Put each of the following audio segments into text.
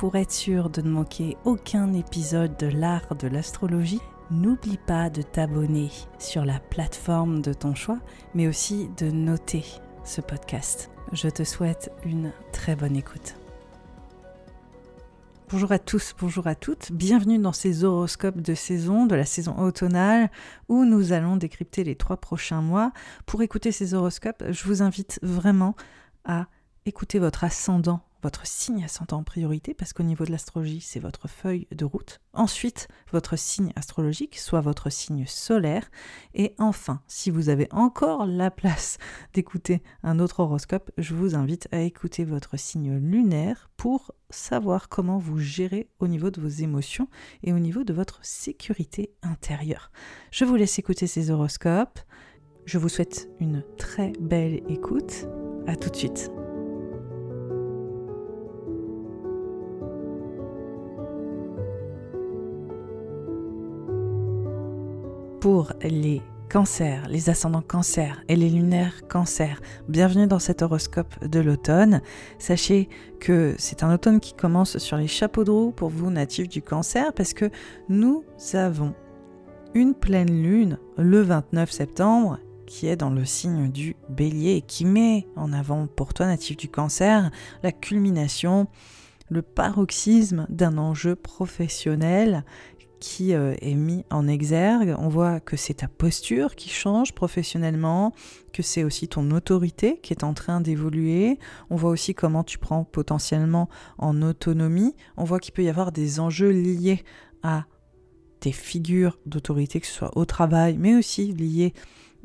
Pour être sûr de ne manquer aucun épisode de l'art de l'astrologie, n'oublie pas de t'abonner sur la plateforme de ton choix, mais aussi de noter ce podcast. Je te souhaite une très bonne écoute. Bonjour à tous, bonjour à toutes, bienvenue dans ces horoscopes de saison, de la saison automnale, où nous allons décrypter les trois prochains mois. Pour écouter ces horoscopes, je vous invite vraiment à écouter votre ascendant votre signe ascendant en priorité, parce qu'au niveau de l'astrologie, c'est votre feuille de route. Ensuite, votre signe astrologique, soit votre signe solaire. Et enfin, si vous avez encore la place d'écouter un autre horoscope, je vous invite à écouter votre signe lunaire pour savoir comment vous gérez au niveau de vos émotions et au niveau de votre sécurité intérieure. Je vous laisse écouter ces horoscopes. Je vous souhaite une très belle écoute. À tout de suite. Pour les cancers, les ascendants cancers et les lunaires cancers. Bienvenue dans cet horoscope de l'automne. Sachez que c'est un automne qui commence sur les chapeaux de roue pour vous natifs du cancer parce que nous avons une pleine lune le 29 septembre qui est dans le signe du bélier et qui met en avant pour toi natif du cancer la culmination le paroxysme d'un enjeu professionnel qui euh, est mis en exergue. On voit que c'est ta posture qui change professionnellement, que c'est aussi ton autorité qui est en train d'évoluer. On voit aussi comment tu prends potentiellement en autonomie. On voit qu'il peut y avoir des enjeux liés à tes figures d'autorité, que ce soit au travail, mais aussi liés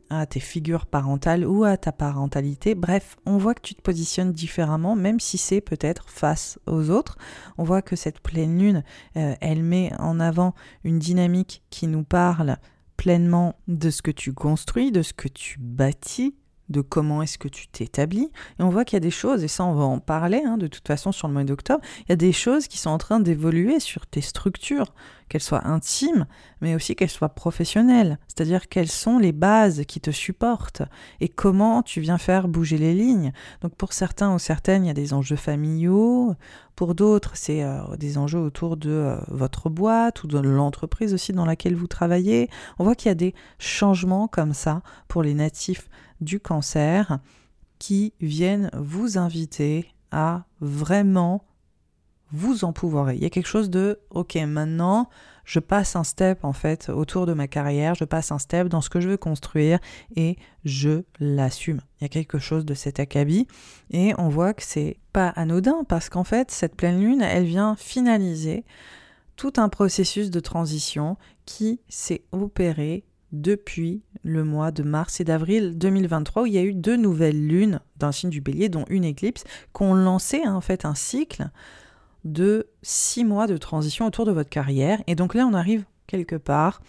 à tes figures parentales ou à ta parentalité. Bref, on voit que tu te positionnes différemment, même si c'est peut-être face aux autres. On voit que cette pleine lune, euh, elle met en avant une dynamique qui nous parle pleinement de ce que tu construis, de ce que tu bâtis, de comment est-ce que tu t'établis. Et on voit qu'il y a des choses, et ça on va en parler hein, de toute façon sur le mois d'octobre, il y a des choses qui sont en train d'évoluer sur tes structures, qu'elles soient intimes, mais aussi qu'elles soient professionnelles. C'est-à-dire quelles sont les bases qui te supportent et comment tu viens faire bouger les lignes. Donc pour certains ou certaines, il y a des enjeux familiaux, pour d'autres, c'est euh, des enjeux autour de euh, votre boîte ou de l'entreprise aussi dans laquelle vous travaillez. On voit qu'il y a des changements comme ça pour les natifs du cancer qui viennent vous inviter à vraiment vous empouvoirer. Il y a quelque chose de OK, maintenant je passe un step en fait autour de ma carrière, je passe un step dans ce que je veux construire et je l'assume. Il y a quelque chose de cet acabit et on voit que c'est pas anodin parce qu'en fait cette pleine lune, elle vient finaliser tout un processus de transition qui s'est opéré depuis le mois de mars et d'avril 2023 où il y a eu deux nouvelles lunes le signe du bélier, dont une éclipse, qui ont lancé hein, en fait un cycle de six mois de transition autour de votre carrière. Et donc là, on arrive quelque part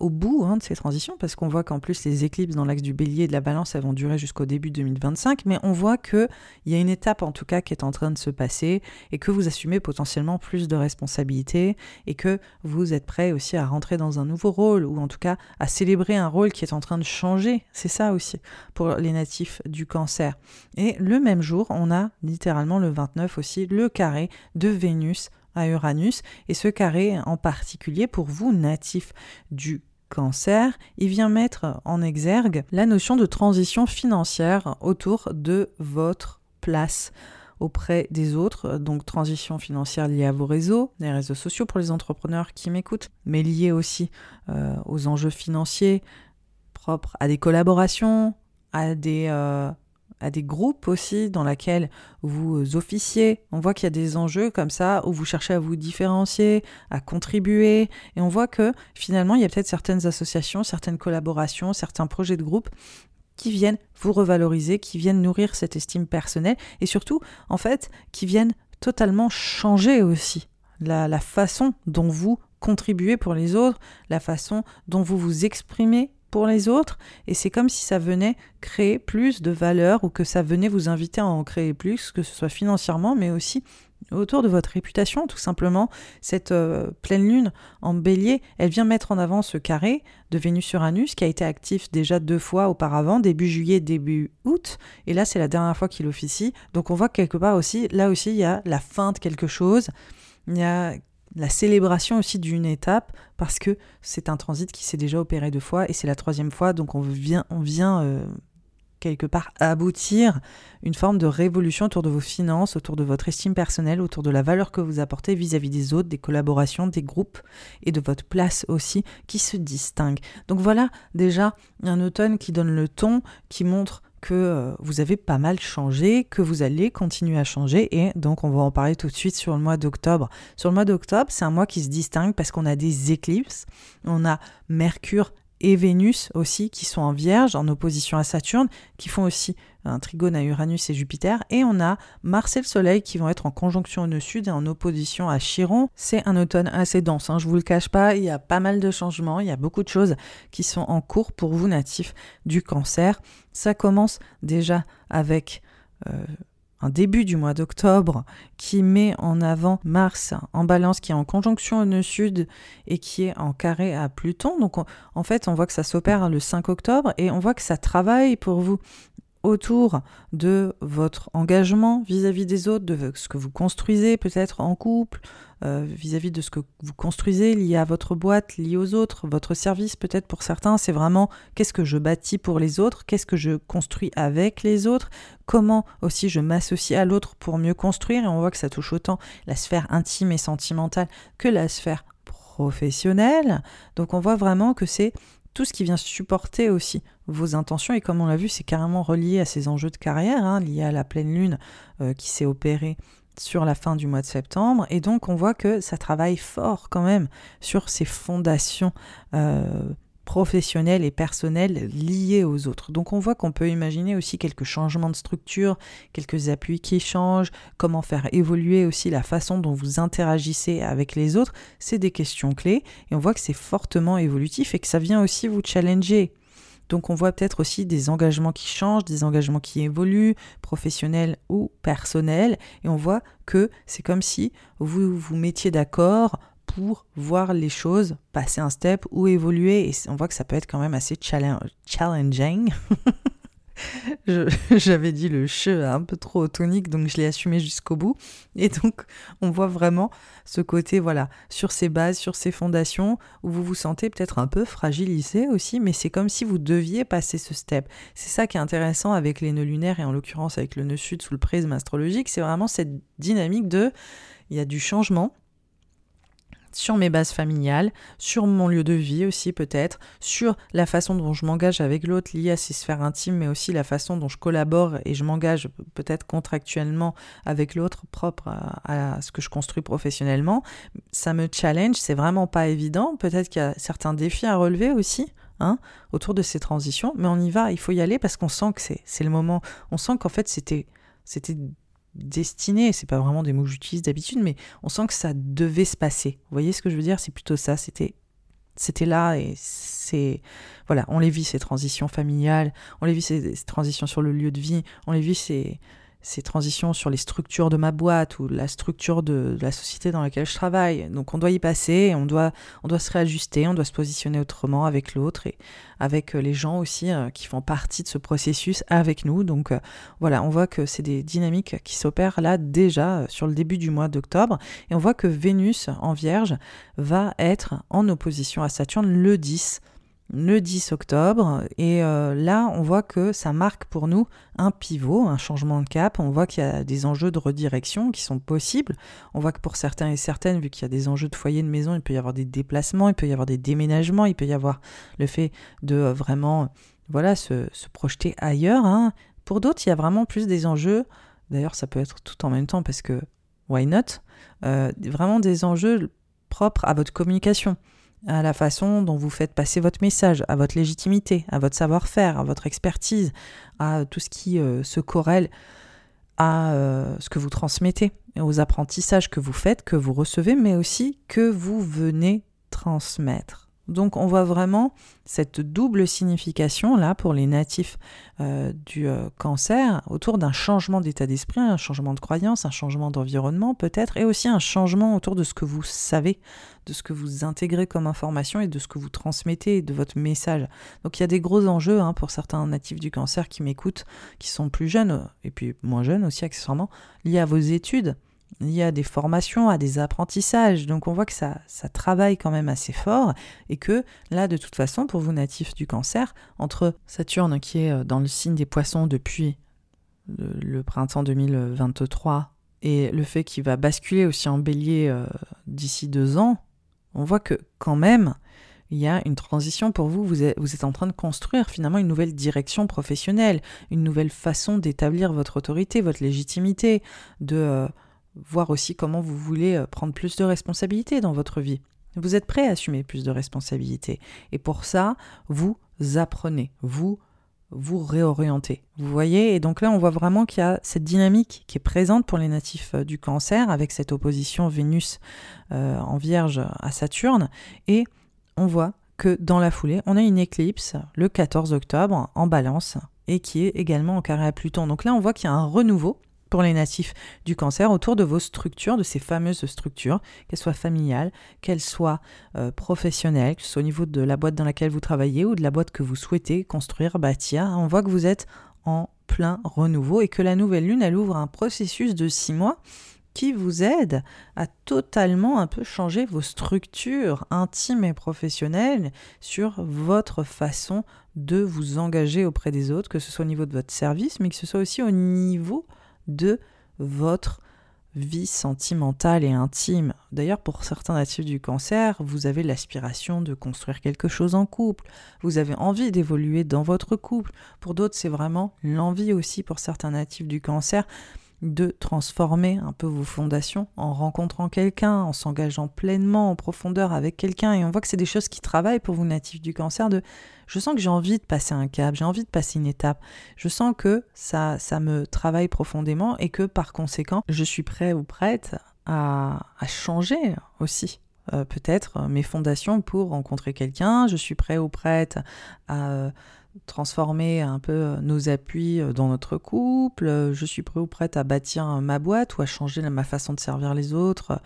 au bout hein, de ces transitions, parce qu'on voit qu'en plus les éclipses dans l'axe du bélier et de la balance, elles vont durer jusqu'au début 2025, mais on voit qu'il y a une étape en tout cas qui est en train de se passer, et que vous assumez potentiellement plus de responsabilités, et que vous êtes prêt aussi à rentrer dans un nouveau rôle, ou en tout cas à célébrer un rôle qui est en train de changer. C'est ça aussi pour les natifs du cancer. Et le même jour, on a littéralement le 29 aussi le carré de Vénus à Uranus, et ce carré en particulier pour vous, natif du cancer, il vient mettre en exergue la notion de transition financière autour de votre place auprès des autres, donc transition financière liée à vos réseaux, les réseaux sociaux pour les entrepreneurs qui m'écoutent, mais liée aussi euh, aux enjeux financiers propres à des collaborations, à des, euh, à des groupes aussi dans lesquels vous officiez. On voit qu'il y a des enjeux comme ça où vous cherchez à vous différencier, à contribuer. Et on voit que finalement, il y a peut-être certaines associations, certaines collaborations, certains projets de groupe qui viennent vous revaloriser, qui viennent nourrir cette estime personnelle et surtout, en fait, qui viennent totalement changer aussi la, la façon dont vous contribuez pour les autres, la façon dont vous vous exprimez pour les autres, et c'est comme si ça venait créer plus de valeur ou que ça venait vous inviter à en créer plus, que ce soit financièrement, mais aussi autour de votre réputation, tout simplement. Cette euh, pleine lune en bélier, elle vient mettre en avant ce carré de Vénus-Uranus qui a été actif déjà deux fois auparavant, début juillet, début août, et là c'est la dernière fois qu'il officie. Donc on voit quelque part aussi, là aussi il y a la fin de quelque chose, il y a la célébration aussi d'une étape parce que c'est un transit qui s'est déjà opéré deux fois et c'est la troisième fois donc on vient, euh, quelque part aboutir une forme de révolution autour de vos finances, autour de votre estime personnelle, autour de la valeur que vous apportez vis-à-vis des autres, des collaborations, des groupes et de votre place aussi qui se distingue. Donc voilà déjà un automne qui donne le ton, qui montre que euh, vous avez pas mal changé, que vous allez continuer à changer et donc on va en parler tout de suite sur le mois d'octobre. Sur le mois d'octobre, c'est un mois qui se distingue parce qu'on a des éclipses, on a Mercure et Vénus aussi qui sont en Vierge, en opposition à Saturne, qui font aussi un trigone à Uranus et Jupiter. Et on a Mars et le Soleil qui vont être en conjonction au nœud sud et en opposition à Chiron. C'est un automne assez dense, hein, je vous le cache pas, il y a pas mal de changements, il y a beaucoup de choses qui sont en cours pour vous natifs du cancer. Ça commence déjà avec... Euh, un début du mois d'octobre qui met en avant Mars en balance qui est en conjonction au nœud sud et qui est en carré à Pluton. Donc en fait, on voit que ça s'opère le 5 octobre et on voit que ça travaille pour vous autour de votre engagement vis-à-vis des autres, de ce que vous construisez peut-être en couple, euh, vis-à-vis de ce que vous construisez lié à votre boîte, lié aux autres, votre service peut-être pour certains, c'est vraiment qu'est-ce que je bâtis pour les autres, qu'est-ce que je construis avec les autres, comment aussi je m'associe à l'autre pour mieux construire, et on voit que ça touche autant la sphère intime et sentimentale que la sphère professionnelle. Donc on voit vraiment que c'est tout ce qui vient supporter aussi vos intentions. Et comme on l'a vu, c'est carrément relié à ces enjeux de carrière, hein, liés à la pleine lune euh, qui s'est opérée sur la fin du mois de septembre. Et donc on voit que ça travaille fort quand même sur ces fondations euh, professionnelles et personnelles liées aux autres. Donc on voit qu'on peut imaginer aussi quelques changements de structure, quelques appuis qui changent, comment faire évoluer aussi la façon dont vous interagissez avec les autres. C'est des questions clés et on voit que c'est fortement évolutif et que ça vient aussi vous challenger. Donc on voit peut-être aussi des engagements qui changent, des engagements qui évoluent, professionnels ou personnels, et on voit que c'est comme si vous vous mettiez d'accord pour voir les choses passer un step ou évoluer. Et on voit que ça peut être quand même assez challenging. J'avais dit le che un peu trop tonique, donc je l'ai assumé jusqu'au bout. Et donc, on voit vraiment ce côté, voilà, sur ses bases, sur ses fondations, où vous vous sentez peut-être un peu fragilisé aussi, mais c'est comme si vous deviez passer ce step. C'est ça qui est intéressant avec les nœuds lunaires, et en l'occurrence avec le nœud sud sous le prisme astrologique, c'est vraiment cette dynamique de, il y a du changement, sur mes bases familiales, sur mon lieu de vie aussi peut-être, sur la façon dont je m'engage avec l'autre lié à ses sphères intimes, mais aussi la façon dont je collabore et je m'engage peut-être contractuellement avec l'autre propre à, ce que je construis professionnellement. Ça me challenge, c'est vraiment pas évident. Peut-être qu'il y a certains défis à relever aussi. Hein, autour de ces transitions, mais on y va, il faut y aller parce qu'on sent que c'est le moment, on sent qu'en fait c'était c'était destiné, c'est pas vraiment des mots que j'utilise d'habitude, mais on sent que ça devait se passer. Vous voyez ce que je veux dire? C'est plutôt ça, c'était c'était là et c'est voilà, on les vit ces transitions familiales, on les vit ces, ces, transitions sur le lieu de vie, on les vit ces ces transitions sur les structures de ma boîte ou la structure de, la société dans laquelle je travaille. Donc on doit y passer, on doit, se réajuster, on doit se positionner autrement avec l'autre et avec euh, les gens aussi euh, qui font partie de ce processus avec nous. Donc euh, voilà, on voit que c'est des dynamiques qui s'opèrent là déjà sur le début du mois d'octobre et on voit que Vénus en Vierge va être en opposition à Saturne le 10 le 10 octobre. Et euh, là, on voit que ça marque pour nous un pivot, un changement de cap. On voit qu'il y a des enjeux de redirection qui sont possibles. On voit que pour certains et certaines, vu qu'il y a des enjeux de foyer de maison, il peut y avoir des déplacements, il peut y avoir des déménagements, il peut y avoir le fait de euh, vraiment voilà, se, projeter ailleurs. Hein. Pour d'autres, il y a vraiment plus des enjeux. D'ailleurs, ça peut être tout en même temps parce que why not? Euh, Vraiment des enjeux propres à votre communication à la façon dont vous faites passer votre message, à votre légitimité, à votre savoir-faire, à votre expertise, à tout ce qui euh, se corrèle à euh, ce que vous transmettez, aux apprentissages que vous faites, que vous recevez, mais aussi que vous venez transmettre. Donc on voit vraiment cette double signification là pour les natifs euh, du euh, cancer autour d'un changement d'état d'esprit, un changement de croyance, un changement d'environnement peut-être, et aussi un changement autour de ce que vous savez, de ce que vous intégrez comme information et de ce que vous transmettez, de votre message. Donc il y a des gros enjeux hein, pour certains natifs du cancer qui m'écoutent, qui sont plus jeunes, et puis moins jeunes aussi accessoirement, liés à vos études il y a des formations, à des apprentissages. Donc on voit que ça, ça travaille quand même assez fort et que là, de toute façon, pour vous natifs du cancer, entre Saturne qui est euh, dans le signe des poissons depuis le, printemps 2023 et le fait qu'il va basculer aussi en bélier euh, d'ici deux ans, on voit que quand même, il y a une transition pour vous. Vous êtes, en train de construire finalement une nouvelle direction professionnelle, une nouvelle façon d'établir votre autorité, votre légitimité, de, euh, voir aussi comment vous voulez euh, prendre plus de responsabilités dans votre vie. Vous êtes prêt à assumer plus de responsabilités. Et pour ça, vous apprenez, vous vous réorientez. Vous voyez Et donc là, on voit vraiment qu'il y a cette dynamique qui est présente pour les natifs euh, du cancer avec cette opposition Vénus euh, en vierge à Saturne. Et on voit que dans la foulée, on a une éclipse le 14 octobre en balance et qui est également en carré à Pluton. Donc là, on voit qu'il y a un renouveau pour les natifs du cancer autour de vos structures, de ces fameuses structures, qu'elles soient familiales, qu'elles soient euh, professionnelles, que ce soit au niveau de la boîte dans laquelle vous travaillez ou de la boîte que vous souhaitez construire, bâtir. On voit que vous êtes en plein renouveau et que la nouvelle lune, elle ouvre un processus de six mois qui vous aide à totalement un peu changer vos structures intimes et professionnelles sur votre façon de vous engager auprès des autres, que ce soit au niveau de votre service, mais que ce soit aussi au niveau de votre vie sentimentale et intime. D'ailleurs, pour certains natifs du cancer, vous avez l'aspiration de construire quelque chose en couple, vous avez envie d'évoluer dans votre couple. Pour d'autres, c'est vraiment l'envie aussi pour certains natifs du cancer de transformer un peu vos fondations en rencontrant quelqu'un, en s'engageant pleinement en profondeur avec quelqu'un. Et on voit que c'est des choses qui travaillent pour vous natifs du cancer de je sens que j'ai envie de passer un cap, j'ai envie de passer une étape. Je sens que ça, ça me travaille profondément et que par conséquent, je suis prêt ou prête à, changer aussi. Euh, peut-être mes fondations pour rencontrer quelqu'un, je suis prêt ou prête à transformer un peu euh, nos appuis euh, dans notre couple, euh, je suis prêt ou prête à bâtir ma boîte ou à changer ma façon de servir les autres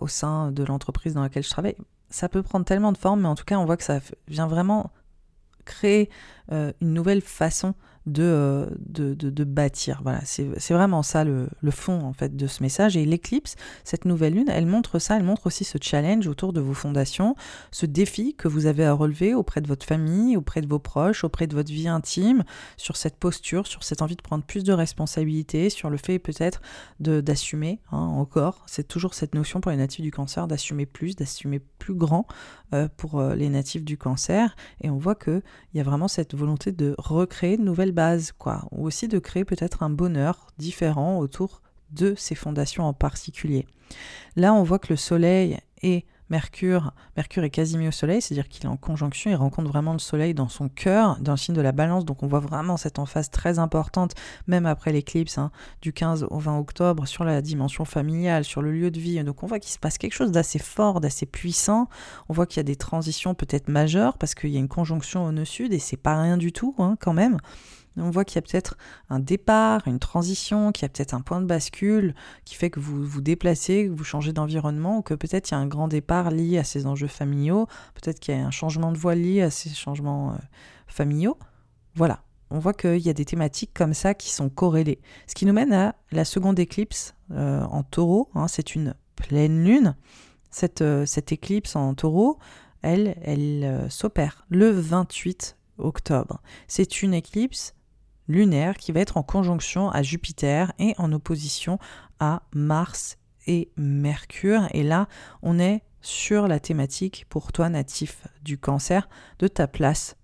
au sein de l'entreprise dans laquelle je travaille. Ça peut prendre tellement de formes, mais en tout cas, on voit que ça vient vraiment créer une nouvelle façon euh, de, de, de, bâtir. Voilà, c'est vraiment ça le, le, fond en fait de ce message. Et l'éclipse, cette nouvelle lune, elle montre ça, elle montre aussi ce challenge autour de vos fondations, ce défi que vous avez à relever auprès de votre famille, auprès de vos proches, auprès de votre vie intime, sur cette posture, sur cette envie de prendre plus de responsabilités, sur le fait peut-être d'assumer hein, encore. C'est toujours cette notion pour les natifs du cancer d'assumer plus, d'assumer plus grand euh, pour euh, les natifs du cancer. Et on voit qu'il y a vraiment cette volonté de recréer de nouvelles base, quoi, ou aussi de créer peut-être un bonheur différent autour de ces fondations en particulier. Là, on voit que le Soleil et Mercure, Mercure est quasi mis au Soleil, c'est-à-dire qu'il est en conjonction, il rencontre vraiment le Soleil dans son cœur, dans le signe de la balance, donc on voit vraiment cette emphase très importante, même après l'éclipse hein, du 15 au 20 octobre, sur la dimension familiale, sur le lieu de vie. Donc on voit qu'il se passe quelque chose d'assez fort, d'assez puissant. On voit qu'il y a des transitions peut-être majeures, parce qu'il y a une conjonction au nord-sud, et c'est pas rien du tout hein, quand même. On voit qu'il y a peut-être un départ, une transition, qu'il y a peut-être un point de bascule qui fait que vous vous déplacez, que vous changez d'environnement, ou que peut-être il y a un grand départ lié à ces enjeux familiaux, peut-être qu'il y a un changement de voie lié à ces changements euh, familiaux. Voilà, on voit qu'il y a des thématiques comme ça qui sont corrélées. Ce qui nous mène à la seconde éclipse euh, en taureau, hein, c'est une pleine lune. Cette, euh, cette éclipse en taureau, elle, elle s'opère le 28 octobre. C'est une éclipse lunaire qui va être en conjonction à Jupiter et en opposition à Mars et Mercure. Et là, on est sur la thématique pour toi natif du cancer de ta place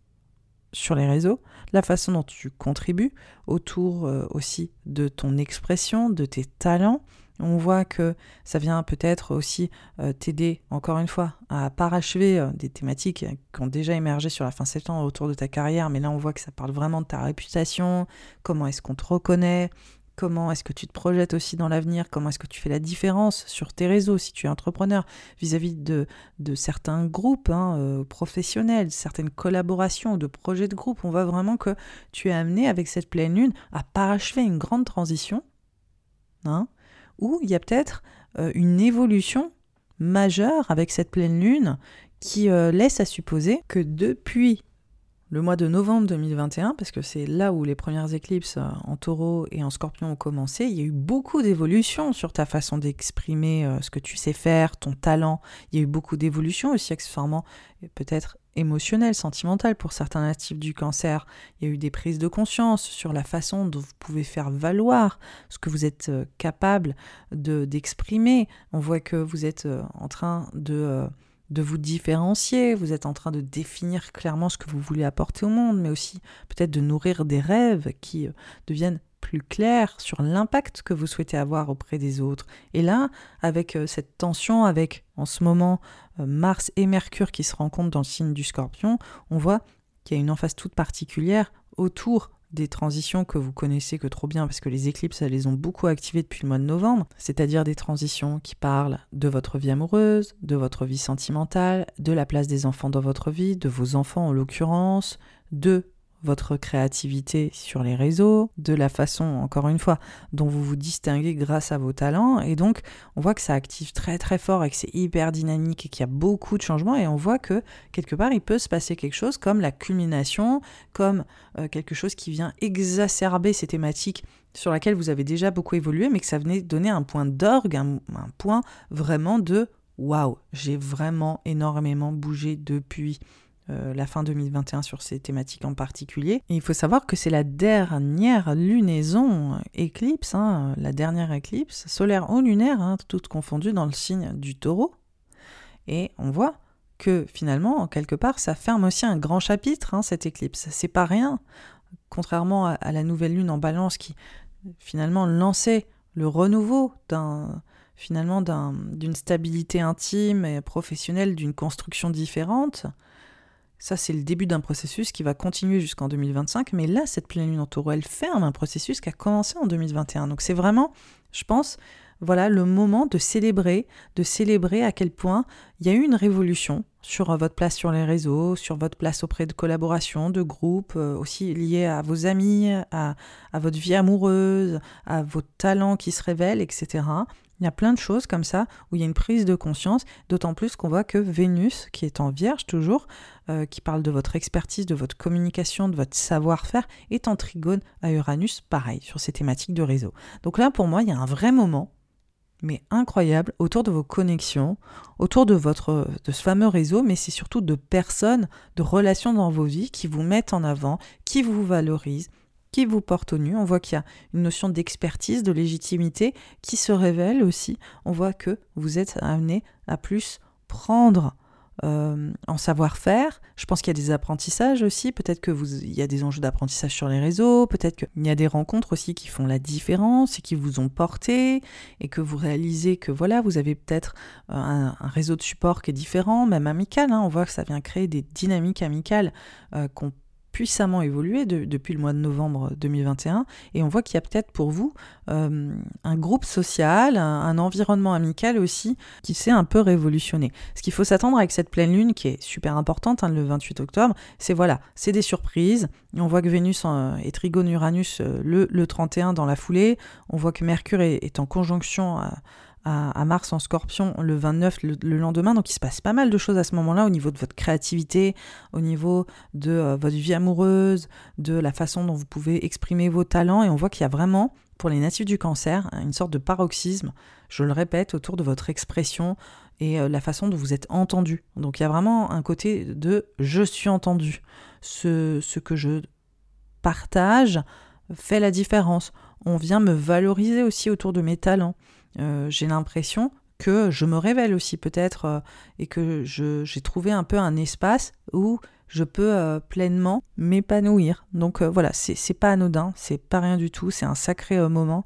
sur les réseaux, la façon dont tu contribues autour euh, aussi de ton expression, de tes talents. On voit que ça vient peut-être aussi euh, t'aider, encore une fois, à parachever euh, des thématiques qui ont déjà émergé sur la fin septembre autour de ta carrière, mais là on voit que ça parle vraiment de ta réputation, comment est-ce qu'on te reconnaît, Comment est-ce que tu te projettes aussi dans l'avenir Comment est-ce que tu fais la différence sur tes réseaux si tu es entrepreneur vis-à-vis de, de, certains groupes hein, euh, professionnels, certaines collaborations de projets de groupe. On voit vraiment que tu es amené avec cette pleine lune à parachever une grande transition hein, où il y a peut-être euh, une évolution majeure avec cette pleine lune qui euh, laisse à supposer que depuis le mois de novembre 2021, parce que c'est là où les premières éclipses euh, en taureau et en scorpion ont commencé, il y a eu beaucoup d'évolutions sur ta façon d'exprimer ce que tu sais faire, ton talent. Il y a eu beaucoup d'évolutions aussi accessoirement, peut-être émotionnelles, sentimentales pour certains natifs du cancer. Il y a eu des prises de conscience sur la façon dont vous pouvez faire valoir ce que vous êtes euh, capable d'exprimer. On voit que vous êtes en train de de vous différencier, vous êtes en train de définir clairement ce que vous voulez apporter au monde, mais aussi peut-être de nourrir des rêves qui euh, deviennent plus clairs sur l'impact que vous souhaitez avoir auprès des autres. Et là, avec euh, cette tension, avec en ce moment euh, Mars et Mercure qui se rencontrent dans le signe du scorpion, on voit qu'il y a une emphase toute particulière autour des transitions que vous connaissez que trop bien parce que les éclipses, elles les ont beaucoup activées depuis le mois de novembre, c'est-à-dire des transitions qui parlent de votre vie amoureuse, de votre vie sentimentale, de la place des enfants dans votre vie, de vos enfants en l'occurrence, de votre créativité sur les réseaux, de la façon, encore une fois, dont vous vous distinguez grâce à vos talents. Et donc, on voit que ça active très très fort et que c'est hyper dynamique et qu'il y a beaucoup de changements. Et on voit que quelque part, il peut se passer quelque chose comme la culmination, comme euh, quelque chose qui vient exacerber ces thématiques sur lesquelles vous avez déjà beaucoup évolué, mais que ça venait donner un point d'orgue, un point vraiment de waouh, j'ai vraiment énormément bougé depuis euh, la fin 2021 sur ces thématiques en particulier. Et il faut savoir que c'est la dernière lunaison éclipse, hein, la dernière éclipse solaire ou lunaire, hein, toutes confondues dans le signe du taureau. Et on voit que finalement, quelque part, ça ferme aussi un grand chapitre, hein, cette éclipse. C'est pas rien, contrairement à, la nouvelle lune en balance qui finalement lançait le renouveau d'une stabilité intime et professionnelle, d'une construction différente. Ça, c'est le début d'un processus qui va continuer jusqu'en 2025. Mais là, cette pleine lune en taureau, elle ferme un processus qui a commencé en 2021. Donc c'est vraiment, je pense, voilà le moment de célébrer, de célébrer à quel point il y a eu une révolution sur votre place sur les réseaux, sur votre place auprès de collaborations, de groupes, euh, aussi liés à vos amis, à, à votre vie amoureuse, à vos talents qui se révèlent, etc. Il y a plein de choses comme ça où il y a une prise de conscience, d'autant plus qu'on voit que Vénus, qui est en vierge toujours, euh, qui parle de votre expertise, de votre communication, de votre savoir-faire, est en trigone à Uranus, pareil, sur ces thématiques de réseau. Donc là, pour moi, il y a un vrai moment, mais incroyable, autour de vos connexions, autour de, de ce fameux réseau, mais c'est surtout de personnes, de relations dans vos vies qui vous mettent en avant, qui vous valorisent, qui vous porte au nu. On voit qu'il y a une notion d'expertise, de légitimité qui se révèle aussi. On voit que vous êtes amené à plus prendre euh, en savoir-faire. Je pense qu'il y a des apprentissages aussi. Peut-être que vous, il y a des enjeux d'apprentissage sur les réseaux. Peut-être qu'il y a des rencontres aussi qui font la différence et qui vous ont porté et que vous réalisez que voilà, vous avez peut-être euh, un, réseau de support qui est différent, même amical. Hein. On voit que ça vient créer des dynamiques amicales euh, qu'on puissamment évolué depuis le mois de novembre 2021 et on voit qu'il y a peut-être pour vous euh, un groupe social, un, environnement amical aussi qui s'est un peu révolutionné. Ce qu'il faut s'attendre avec cette pleine lune qui est super importante hein, le 28 octobre, c'est voilà, c'est des surprises. On voit que Vénus est trigone Uranus euh, le, le, 31 dans la foulée, on voit que Mercure est, en conjonction à, Mars en scorpion le 29, le, lendemain. Donc il se passe pas mal de choses à ce moment-là au niveau de votre créativité, au niveau de euh, votre vie amoureuse, de la façon dont vous pouvez exprimer vos talents. Et on voit qu'il y a vraiment, pour les natifs du cancer, une sorte de paroxysme, je le répète, autour de votre expression et euh, la façon dont vous êtes entendu. Donc il y a vraiment un côté de je suis entendu. Ce que je partage fait la différence. On vient me valoriser aussi autour de mes talents. Euh, j'ai l'impression que je me révèle aussi peut-être euh, et que j'ai trouvé un peu un espace où je peux euh, pleinement m'épanouir. Donc voilà, c'est pas anodin, c'est pas rien du tout, c'est un sacré moment.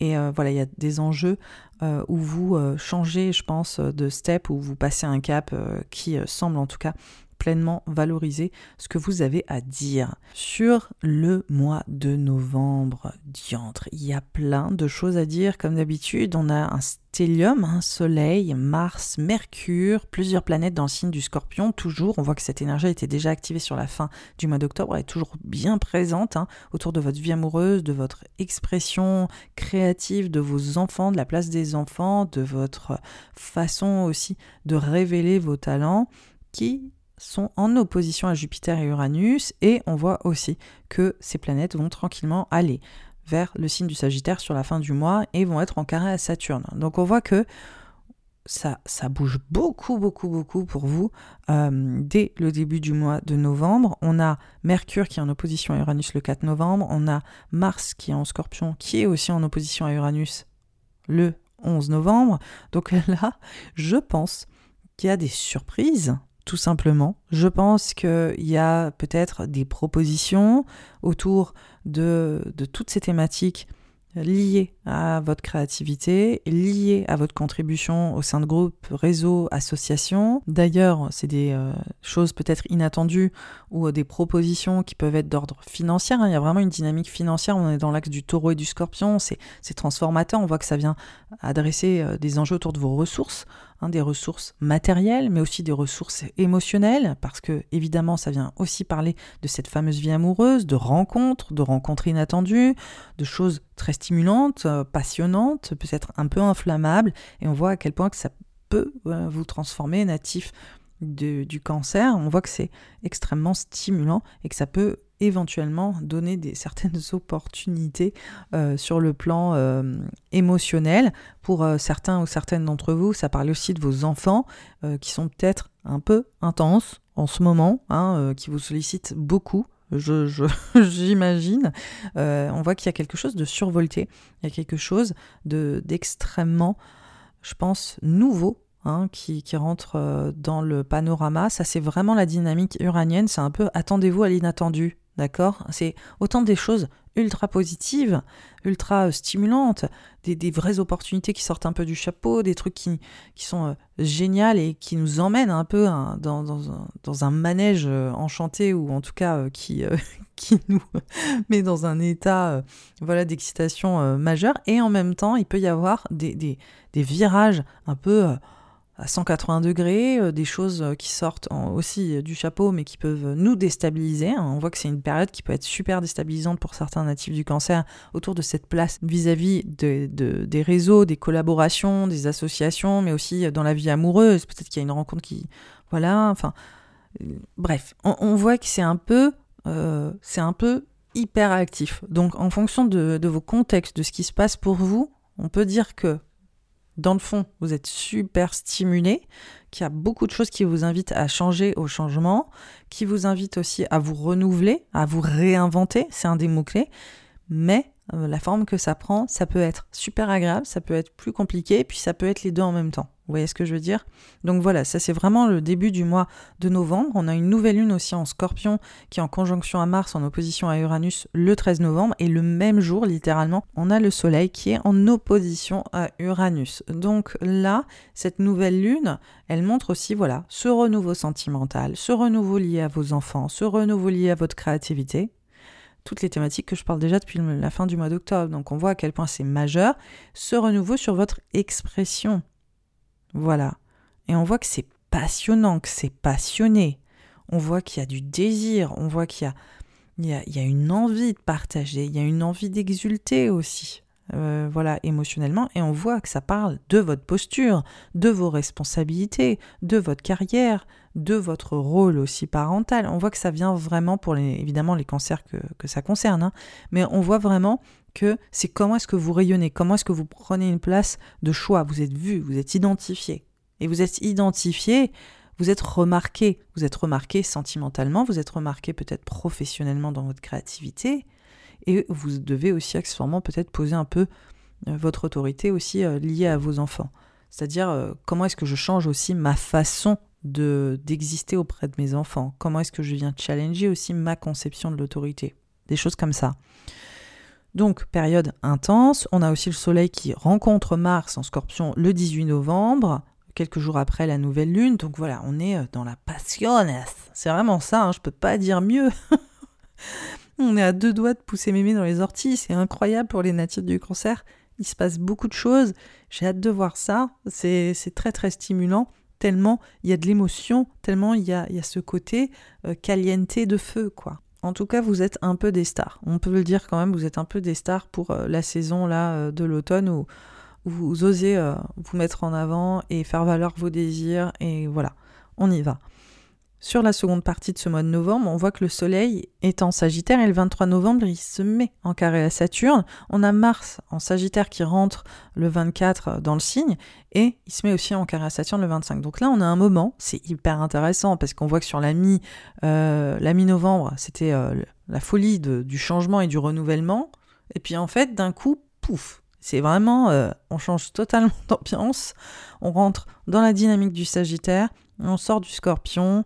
Et voilà, il y a des enjeux où vous changez, je pense, de step, où vous passez un cap qui semble en tout cas pleinement valoriser ce que vous avez à dire. Sur le mois de novembre, diantre, il y a plein de choses à dire comme d'habitude. On a un stellium, un soleil, Mars, Mercure, plusieurs planètes dans le signe du scorpion. Toujours, on voit que cette énergie été déjà activée sur la fin du mois d'octobre, elle est toujours bien présente hein, autour de votre vie amoureuse, de votre expression créative, de vos enfants, de la place des enfants, de votre façon aussi de révéler vos talents qui sont en opposition à Jupiter et Uranus et on voit aussi que ces planètes vont tranquillement aller vers le signe du Sagittaire sur la fin du mois et vont être en carré à Saturne. Donc on voit que ça, bouge beaucoup, beaucoup, beaucoup pour vous euh, dès le début du mois de novembre. On a Mercure qui est en opposition à Uranus le 4 novembre. On a Mars qui est en scorpion qui est aussi en opposition à Uranus le 11 novembre. Donc là, je pense qu'il y a des surprises tout simplement. Je pense qu'il y a peut-être des propositions autour de, toutes ces thématiques liées à votre créativité, liées à votre contribution au sein de groupes, réseaux, associations. D'ailleurs, c'est des euh, choses peut-être inattendues ou des propositions qui peuvent être d'ordre financier. Hein. Il y a vraiment une dynamique financière. On est dans l'axe du taureau et du scorpion. C'est transformateur. On voit que ça vient adresser euh, des enjeux autour de vos ressources Hein, des ressources matérielles, mais aussi des ressources émotionnelles, parce que évidemment ça vient aussi parler de cette fameuse vie amoureuse, de rencontres, de rencontres inattendues, de choses très stimulantes, euh, passionnantes, peut-être un peu inflammables, et on voit à quel point que ça peut euh, vous transformer natif du cancer, on voit que c'est extrêmement stimulant et que ça peut éventuellement donner des certaines opportunités euh, sur le plan euh, émotionnel. Pour euh, certains ou certaines d'entre vous, ça parle aussi de vos enfants qui sont peut-être un peu intenses en ce moment, hein, qui vous sollicitent beaucoup. J'imagine. on voit qu'il y a quelque chose de survolté, il y a quelque chose d'extrêmement, je pense, nouveau Hein, qui, qui, rentre dans le panorama. Ça, c'est vraiment la dynamique uranienne. C'est un peu attendez-vous à l'inattendu. D'accord? C'est autant des choses ultra positives, ultra euh, stimulantes, des, vraies opportunités qui sortent un peu du chapeau, des trucs qui, qui sont euh, géniaux et qui nous emmènent un peu hein, dans, dans, un, manège euh, enchanté ou en tout cas qui, qui nous met dans un état voilà, d'excitation majeure. Et en même temps, il peut y avoir des, des virages un peu à 180 degrés, euh, des choses euh, qui sortent aussi euh, du chapeau mais qui peuvent nous déstabiliser. On voit que c'est une période qui peut être super déstabilisante pour certains natifs du cancer autour de cette place vis-à-vis de, des réseaux, des collaborations, des associations, mais aussi dans la vie amoureuse. Peut-être qu'il y a une rencontre qui... Voilà, enfin... Bref, on, voit que c'est un peu... c'est un peu hyper actif. Donc en fonction de, de vos contextes, de ce qui se passe pour vous, on peut dire que dans le fond, vous êtes super stimulé, qu'il y a beaucoup de choses qui vous invitent à changer au changement, qui vous invitent aussi à vous renouveler, à vous réinventer, c'est un des mots-clés. Mais euh, la forme que ça prend, ça peut être super agréable, ça peut être plus compliqué, puis ça peut être les deux en même temps. Vous voyez ce que je veux dire? Donc voilà, ça c'est vraiment le début du mois de novembre. On a une nouvelle lune aussi en scorpion qui est en conjonction à Mars en opposition à Uranus le 13 novembre. Et le même jour, littéralement, on a le Soleil qui est en opposition à Uranus. Donc là, cette nouvelle lune, elle montre aussi, voilà, ce renouveau sentimental, ce renouveau lié à vos enfants, ce renouveau lié à votre créativité toutes les thématiques que je parle déjà depuis la fin du mois d'octobre. Donc on voit à quel point c'est majeur. Ce renouveau sur votre expression. Voilà. Et on voit que c'est passionnant, que c'est passionné. On voit qu'il y a du désir, on voit qu'il y a, il y, a, une envie de partager, il y a une envie d'exulter aussi. euh, voilà, émotionnellement, et on voit que ça parle de votre posture, de vos responsabilités, de votre carrière, de votre rôle aussi parental. On voit que ça vient vraiment pour les, évidemment les cancers que, ça concerne, hein. mais on voit vraiment que c'est comment est-ce que vous rayonnez, comment est-ce que vous prenez une place de choix. Vous êtes vu, vous êtes identifié. Et vous êtes identifié, vous êtes remarqué. Vous êtes remarqué sentimentalement, vous êtes remarqué peut-être professionnellement dans votre créativité. Et vous devez aussi accessoirement peut-être poser un peu euh, votre autorité aussi euh, liée à vos enfants. C'est-à-dire euh, comment est-ce que je change aussi ma façon de d'exister auprès de mes enfants Comment est-ce que je viens challenger aussi ma conception de l'autorité? Des choses comme ça. Donc, période intense. On a aussi le Soleil qui rencontre Mars en scorpion le 18 novembre, quelques jours après la nouvelle lune. Donc voilà, on est euh, dans la passion. C'est vraiment ça, hein, je peux pas dire mieux. on est à deux doigts de pousser mémé dans les orties. C'est incroyable pour les natifs du cancer. Il se passe beaucoup de choses. J'ai hâte de voir ça. C'est très très stimulant tellement il y a de l'émotion, tellement il y a, ce côté euh, de feu, quoi. En tout cas, vous êtes un peu des stars. On peut le dire quand même, vous êtes un peu des stars pour euh, la saison là euh, de l'automne où, vous osez euh, vous mettre en avant et faire valoir vos désirs et voilà, on y va. Sur la seconde partie de ce mois de novembre, on voit que le Soleil est en Sagittaire et le 23 novembre, il se met en carré à Saturne. On a Mars en Sagittaire qui rentre le 24 dans le signe et il se met aussi en carré à Saturne le 25. Donc là, on a un moment, c'est hyper intéressant parce qu'on voit que sur la mi, euh, la mi-novembre, c'était euh, la folie du changement et du renouvellement. Et puis en fait, d'un coup, pouf, c'est vraiment, euh, on change totalement d'ambiance. On rentre dans la dynamique du Sagittaire on sort du scorpion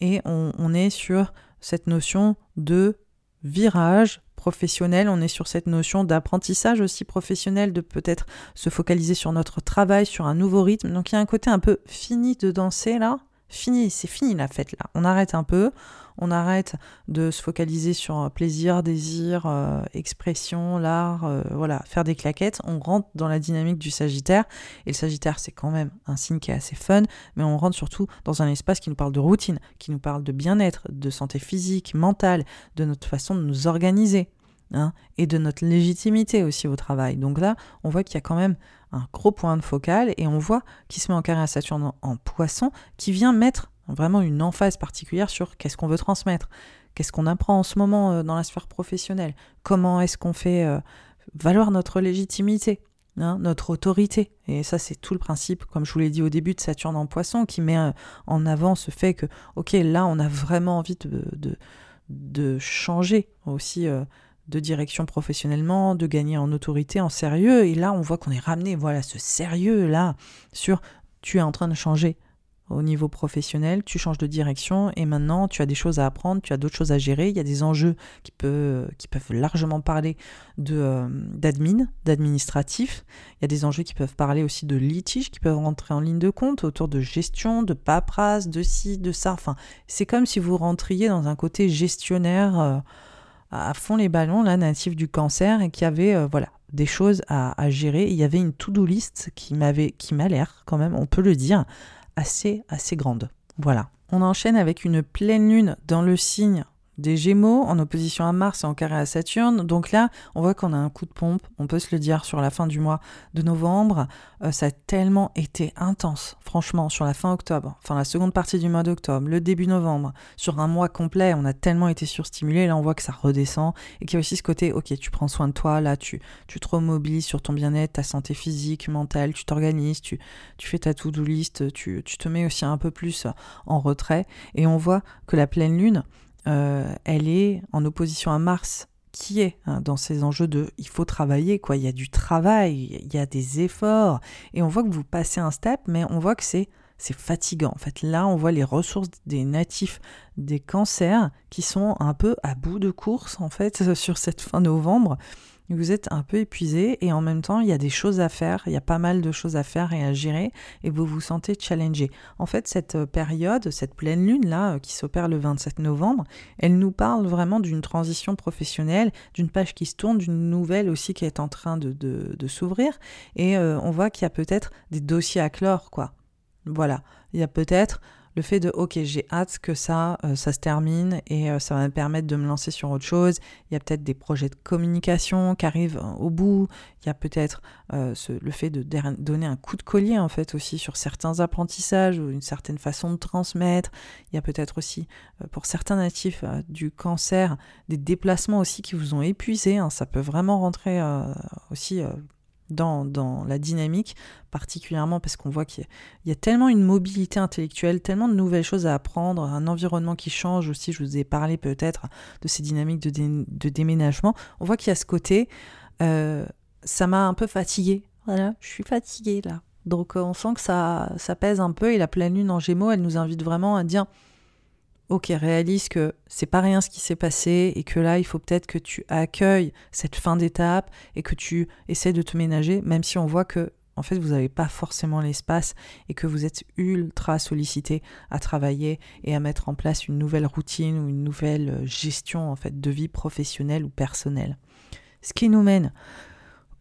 et on, est sur cette notion de virage professionnel, on est sur cette notion d'apprentissage aussi professionnel, de peut-être se focaliser sur notre travail, sur un nouveau rythme. Donc il y a un côté un peu fini de danser là, fini, c'est fini la fête là. On arrête un peu, on arrête de se focaliser sur euh, plaisir, désir, euh, expression, l'art, euh, voilà, faire des claquettes. On rentre dans la dynamique du Sagittaire. Et le Sagittaire, c'est quand même un signe qui est assez fun, mais on rentre surtout dans un espace qui nous parle de routine, qui nous parle de bien-être, de santé physique, mentale, de notre façon de nous organiser. Hein, et de notre légitimité aussi au travail. Donc là, on voit qu'il y a quand même un gros point de focal et on voit qu'il se met en carré à Saturne en poisson qui vient mettre Vraiment une emphase particulière sur qu'est-ce qu'on veut transmettre, qu'est-ce qu'on apprend en ce moment euh, dans la sphère professionnelle, comment est-ce qu'on fait euh, valoir notre légitimité, hein, notre autorité. Et ça, c'est tout le principe, comme je vous l'ai dit au début, de Saturne en poisson, qui met euh, en avant ce fait que, ok, là, on a vraiment envie de, de, changer aussi de direction professionnellement, de gagner en autorité, en sérieux. Et là, on voit qu'on est ramené, voilà, ce sérieux-là, sur tu es en train de changer au niveau professionnel, tu changes de direction et maintenant tu as des choses à apprendre, tu as d'autres choses à gérer, il y a des enjeux qui, peuvent, qui peuvent largement parler euh, d'admin, d'administratif, il y a des enjeux qui peuvent parler aussi de litige, qui peuvent rentrer en ligne de compte autour de gestion, de paperasse, de ci, de ça, enfin c'est comme si vous rentriez dans un côté gestionnaire euh, à fond les ballons, là, natif du cancer, et qui avait, euh, voilà, des choses à, à gérer. il y avait une to-do list qui m'avait, qui m'a l'air, quand même, on peut le dire, assez, assez grande. Voilà. On enchaîne avec une pleine lune dans le signe des Gémeaux en opposition à Mars et en carré à Saturne. Donc là, on voit qu'on a un coup de pompe, on peut se le dire, sur la fin du mois de novembre. Euh, ça a tellement été intense, franchement, sur la fin octobre, enfin la seconde partie du mois d'octobre, le début novembre, sur un mois complet, on a tellement été surstimulé. Là, on voit que ça redescend et qu'il y a aussi ce côté, ok, tu prends soin de toi, là, tu, tu te remobilises sur ton bien-être, ta santé physique, mentale, tu t'organises, tu, tu fais ta to-do list, tu, tu te mets aussi un peu plus en retrait. Et on voit que la pleine lune, elle est en opposition à Mars, qui est hein, dans ces enjeux de il faut travailler, quoi. Il y a du travail, il y a des efforts, et on voit que vous passez un step, mais on voit que c'est c'est fatigant. En fait, là, on voit les ressources des natifs des cancers qui sont un peu à bout de course, en fait, sur cette fin novembre vous êtes un peu épuisé et en même temps, il y a des choses à faire, il y a pas mal de choses à faire et à gérer et vous vous sentez challengé. En fait, cette euh, période, cette pleine lune là euh, qui s'opère le 27 novembre, elle nous parle vraiment d'une transition professionnelle, d'une page qui se tourne, d'une nouvelle aussi qui est en train de, s'ouvrir et euh, on voit qu'il y a peut-être des dossiers à clore quoi. Voilà, il y a peut-être le fait de ok j'ai hâte que ça euh, se termine et euh, ça va me permettre de me lancer sur autre chose. Il y a peut-être des projets de communication qui arrivent euh, au bout. Il y a peut-être le fait de donner un coup de collier en fait aussi sur certains apprentissages ou une certaine façon de transmettre. Il y a peut-être aussi pour certains natifs du cancer des déplacements aussi qui vous ont épuisé hein. ça peut vraiment rentrer aussi dans, la dynamique, particulièrement parce qu'on voit qu'il y, a tellement une mobilité intellectuelle, tellement de nouvelles choses à apprendre, un environnement qui change aussi. Je vous ai parlé peut-être de ces dynamiques de, déménagement. On voit qu'il y a ce côté, euh, ça m'a un peu fatigué. Voilà, je suis fatiguée là. Donc euh, on sent que ça, ça pèse un peu et la pleine lune en gémeaux, elle nous invite vraiment à dire ok, réalise que c'est pas rien ce qui s'est passé et que là, il faut peut-être que tu accueilles cette fin d'étape et que tu essaies de te ménager, même si on voit que en fait, vous n'avez pas forcément l'espace et que vous êtes ultra sollicité à travailler et à mettre en place une nouvelle routine ou une nouvelle euh, gestion en fait de vie professionnelle ou personnelle. Ce qui nous mène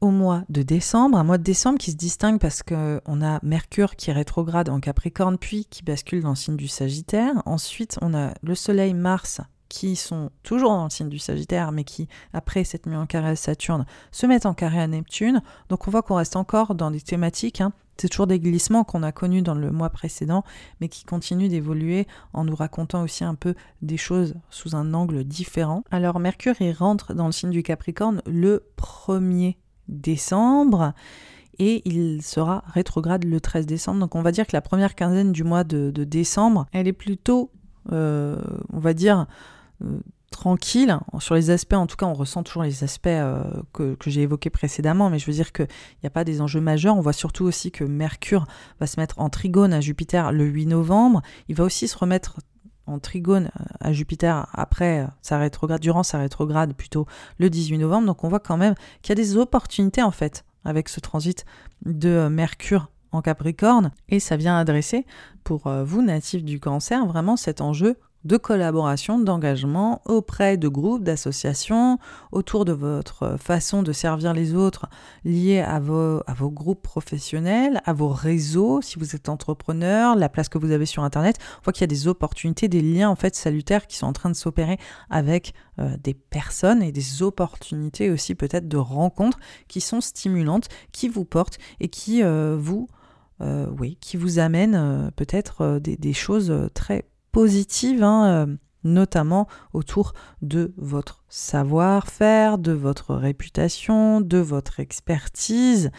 au mois de décembre, un mois de décembre qui se distingue parce qu'on a Mercure qui rétrograde en Capricorne puis qui bascule dans le signe du Sagittaire. Ensuite, on a le Soleil, Mars qui sont toujours dans le signe du Sagittaire, mais qui, après cette nuit en carré à Saturne, se mettent en carré à Neptune. Donc on voit qu'on reste encore dans des thématiques. Hein. C'est toujours des glissements qu'on a connus dans le mois précédent, mais qui continuent d'évoluer en nous racontant aussi un peu des choses sous un angle différent. Alors Mercure, il rentre dans le signe du Capricorne le 1er décembre et il sera rétrograde le 13 décembre. Donc on va dire que la première quinzaine du mois de, décembre, elle est plutôt, euh, on va dire, euh, tranquille. Sur les aspects, en tout cas, on ressent toujours les aspects euh, que, que j'ai évoqués précédemment, mais je veux dire qu'il n'y a pas des enjeux majeurs. On voit surtout aussi que Mercure va se mettre en trigone à Jupiter le 8 novembre. Il va aussi se remettre en trigone à Jupiter après sa rétrograde, durant sa rétrograde plutôt le 18 novembre. Donc on voit quand même qu'il y a des opportunités en fait avec ce transit de Mercure en Capricorne et ça vient adresser pour euh, vous natifs du cancer vraiment cet enjeu de collaboration, d'engagement auprès de groupes, d'associations, autour de votre façon de servir les autres liés à vos, groupes professionnels, à vos réseaux, si vous êtes entrepreneur, la place que vous avez sur Internet. On voit qu'il y a des opportunités, des liens en fait salutaires qui sont en train de s'opérer avec euh, des personnes et des opportunités aussi peut-être de rencontres qui sont stimulantes, qui vous portent et qui euh, vous... Euh, oui, qui vous amènent peut-être des choses très positive, hein, euh, notamment autour de votre savoir-faire, de votre réputation, de votre expertise.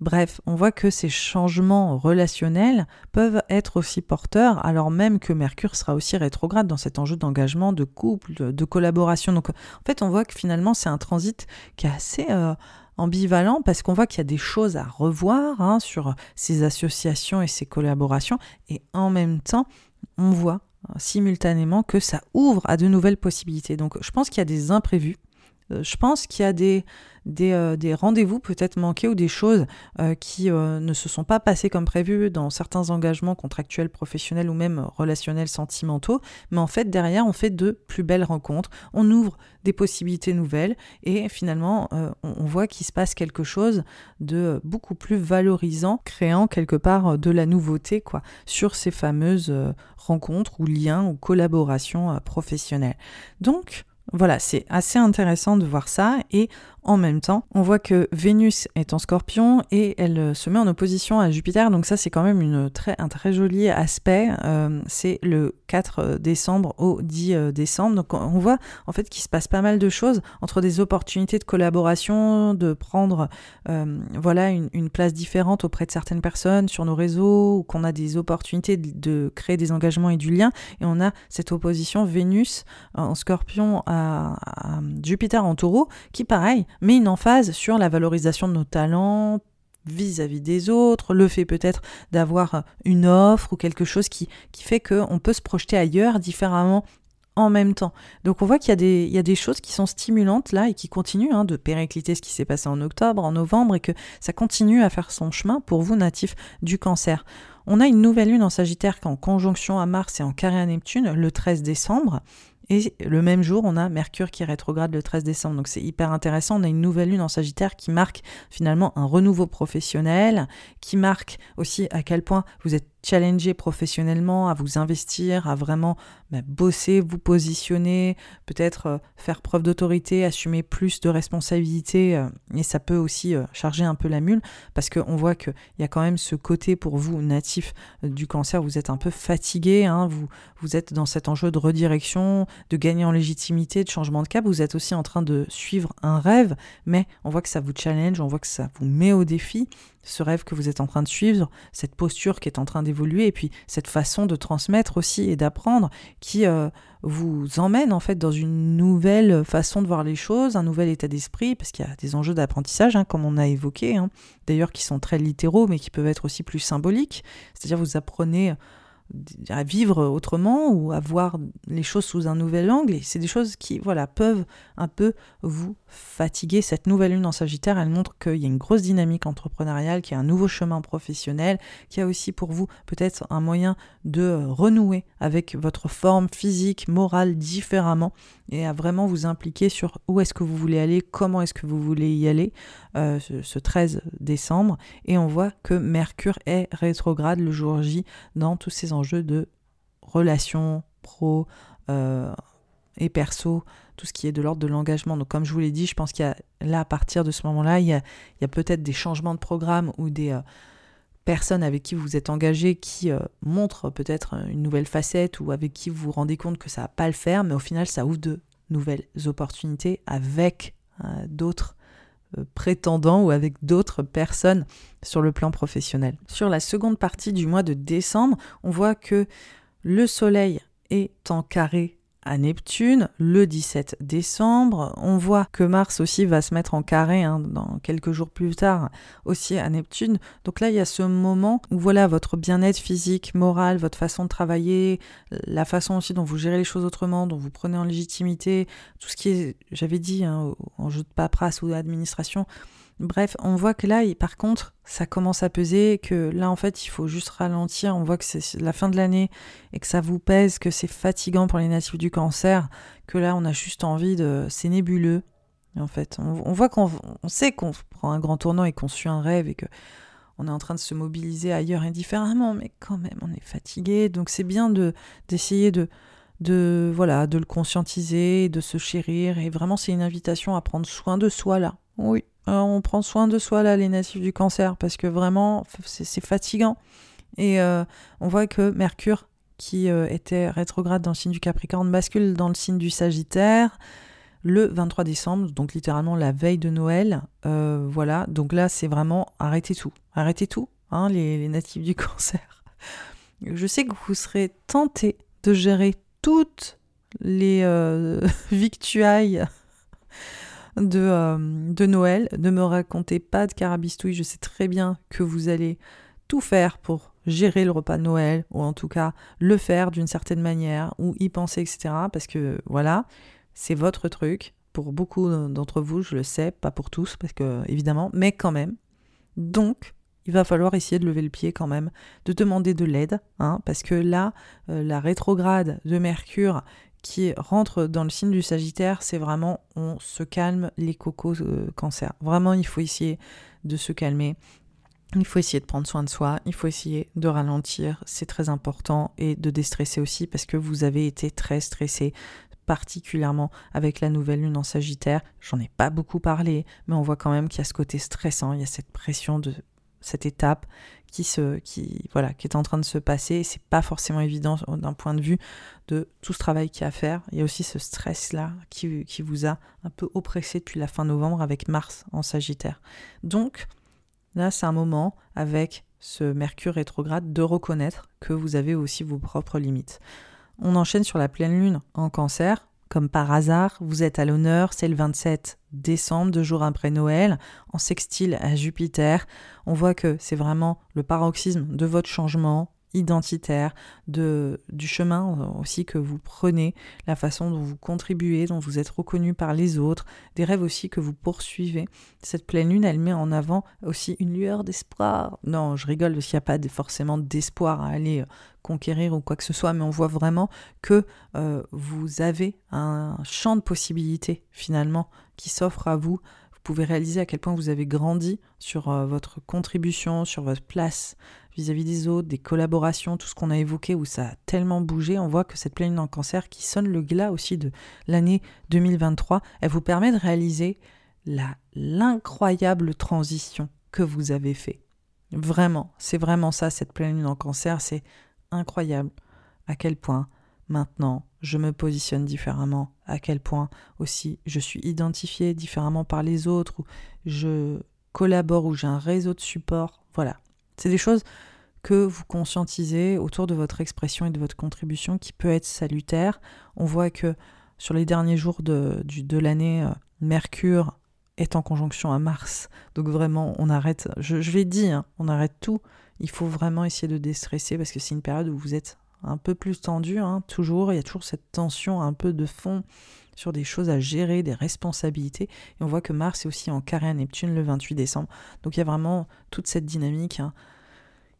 Bref, on voit que ces changements relationnels peuvent être aussi porteurs, alors même que Mercure sera aussi rétrograde dans cet enjeu d'engagement, de couple, de collaboration. Donc en fait, on voit que finalement, c'est un transit qui est assez euh, ambivalent parce qu'on voit qu'il y a des choses à revoir hein, sur ces associations et ces collaborations, et en même temps, on voit simultanément que ça ouvre à de nouvelles possibilités. Donc je pense qu'il y a des imprévus. Euh, je pense qu'il y a des, euh, des, rendez-vous peut-être manqués ou des choses euh, qui ne se sont pas passées comme prévu dans certains engagements contractuels, professionnels ou même relationnels, sentimentaux. Mais en fait, derrière, on fait de plus belles rencontres, on ouvre des possibilités nouvelles et finalement, on, voit qu'il se passe quelque chose de beaucoup plus valorisant, créant quelque part de la nouveauté quoi, sur ces fameuses rencontres ou liens ou collaborations professionnelles. Donc, voilà, c'est assez intéressant de voir ça et en même temps, on voit que Vénus est en scorpion et elle euh, se met en opposition à Jupiter, donc ça c'est quand même une très, un très joli aspect. Euh, c'est le 4 euh, décembre au 10 décembre, donc on voit en fait qu'il se passe pas mal de choses entre des opportunités de collaboration, de prendre voilà une, place différente auprès de certaines personnes sur nos réseaux, qu'on a des opportunités de, créer des engagements et du lien, et on a cette opposition Vénus en scorpion à Jupiter en taureau qui pareil mais une emphase sur la valorisation de nos talents vis-à-vis des autres, le fait peut-être d'avoir une offre ou quelque chose qui, qui fait qu'on peut se projeter ailleurs différemment en même temps. Donc on voit qu'il y, y, a des choses qui sont stimulantes là et qui continuent hein, de péricliter ce qui s'est passé en octobre, en novembre et que ça continue à faire son chemin pour vous natifs du cancer. On a une nouvelle lune en Sagittaire qui est en conjonction à Mars et en carré à Neptune le 13 décembre. Et le même jour, on a Mercure qui rétrograde le 13 décembre. Donc c'est hyper intéressant. On a une nouvelle lune en Sagittaire qui marque finalement un renouveau professionnel, qui marque aussi à quel point vous êtes challenger professionnellement, à vous investir, à vraiment bah, bosser, vous positionner, peut-être euh, faire preuve d'autorité, assumer plus de responsabilités. Euh, et ça peut aussi euh, charger un peu la mule parce qu'on voit qu'il y a quand même ce côté pour vous natif du cancer, vous êtes un peu fatigué, hein, vous, vous êtes dans cet enjeu de redirection, de gagner en légitimité, de changement de cap. Vous êtes aussi en train de suivre un rêve, mais on voit que ça vous challenge, on voit que ça vous met au défi ce rêve que vous êtes en train de suivre, cette posture qui est en train d'évoluer, et puis cette façon de transmettre aussi et d'apprendre qui euh, vous emmène en fait dans une nouvelle façon de voir les choses, un nouvel état d'esprit, parce qu'il y a des enjeux d'apprentissage, hein, comme on a évoqué, hein, d'ailleurs qui sont très littéraux, mais qui peuvent être aussi plus symboliques. C'est-à-dire vous apprenez à vivre autrement ou à voir les choses sous un nouvel angle. Et c'est des choses qui, voilà, peuvent un peu vous fatiguer. Cette nouvelle lune en Sagittaire, elle montre qu'il y a une grosse dynamique entrepreneuriale, qu'il y a un nouveau chemin professionnel, qu'il y a aussi pour vous peut-être un moyen de renouer avec votre forme physique, morale différemment et à vraiment vous impliquer sur où est-ce que vous voulez aller, comment est-ce que vous voulez y aller euh, ce, 13 décembre. Et on voit que Mercure est rétrograde le jour J dans tous ces enjeux de relations pro euh, et perso, tout ce qui est de l'ordre de l'engagement. Donc comme je vous l'ai dit, je pense qu'il y a là, à partir de ce moment-là, il y a, peut-être des changements de programme ou des... Euh, personnes avec qui vous êtes engagé qui montrent peut-être une nouvelle facette ou avec qui vous vous rendez compte que ça va pas le faire, mais au final ça ouvre de nouvelles opportunités avec d'autres euh, prétendants ou avec d'autres personnes sur le plan professionnel. Sur la seconde partie du mois de décembre, on voit que le Soleil est en carré Neptune le 17 décembre. On voit que Mars aussi va se mettre en carré hein, dans quelques jours plus tard aussi à Neptune. Donc là, il y a ce moment où voilà votre bien-être physique, moral, votre façon de travailler, la façon aussi dont vous gérez les choses autrement, dont vous prenez en légitimité, tout ce qui est, j'avais dit, hein, en jeu de paperasse ou d'administration, Bref, on voit que là, par contre, ça commence à peser, que là, en fait, il faut juste ralentir. On voit que c'est la fin de l'année et que ça vous pèse, que c'est fatigant pour les natifs du cancer, que là, on a juste envie de... C'est nébuleux, en fait. On, voit qu'on sait qu'on prend un grand tournant et qu'on suit un rêve et que on est en train de se mobiliser ailleurs indifféremment, mais quand même, on est fatigué. Donc c'est bien de d'essayer de, de voilà, de le conscientiser, de se chérir. Et vraiment, c'est une invitation à prendre soin de soi là. Oui, euh, on prend soin de soi là, les natifs du cancer, parce que vraiment, c'est fatigant. Et euh, on voit que Mercure, qui euh, était rétrograde dans le signe du Capricorne, bascule dans le signe du Sagittaire le 23 décembre, donc littéralement la veille de Noël. voilà, donc là, c'est vraiment arrêtez tout. Arrêtez tout, hein, les, les natifs du cancer. Je sais que vous serez tentés de gérer toutes les victuailles de, euh, de Noël. Ne me racontez pas de carabistouille, je sais très bien que vous allez tout faire pour gérer le repas de Noël, ou en tout cas le faire d'une certaine manière, ou y penser, etc. Parce que voilà, c'est votre truc. Pour beaucoup d'entre vous, je le sais, pas pour tous, parce que évidemment, mais quand même. Donc, il va falloir essayer de lever le pied quand même, de demander de l'aide, hein, parce que là, euh, la rétrograde de Mercure qui rentre dans le signe du Sagittaire, c'est vraiment on se calme les cocos euh, cancer. Vraiment, il faut essayer de se calmer. Il faut essayer de prendre soin de soi, il faut essayer de ralentir, c'est très important, et de déstresser aussi parce que vous avez été très stressé, particulièrement avec la nouvelle lune en Sagittaire. J'en ai pas beaucoup parlé, mais on voit quand même qu'il y a ce côté stressant, il y a cette pression de cette étape qui se qui voilà qui est en train de se passer. C'est pas forcément évident d'un point de vue de tout ce travail qu'il y a à faire. Il y a aussi ce stress là qui, qui vous a un peu oppressé depuis la fin novembre avec Mars en Sagittaire. Donc là c'est un moment avec ce Mercure rétrograde de reconnaître que vous avez aussi vos propres limites. On enchaîne sur la pleine lune en cancer comme par hasard, vous êtes à l'honneur, c'est le 27 décembre, deux jours après Noël, en sextile à Jupiter. On voit que c'est vraiment le paroxysme de votre changement, identitaire, de, du chemin euh, aussi que vous prenez, la façon dont vous contribuez, dont vous êtes reconnu par les autres, des rêves aussi que vous poursuivez. Cette pleine lune, elle met en avant aussi une lueur d'espoir. Non, je rigole parce n'y a pas forcément d'espoir à aller euh, conquérir ou quoi que ce soit, mais on voit vraiment que euh, vous avez un champ de possibilités finalement qui s'offre à vous vous pouvez réaliser à quel point vous avez grandi sur votre contribution, sur votre place vis-à-vis des autres, des collaborations, tout ce qu'on a évoqué où ça a tellement bougé. On voit que cette pleine lune en cancer qui sonne le glas aussi de l'année 2023, elle vous permet de réaliser l'incroyable transition que vous avez fait. Vraiment, c'est vraiment ça cette pleine lune en cancer, c'est incroyable à quel point maintenant je me positionne différemment, à quel point aussi je suis identifié différemment par les autres, ou je collabore, ou j'ai un réseau de support. Voilà, c'est des choses que vous conscientisez autour de votre expression et de votre contribution qui peut être salutaire. On voit que sur les derniers jours de, l'année, euh, Mercure est en conjonction à Mars. Donc vraiment, on arrête, je, je l'ai dit, hein, on arrête tout. Il faut vraiment essayer de déstresser parce que c'est une période où vous êtes un peu plus tendu, hein, toujours. Il y a toujours cette tension un peu de fond sur des choses à gérer, des responsabilités. Et on voit que Mars est aussi en carré à Neptune le 28 décembre. Donc il y a vraiment toute cette dynamique hein,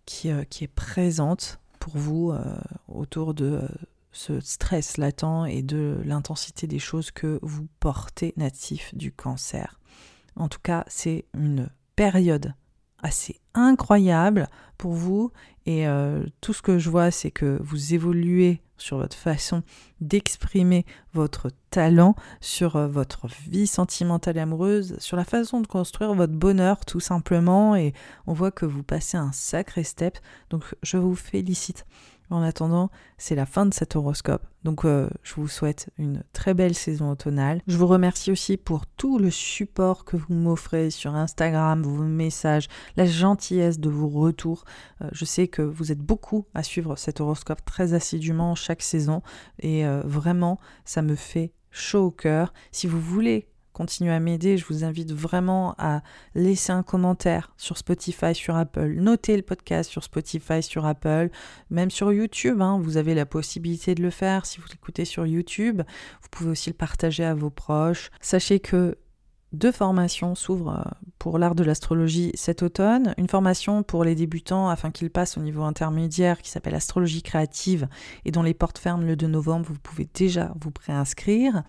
qui, euh, qui, est présente pour vous euh, autour de euh, ce stress latent et de l'intensité des choses que vous portez natif du cancer. En tout cas, c'est une période assez incroyable pour vous et tout ce que je vois c'est que vous évoluez sur votre façon d'exprimer votre talent, sur euh, votre vie sentimentale et amoureuse, sur la façon de construire votre bonheur tout simplement. Et on voit que vous passez un sacré step. Donc je vous félicite en attendant, c'est la fin de cet horoscope. Donc euh, je vous souhaite une très belle saison automnale. Je vous remercie aussi pour tout le support que vous m'offrez sur Instagram, vos messages, la gentillesse de vos retours. Euh, je sais que vous êtes beaucoup à suivre cet horoscope très assidûment chaque saison et euh, vraiment ça me fait chaud au cœur. Si vous voulez continuer à m'aider, je vous invite vraiment à laisser un commentaire sur Spotify, sur Apple, noter le podcast sur Spotify, sur Apple, même sur YouTube. Hein, vous avez la possibilité de le faire si vous l'écoutez sur YouTube. Vous pouvez aussi le partager à vos proches. Sachez que deux formations s'ouvrent euh, pour l'art de l'astrologie cet automne. Une formation pour les débutants afin qu'ils passent au niveau intermédiaire qui s'appelle Astrologie créative et dont les portes ferment le 2 novembre. Vous pouvez déjà vous préinscrire.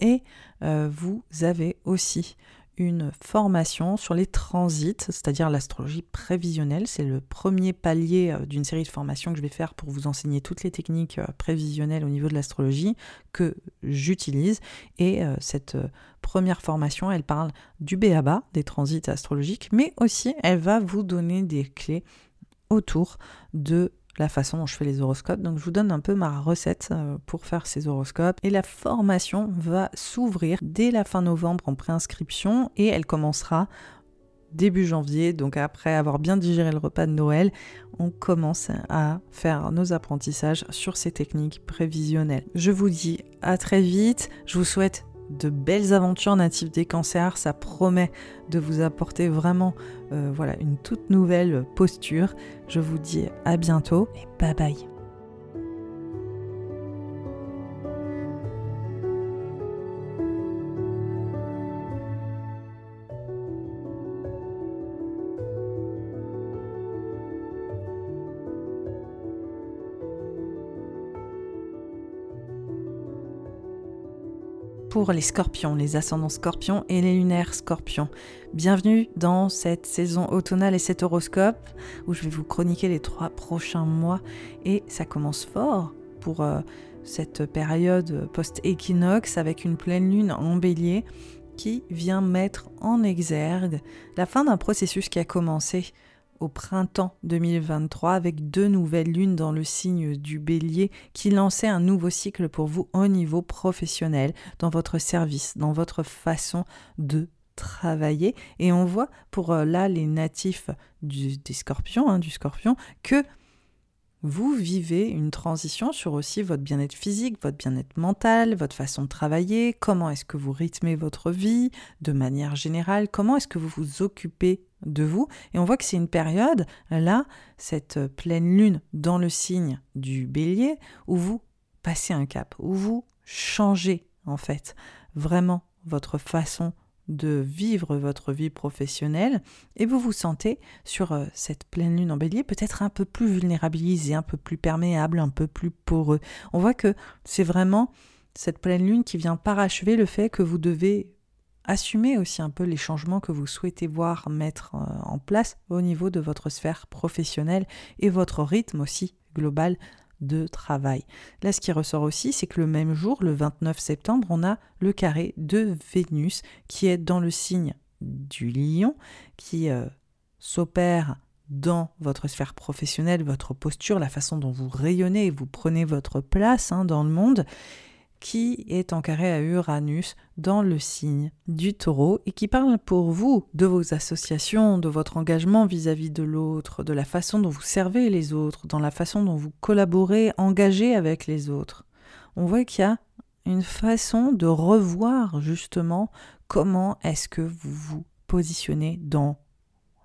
Et euh, vous avez aussi une formation sur les transits, c'est-à-dire l'astrologie prévisionnelle. C'est le premier palier euh, d'une série de formations que je vais faire pour vous enseigner toutes les techniques euh, prévisionnelles au niveau de l'astrologie que j'utilise. Et cette première formation, elle parle du béaba, des transits astrologiques, mais aussi elle va vous donner des clés autour de la façon dont je fais les horoscopes. Donc je vous donne un peu ma recette euh, pour faire ces horoscopes. Et la formation va s'ouvrir dès la fin novembre en préinscription et elle commencera début janvier. Donc après avoir bien digéré le repas de Noël, on commence à faire nos apprentissages sur ces techniques prévisionnelles. Je vous dis à très vite. Je vous souhaite de belles aventures natives des cancers. Ça promet de vous apporter vraiment euh, voilà, une toute nouvelle posture. Je vous dis à bientôt et bye bye. Pour les scorpions, les ascendants scorpions et les lunaires scorpions. Bienvenue dans cette saison automnale et cet horoscope où je vais vous chroniquer les trois prochains mois et ça commence fort pour euh, cette période post-équinoxe avec une pleine lune en bélier qui vient mettre en exergue la fin d'un processus qui a commencé au printemps 2023 avec deux nouvelles lunes dans le signe du bélier qui lançaient un nouveau cycle pour vous au niveau professionnel, dans votre service, dans votre façon de travailler. Et on voit pour euh, là les natifs du, des scorpions, hein, du scorpion, que vous vivez une transition sur aussi votre bien-être physique, votre bien-être mental, votre façon de travailler, comment est-ce que vous rythmez votre vie de manière générale, comment est-ce que vous vous occupez de vous. Et on voit que c'est une période, là, cette pleine lune dans le signe du bélier, où vous passez un cap, où vous changez en fait vraiment votre façon de vivre votre vie professionnelle et vous vous sentez sur euh, cette pleine lune en bélier peut-être un peu plus vulnérabilisé, un peu plus perméable, un peu plus poreux. On voit que c'est vraiment cette pleine lune qui vient parachever le fait que vous devez assumez aussi un peu les changements que vous souhaitez voir mettre euh, en place au niveau de votre sphère professionnelle et votre rythme aussi global de travail. Là, ce qui ressort aussi, c'est que le même jour, le 29 septembre, on a le carré de Vénus qui est dans le signe du lion, qui euh, s'opère dans votre sphère professionnelle, votre posture, la façon dont vous rayonnez et vous prenez votre place hein, dans le monde, qui est en carré à Uranus dans le signe du taureau et qui parle pour vous de vos associations, de votre engagement vis-à-vis de l'autre, de la façon dont vous servez les autres, dans la façon dont vous collaborez, engagez avec les autres. On voit qu'il y a une façon de revoir justement comment est-ce que vous vous positionnez dans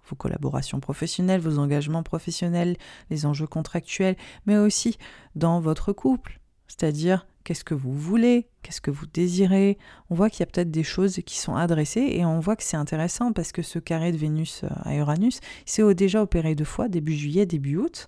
vos collaborations professionnelles, vos engagements professionnels, les enjeux contractuels, mais aussi dans votre couple. C'est-à-dire qu'est-ce que vous voulez, qu'est-ce que vous désirez. On voit qu'il y a peut-être des choses qui sont adressées et on voit que c'est intéressant parce que ce carré de Vénus euh, à Uranus s'est déjà opéré deux fois, début juillet, début août.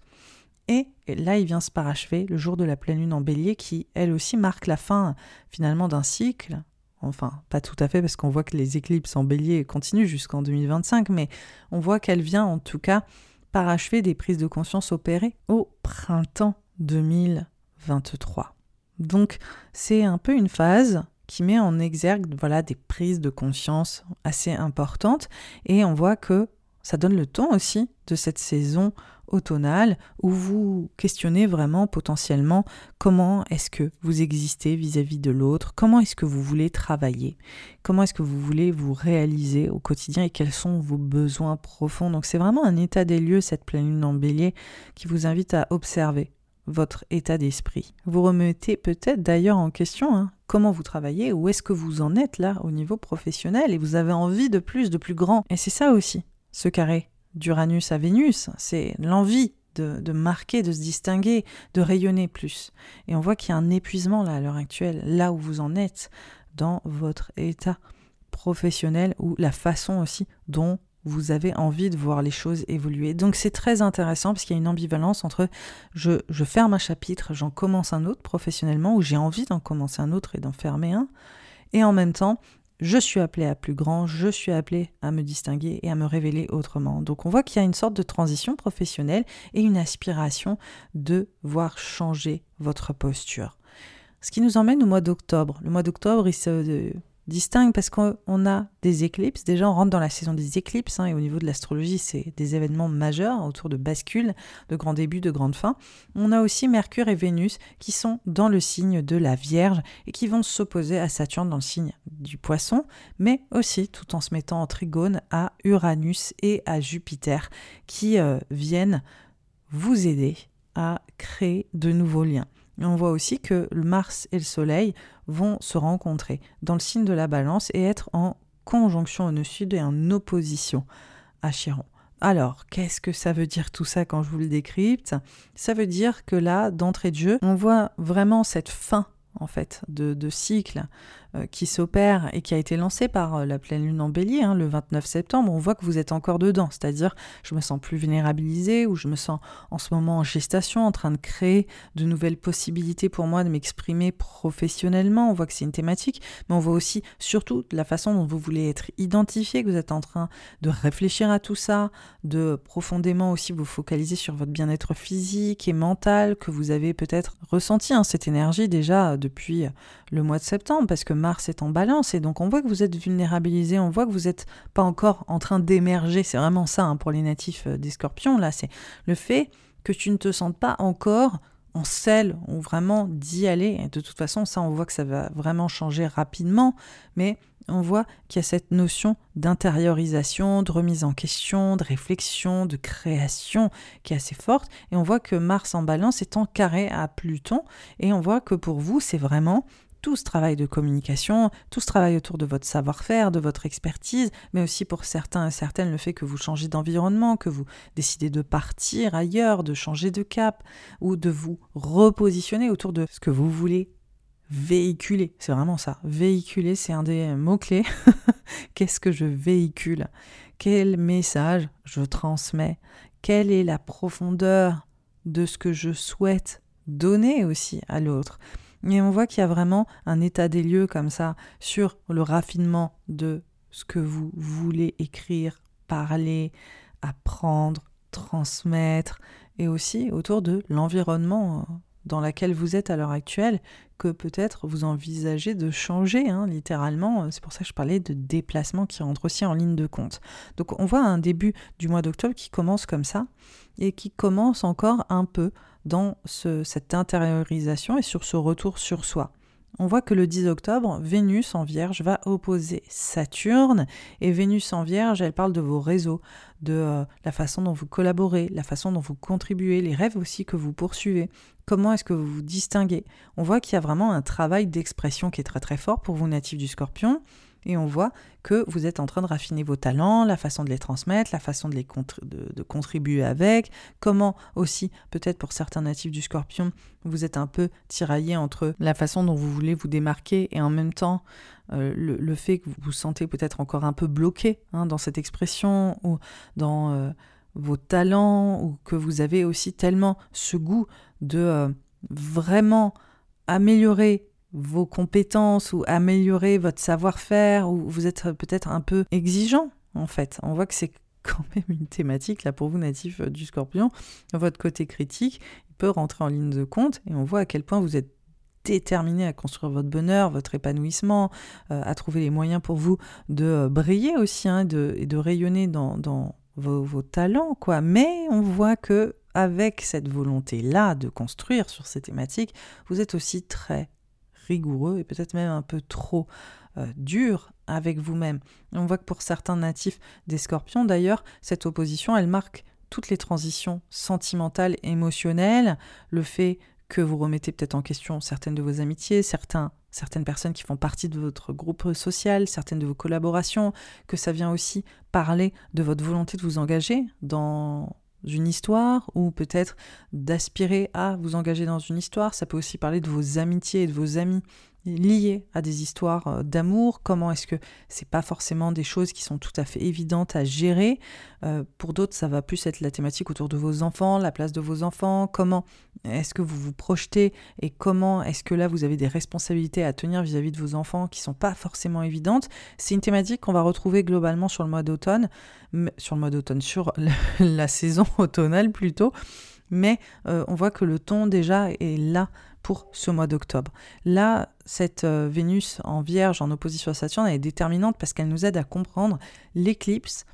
Et là, il vient se parachever le jour de la pleine lune en bélier qui, elle aussi, marque la fin finalement d'un cycle. Enfin, pas tout à fait parce qu'on voit que les éclipses en bélier continuent jusqu'en 2025, mais on voit qu'elle vient en tout cas parachever des prises de conscience opérées au printemps 2023. Donc c'est un peu une phase qui met en exergue voilà des prises de conscience assez importantes et on voit que ça donne le temps aussi de cette saison automnale où vous questionnez vraiment potentiellement comment est-ce que vous existez vis-à-vis de l'autre, comment est-ce que vous voulez travailler, comment est-ce que vous voulez vous réaliser au quotidien et quels sont vos besoins profonds. Donc c'est vraiment un état des lieux cette pleine lune en bélier qui vous invite à observer votre état d'esprit. Vous remettez peut-être d'ailleurs en question hein, comment vous travaillez, où est-ce que vous en êtes là au niveau professionnel et vous avez envie de plus, de plus grand. Et c'est ça aussi, ce carré d'Uranus à Vénus, c'est l'envie de, de, marquer, de se distinguer, de rayonner plus. Et on voit qu'il y a un épuisement là à l'heure actuelle, là où vous en êtes, dans votre état professionnel ou la façon aussi dont vous avez envie de voir les choses évoluer. Donc c'est très intéressant parce qu'il y a une ambivalence entre je, ferme un chapitre, j'en commence un autre professionnellement, ou j'ai envie d'en commencer un autre et d'en fermer un, et en même temps, je suis appelé à plus grand, je suis appelé à me distinguer et à me révéler autrement. Donc on voit qu'il y a une sorte de transition professionnelle et une aspiration de voir changer votre posture. Ce qui nous emmène au mois d'octobre. Le mois d'octobre, il se distingue parce qu'on a des éclipses. Déjà, on rentre dans la saison des éclipses hein, et au niveau de l'astrologie, c'est des événements majeurs autour de bascules, de grands débuts, de grandes fins. On a aussi Mercure et Vénus qui sont dans le signe de la Vierge et qui vont s'opposer à Saturne dans le signe du Poisson, mais aussi tout en se mettant en trigone à Uranus et à Jupiter qui euh, viennent vous aider à créer de nouveaux liens. On voit aussi que le Mars et le Soleil vont se rencontrer dans le signe de la balance et être en conjonction au nœud sud et en opposition à Chiron. Alors, qu'est-ce que ça veut dire tout ça quand je vous le décrypte? Ça veut dire que là, d'entrée de jeu, on voit vraiment cette fin en fait de, cycle qui s'opère et qui a été lancé par euh, la pleine lune en bélier hein, le 29 septembre, on voit que vous êtes encore dedans, c'est-à-dire je me sens plus vulnérabilisé ou je me sens en ce moment en gestation, en train de créer de nouvelles possibilités pour moi de m'exprimer professionnellement, on voit que c'est une thématique, mais on voit aussi surtout la façon dont vous voulez être identifié, que vous êtes en train de réfléchir à tout ça, de profondément aussi vous focaliser sur votre bien-être physique et mental, que vous avez peut-être ressenti hein, cette énergie déjà depuis le mois de septembre, parce que Mars est en balance, et donc on voit que vous êtes vulnérabilisé, on voit que vous n'êtes pas encore en train d'émerger, c'est vraiment ça hein, pour les natifs euh, des scorpions, là, c'est le fait que tu ne te sentes pas encore en selle ou vraiment d'y aller. De toute façon, ça, on voit que ça va vraiment changer rapidement, mais on voit qu'il y a cette notion d'intériorisation, de remise en question, de réflexion, de création qui est assez forte. Et on voit que Mars en balance est en carré à Pluton. Et on voit que pour vous, c'est vraiment tout ce travail de communication, tout ce travail autour de votre savoir-faire, de votre expertise, mais aussi pour certains et certaines le fait que vous changez d'environnement, que vous décidez de partir ailleurs, de changer de cap ou de vous repositionner autour de ce que vous voulez véhiculer. C'est vraiment ça. Véhiculer, c'est un des mots-clés. Qu'est-ce que je véhicule? Quel message je transmets? Quelle est la profondeur de ce que je souhaite donner aussi à l'autre? Et on voit qu'il y a vraiment un état des lieux comme ça sur le raffinement de ce que vous voulez écrire, parler, apprendre, transmettre, et aussi autour de l'environnement dans lequel vous êtes à l'heure actuelle, que peut-être vous envisagez de changer, hein, littéralement. C'est pour ça que je parlais de déplacement qui rentre aussi en ligne de compte. Donc on voit un début du mois d'octobre qui commence comme ça, et qui commence encore un peu dans cette intériorisation et sur ce retour sur soi on voit que le 10 octobre, Vénus en Vierge va opposer Saturne. Et Vénus en Vierge, elle parle de vos réseaux, de euh, la façon dont vous collaborez, la façon dont vous contribuez, les rêves aussi que vous poursuivez. Comment est-ce que vous vous distinguez? On voit qu'il y a vraiment un travail d'expression qui est très très fort pour vous natifs du scorpion et on voit que vous êtes en train de raffiner vos talents, la façon de les transmettre, la façon de, les de, contribuer avec, comment aussi, peut-être pour certains natifs du scorpion, vous êtes un peu tiraillé entre la façon dont vous voulez vous démarquer et en même temps euh, le, fait que vous vous sentez peut-être encore un peu bloqué hein, dans cette expression ou dans euh, vos talents ou que vous avez aussi tellement ce goût de euh, vraiment améliorer vos compétences ou améliorer votre savoir-faire ou vous êtes peut-être un peu exigeant en fait. On voit que c'est quand même une thématique là pour vous natifs euh, du scorpion. Votre côté critique peut rentrer en ligne de compte et on voit à quel point vous êtes déterminé à construire votre bonheur, votre épanouissement, euh, à trouver les moyens pour vous de euh, briller aussi hein, de, de rayonner dans, vos, vos, talents quoi. Mais on voit que avec cette volonté là de construire sur ces thématiques, vous êtes aussi très rigoureux et peut-être même un peu trop euh, dur avec vous-même. On voit que pour certains natifs des scorpions, d'ailleurs, cette opposition, elle marque toutes les transitions sentimentales, émotionnelles, le fait que vous remettez peut-être en question certaines de vos amitiés, certains, certaines personnes qui font partie de votre groupe social, certaines de vos collaborations, que ça vient aussi parler de votre volonté de vous engager dans une histoire ou peut-être d'aspirer à vous engager dans une histoire. Ça peut aussi parler de vos amitiés et de vos amis liées à des histoires euh, d'amour, comment est-ce que c'est pas forcément des choses qui sont tout à fait évidentes à gérer? Euh, pour d'autres, ça va plus être la thématique autour de vos enfants, la place de vos enfants, comment est-ce que vous vous projetez et comment est-ce que là vous avez des responsabilités à tenir vis-à-vis de vos enfants qui sont pas forcément évidentes? C'est une thématique qu'on va retrouver globalement sur le mois d'automne, sur le mois d'automne, sur la saison automnale plutôt. Mais euh, on voit que le ton déjà est là pour ce mois d'octobre. Là, cette euh, Vénus en Vierge en opposition à Saturne, elle est déterminante parce qu'elle nous aide à comprendre l'éclipse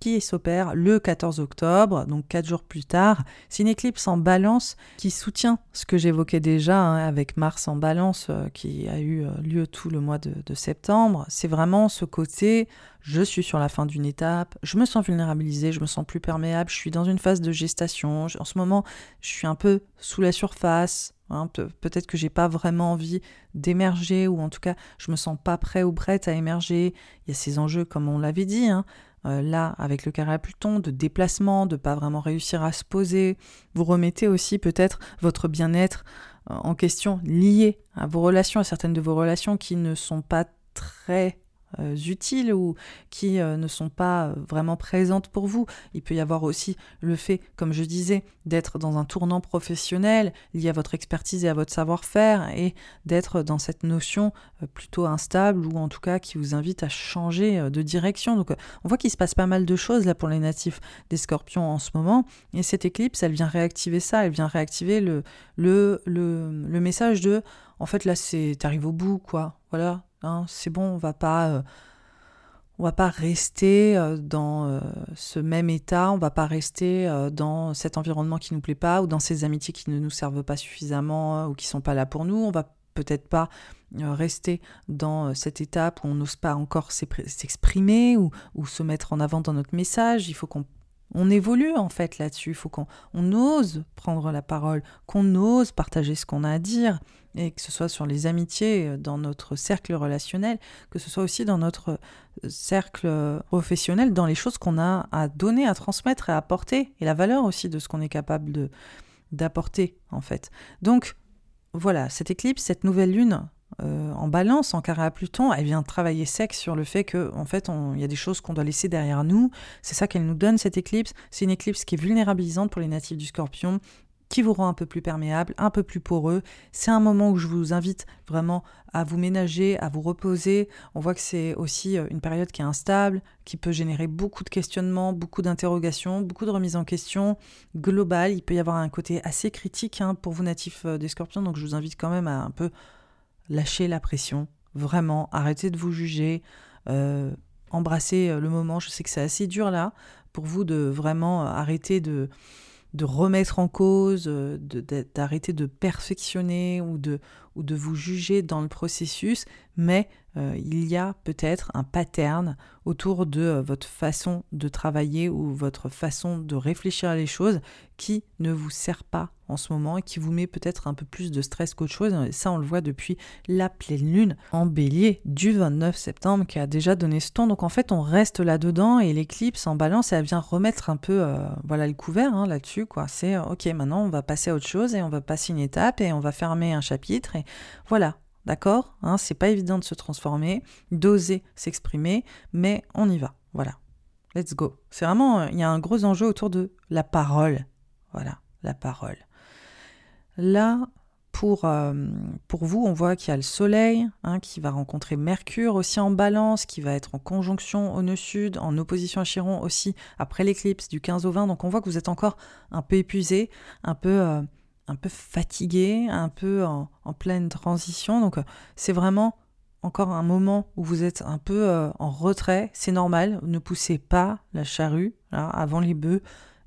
qui s'opère le 14 octobre, donc quatre jours plus tard. C'est une éclipse en balance qui soutient ce que j'évoquais déjà hein, avec Mars en balance euh, qui a eu euh, lieu tout le mois de, de septembre. C'est vraiment ce côté, je suis sur la fin d'une étape, je me sens vulnérabilisé, je me sens plus perméable, je suis dans une phase de gestation, en ce moment je suis un peu sous la surface, Hein, peut-être que j'ai pas vraiment envie d'émerger ou en tout cas je me sens pas prêt ou prête à émerger. Il y a ces enjeux comme on l'avait dit hein, euh, là avec le carré à Pluton de déplacement, de pas vraiment réussir à se poser. Vous remettez aussi peut-être votre bien-être euh, en question lié à vos relations, à certaines de vos relations qui ne sont pas très euh, utiles ou qui euh, ne sont pas euh, vraiment présentes pour vous. Il peut y avoir aussi le fait, comme je disais, d'être dans un tournant professionnel lié à votre expertise et à votre savoir-faire et d'être dans cette notion plutôt instable ou en tout cas qui vous invite à changer de direction. Donc on voit qu'il se passe pas mal de choses là pour les natifs des scorpions en ce moment et cette éclipse, elle vient réactiver ça, elle vient réactiver le, le, le, le message de en fait là c'est t'arrives au bout quoi voilà Hein, c'est bon, on va pas, euh, on va pas rester euh, dans euh, ce même état, on va pas rester dans cet environnement qui nous plaît pas ou dans ces amitiés qui ne nous servent pas suffisamment ou qui sont pas là pour nous. On va peut-être pas rester dans cette étape où on n'ose pas encore s'exprimer ou, se mettre en avant dans notre message. Il faut qu'on on évolue en fait là-dessus. Il faut qu'on ose prendre la parole, qu'on ose partager ce qu'on a à dire et que ce soit sur les amitiés euh, dans notre cercle relationnel, que ce soit aussi dans notre euh, cercle euh, professionnel, dans les choses qu'on a à donner, à transmettre et à apporter, et la valeur aussi de ce qu'on est capable de d'apporter en fait. Donc voilà, cette éclipse, cette nouvelle lune en balance, en carré à Pluton, elle vient travailler sec sur le fait que en fait il y a des choses qu'on doit laisser derrière nous. C'est ça qu'elle nous donne cette éclipse. C'est une éclipse qui est vulnérabilisante pour les natifs du Scorpion qui vous rend un peu plus perméable, un peu plus poreux. C'est un moment où je vous invite vraiment à vous ménager, à vous reposer. On voit que c'est aussi euh, une période qui est instable, qui peut générer beaucoup de questionnements, beaucoup d'interrogations, beaucoup de remises en question globales. Il peut y avoir un côté assez critique hein, pour vous natifs euh, des scorpions, donc je vous invite quand même à un peu lâcher la pression, vraiment, arrêter de vous juger, euh, embrasser le moment. Je sais que c'est assez dur là pour vous de vraiment arrêter de de remettre en cause, euh, d'arrêter de, perfectionner ou de, ou de vous juger dans le processus, mais euh, il y a peut-être un pattern autour de euh, votre façon de travailler ou votre façon de réfléchir à les choses qui ne vous sert pas en ce moment et qui vous met peut-être un peu plus de stress qu'autre chose. Et ça, on le voit depuis la pleine lune en bélier du 29 septembre qui a déjà donné ce temps. Donc en fait, on reste là-dedans et l'éclipse en balance, elle vient remettre un peu euh, voilà, le couvert hein, là-dessus. C'est ok, maintenant on va passer à autre chose et on va passer une étape et on va fermer un chapitre. Voilà, D'accord hein, C'est pas évident de se transformer, d'oser s'exprimer, mais on y va. Voilà. Let's go. C'est vraiment, il y a un gros enjeu autour de la parole. Voilà, la parole. Là, pour, euh, pour vous, on voit qu'il y a le Soleil hein, qui va rencontrer Mercure aussi en balance, qui va être en conjonction au nœud sud, en opposition à Chiron aussi après l'éclipse du 15 au 20. Donc on voit que vous êtes encore un peu épuisé, un peu... Euh, un peu fatigué, un peu en, pleine transition. Donc euh, c'est vraiment encore un moment où vous êtes un peu euh, en retrait. C'est normal, ne poussez pas la charrue avant les bœufs.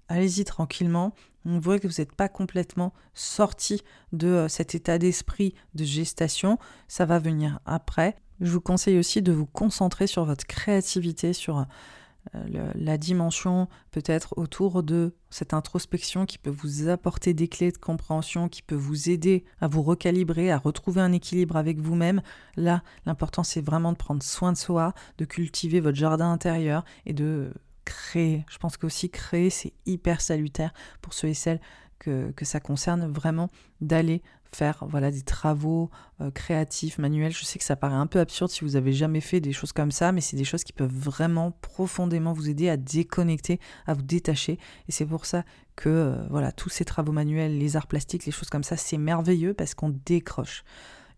Allez-y tranquillement. On voit que vous n'êtes pas complètement sorti de euh, cet état d'esprit de gestation. Ça va venir après. Je vous conseille aussi de vous concentrer sur votre créativité, sur la dimension peut-être autour de cette introspection qui peut vous apporter des clés de compréhension, qui peut vous aider à vous recalibrer, à retrouver un équilibre avec vous-même. Là, l'important c'est vraiment de prendre soin de soi, de cultiver votre jardin intérieur et de créer. Je pense qu'aussi créer, c'est hyper salutaire pour ceux et celles que, que ça concerne, vraiment d'aller faire voilà des travaux euh, créatifs, manuels. Je sais que ça paraît un peu absurde si vous avez jamais fait des choses comme ça, mais c'est des choses qui peuvent vraiment profondément vous aider à déconnecter, à vous détacher. Et c'est pour ça que euh, voilà tous ces travaux manuels, les arts plastiques, les choses comme ça, c'est merveilleux parce qu'on décroche.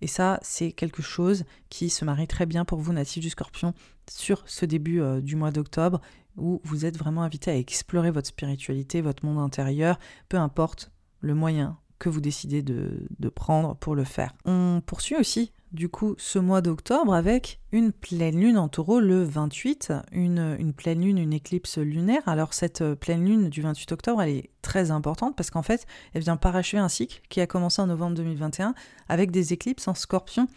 Et ça, c'est quelque chose qui se marie très bien pour vous, natifs du scorpion, sur ce début euh, du mois d'octobre, où vous êtes vraiment invité à explorer votre spiritualité, votre monde intérieur, peu importe le moyen vous décidez de, prendre pour le faire. On poursuit aussi du coup ce mois d'octobre avec une pleine lune en taureau le 28, une, une, pleine lune, une éclipse lunaire. Alors cette euh, pleine lune du 28 octobre, elle est très importante parce qu'en fait, elle vient parachever un cycle qui a commencé en novembre 2021 avec des éclipses en scorpion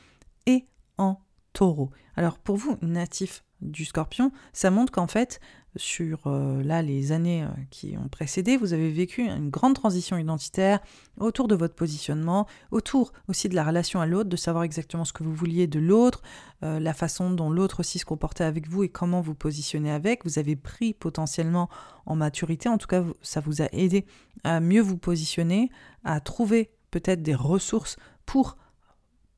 et en taureau. Alors pour vous, natif du scorpion, ça montre qu'en fait, sur euh, là les années euh, qui ont précédé, vous avez vécu une grande transition identitaire autour de votre positionnement, autour aussi de la relation à l'autre, de savoir exactement ce que vous vouliez de l'autre, euh, la façon dont l'autre aussi se comportait avec vous et comment vous positionnez avec. Vous avez pris potentiellement en maturité, en tout cas ça vous a aidé à mieux vous positionner, à trouver peut-être des ressources pour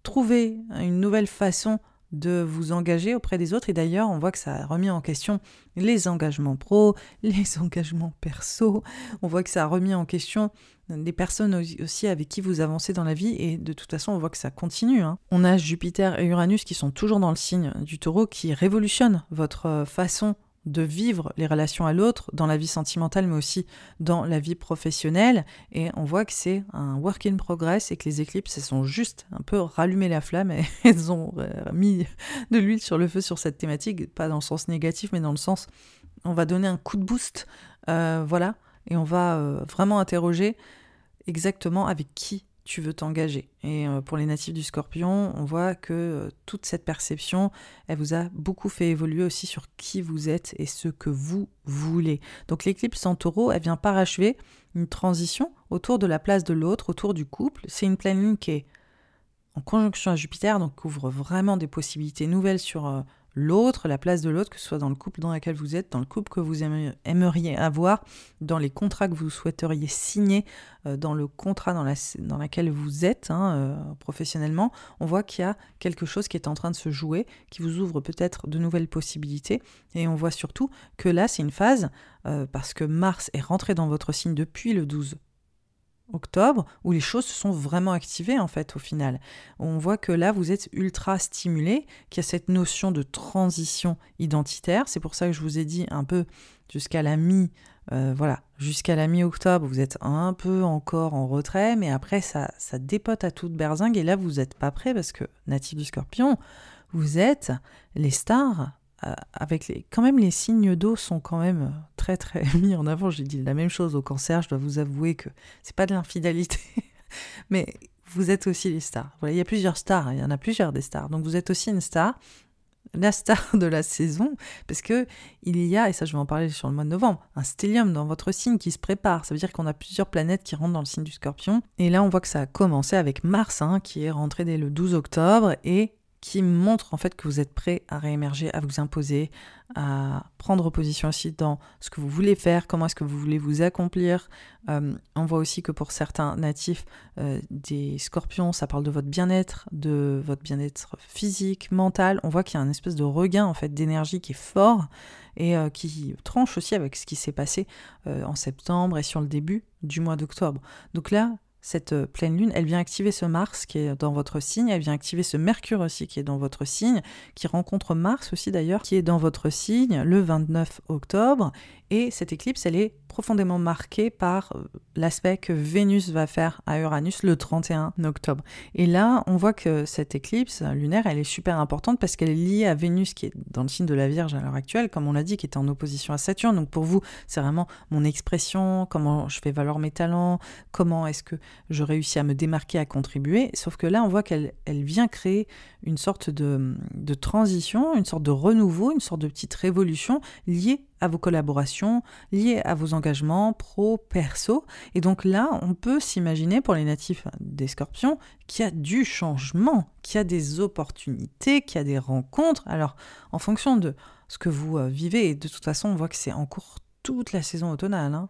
trouver une nouvelle façon de vous engager auprès des autres. Et d'ailleurs, on voit que ça a remis en question les engagements pro, les engagements perso. On voit que ça a remis en question des personnes aussi avec qui vous avancez dans la vie. Et de toute façon, on voit que ça continue. Hein. On a Jupiter et Uranus qui sont toujours dans le signe du taureau, qui révolutionnent votre façon de vivre les relations à l'autre dans la vie sentimentale mais aussi dans la vie professionnelle. Et on voit que c'est un work in progress et que les éclipses elles sont juste un peu rallumé la flamme et elles ont euh, mis de l'huile sur le feu sur cette thématique pas dans le sens négatif mais dans le sens on va donner un coup de boost euh, voilà. Et on va euh, vraiment interroger exactement avec qui tu veux t'engager. Et euh, pour les natifs du scorpion, on voit que euh, toute cette perception, elle vous a beaucoup fait évoluer aussi sur qui vous êtes et ce que vous voulez. Donc l'éclipse en taureau, elle vient parachever une transition autour de la place de l'autre, autour du couple. C'est une pleine qui est en conjonction à Jupiter, donc ouvre vraiment des possibilités nouvelles sur euh, l'autre, la place de l'autre, que ce soit dans le couple dans lequel vous êtes, dans le couple que vous aimeriez avoir, dans les contrats que vous souhaiteriez signer, euh, dans le contrat dans, lequel vous êtes hein, euh, professionnellement, on voit qu'il y a quelque chose qui est en train de se jouer, qui vous ouvre peut-être de nouvelles possibilités. Et on voit surtout que là, c'est une phase, euh, parce que Mars est rentré dans votre signe depuis le 12 octobre, où les choses se sont vraiment activées en fait au final. On voit que là, vous êtes ultra stimulé, qu'il y a cette notion de transition identitaire. C'est pour ça que je vous ai dit un peu jusqu'à la mi, euh, voilà, jusqu'à la mi-octobre, vous êtes un peu encore en retrait, mais après ça, ça dépote à toute berzingue et là vous n'êtes pas prêt parce que natif du Scorpion, vous êtes les stars avec les, quand même les signes d'eau sont quand même très très mis en avant. J'ai dit la même chose au cancer. Je dois vous avouer que c'est pas de l'infidélité, mais vous êtes aussi les stars. Voilà, il y a plusieurs stars. Il y en a plusieurs des stars. Donc vous êtes aussi une star, la star de la saison, parce que il y a et ça je vais en parler sur le mois de novembre, un stellium dans votre signe qui se prépare. Ça veut dire qu'on a plusieurs planètes qui rentrent dans le signe du Scorpion. Et là on voit que ça a commencé avec Mars, hein, qui est rentré dès le 12 octobre et qui montre en fait que vous êtes prêt à réémerger, à vous imposer, à prendre position aussi dans ce que vous voulez faire, comment est-ce que vous voulez vous accomplir. Euh, on voit aussi que pour certains natifs euh, des scorpions, ça parle de votre bien-être, de votre bien-être physique, mental. On voit qu'il y a un espèce de regain en fait d'énergie qui est fort et euh, qui tranche aussi avec ce qui s'est passé en septembre et sur le début du mois d'octobre. Donc là, cette euh, pleine lune, elle vient activer ce Mars qui est dans votre signe, elle vient activer ce Mercure aussi qui est dans votre signe, qui rencontre Mars aussi d'ailleurs, qui est dans votre signe le 29 octobre. Et cette éclipse, elle est profondément marquée par euh, l'aspect que Vénus va faire à Uranus le 31 octobre. Et là, on voit que cette éclipse lunaire, elle est super importante parce qu'elle est liée à Vénus qui est dans le signe de la Vierge à l'heure actuelle, comme on l'a dit, qui est en opposition à Saturne. Donc pour vous, c'est vraiment mon expression, comment je fais valoir mes talents, comment est-ce que je réussis à me démarquer, à contribuer. Sauf que là, on voit qu'elle elle vient créer une sorte de, de transition, une sorte de renouveau, une sorte de petite révolution liée à vos collaborations, liées à vos engagements pro, perso. Et donc là, on peut s'imaginer pour les natifs des scorpions qu'il y a du changement, qu'il y a des opportunités, qu'il y a des rencontres. Alors, en fonction de ce que vous euh, vivez, et de toute façon, on voit que c'est en cours toute la saison automnale. Hein,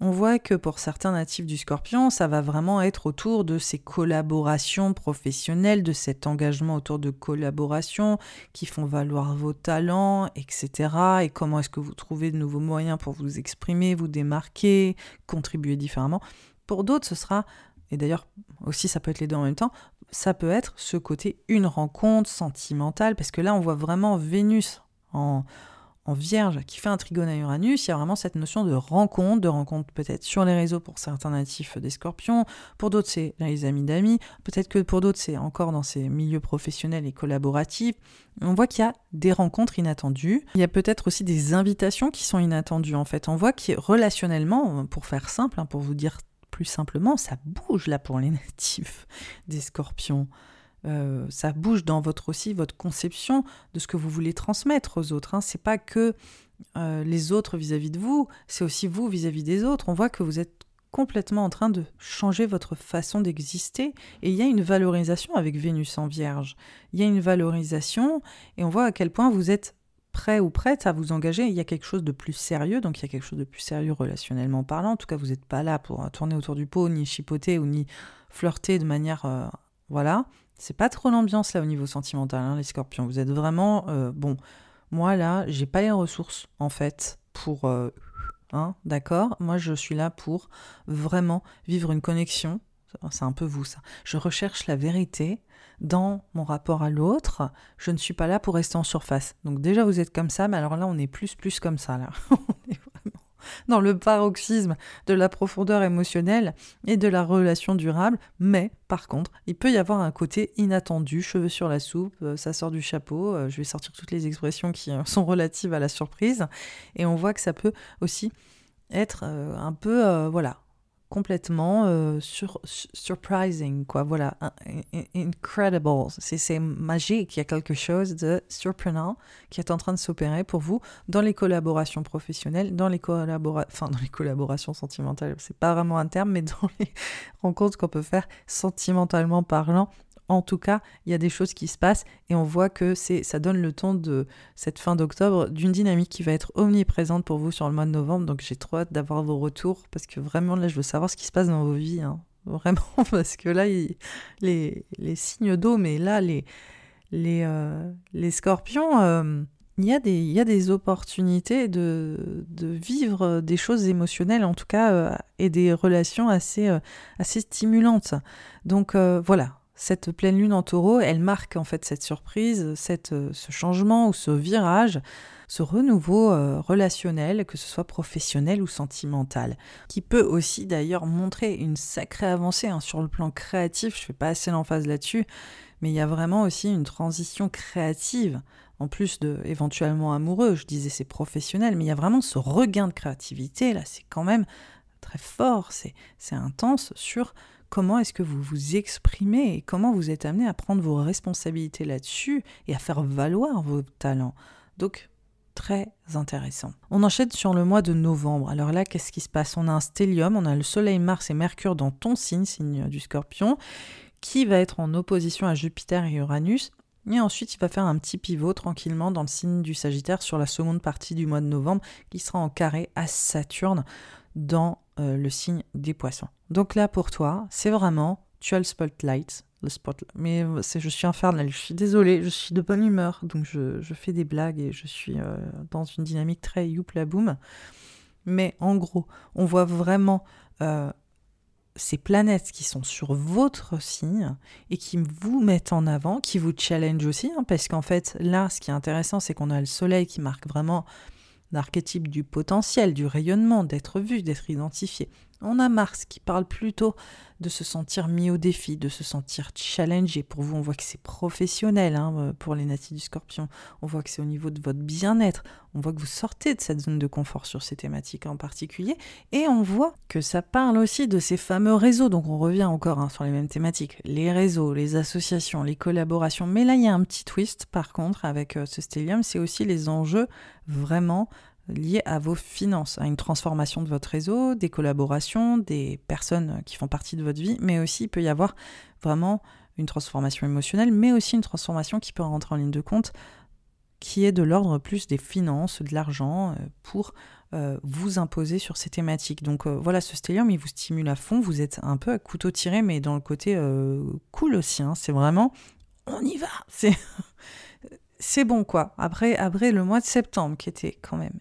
on voit que pour certains natifs du scorpion, ça va vraiment être autour de ces collaborations professionnelles, de cet engagement autour de collaborations qui font valoir vos talents, etc. Et comment est-ce que vous trouvez de nouveaux moyens pour vous exprimer, vous démarquer, contribuer différemment. Pour d'autres, ce sera, et d'ailleurs aussi ça peut être les deux en même temps, ça peut être ce côté une rencontre sentimentale, parce que là on voit vraiment Vénus en en vierge qui fait un trigone à Uranus, il y a vraiment cette notion de rencontre, de rencontre peut-être sur les réseaux pour certains natifs des scorpions, pour d'autres c'est les amis d'amis, peut-être que pour d'autres c'est encore dans ces milieux professionnels et collaboratifs. On voit qu'il y a des rencontres inattendues, il y a peut-être aussi des invitations qui sont inattendues en fait. On voit que relationnellement, pour faire simple, hein, pour vous dire plus simplement, ça bouge là pour les natifs des scorpions. Euh, ça bouge dans votre aussi votre conception de ce que vous voulez transmettre aux autres. Hein. C'est pas que euh, les autres vis-à-vis de vous, c'est aussi vous vis-à-vis des autres. On voit que vous êtes complètement en train de changer votre façon d'exister et il y a une valorisation avec Vénus en Vierge. Il y a une valorisation et on voit à quel point vous êtes prêt ou prête à vous engager. Il y a quelque chose de plus sérieux, donc il y a quelque chose de plus sérieux relationnellement parlant. En tout cas, vous n'êtes pas là pour tourner autour du pot, ni chipoter ou ni flirter de manière euh, voilà. C'est pas trop l'ambiance là au niveau sentimental, hein, les scorpions. Vous êtes vraiment. Euh, bon, moi là, j'ai pas les ressources en fait pour. Euh, hein, d'accord? Moi je suis là pour vraiment vivre une connexion. C'est un peu vous ça. Je recherche la vérité dans mon rapport à l'autre. Je ne suis pas là pour rester en surface. Donc déjà vous êtes comme ça, mais alors là on est plus plus comme ça là. dans le paroxysme de la profondeur émotionnelle et de la relation durable, mais par contre, il peut y avoir un côté inattendu, cheveux sur la soupe, euh, ça sort du chapeau, euh, je vais sortir toutes les expressions qui euh, sont relatives à la surprise, et on voit que ça peut aussi être un peu, voilà, complètement euh, sur, surprising, quoi. Voilà, incredible. C'est magique. Il y a quelque chose de surprenant qui est en train de s'opérer pour vous dans les collaborations professionnelles, dans les, collabora enfin, dans les collaborations sentimentales. C'est pas vraiment un terme, mais dans les rencontres qu'on peut faire sentimentalement parlant en tout cas, il y a des choses qui se passent et on voit que c'est, ça donne le ton de cette fin d'octobre d'une dynamique qui va être omniprésente pour vous sur le mois de novembre. Donc j'ai trop hâte d'avoir vos retours parce que vraiment là, je veux savoir ce qui se passe dans vos vies. Hein. Vraiment, parce que là, les, signes d'eau, mais là, les, les, euh, les scorpions, euh, il y, a des, il y a des opportunités de, de, vivre des choses émotionnelles, en tout cas, euh, et des relations assez, euh, assez stimulantes. Donc voilà, cette pleine lune en taureau, elle marque en fait cette surprise, cette, ce changement ou ce virage, ce renouveau relationnel, que ce soit professionnel ou sentimental, qui peut aussi d'ailleurs montrer une sacrée avancée hein, sur le plan créatif, je ne fais pas assez l'emphase là-dessus, mais il y a vraiment aussi une transition créative en plus de éventuellement amoureux, je disais c'est professionnel, mais il y a vraiment ce regain de créativité, là. C'est quand même très fort, c'est intense sur comment est-ce que vous vous exprimez et comment vous êtes amené à prendre vos responsabilités là-dessus et à faire valoir vos talents. Donc très intéressant. On enchaîne sur le mois de novembre. Alors là, qu'est-ce qui se passe? On a un stellium, on a le Soleil, Mars et Mercure dans ton signe, signe du Scorpion, qui va être en opposition à Jupiter et Uranus et ensuite, il va faire un petit pivot tranquillement dans le signe du Sagittaire sur la seconde partie du mois de novembre, qui sera en carré à Saturne dans euh, le signe des poissons. Donc là, pour toi, c'est vraiment, tu as le spotlight, le spot, mais je suis infernale, je suis désolée, je suis de bonne humeur, donc je, fais des blagues et je suis euh, dans une dynamique très youpla boom. Mais en gros, on voit vraiment euh, ces planètes qui sont sur votre signe et qui vous mettent en avant, qui vous challenge aussi, hein, parce qu'en fait, là, ce qui est intéressant, c'est qu'on a le soleil qui marque vraiment l'archétype du potentiel, du rayonnement, d'être vu, d'être identifié. On a Mars qui parle plutôt de se sentir mis au défi, de se sentir challengé. Pour vous, on voit que c'est professionnel hein, euh, pour les natifs du scorpion. On voit que c'est au niveau de votre bien-être. On voit que vous sortez de cette zone de confort sur ces thématiques en particulier. Et on voit que ça parle aussi de ces fameux réseaux. Donc on revient encore hein, sur les mêmes thématiques. Les réseaux, les associations, les collaborations. Mais là, il y a un petit twist par contre avec euh, ce stellium. C'est aussi les enjeux vraiment lié à vos finances, à une transformation de votre réseau, des collaborations, des personnes qui font partie de votre vie, mais aussi il peut y avoir vraiment une transformation émotionnelle, mais aussi une transformation qui peut rentrer en ligne de compte, qui est de l'ordre plus des finances, de l'argent, euh, pour euh, vous imposer sur ces thématiques. Donc euh, voilà, ce stellium, il vous stimule à fond, vous êtes un peu à couteau tiré, mais dans le côté cool aussi, hein. c'est vraiment, on y va, c'est... c'est bon quoi. Après, après le mois de septembre qui était quand même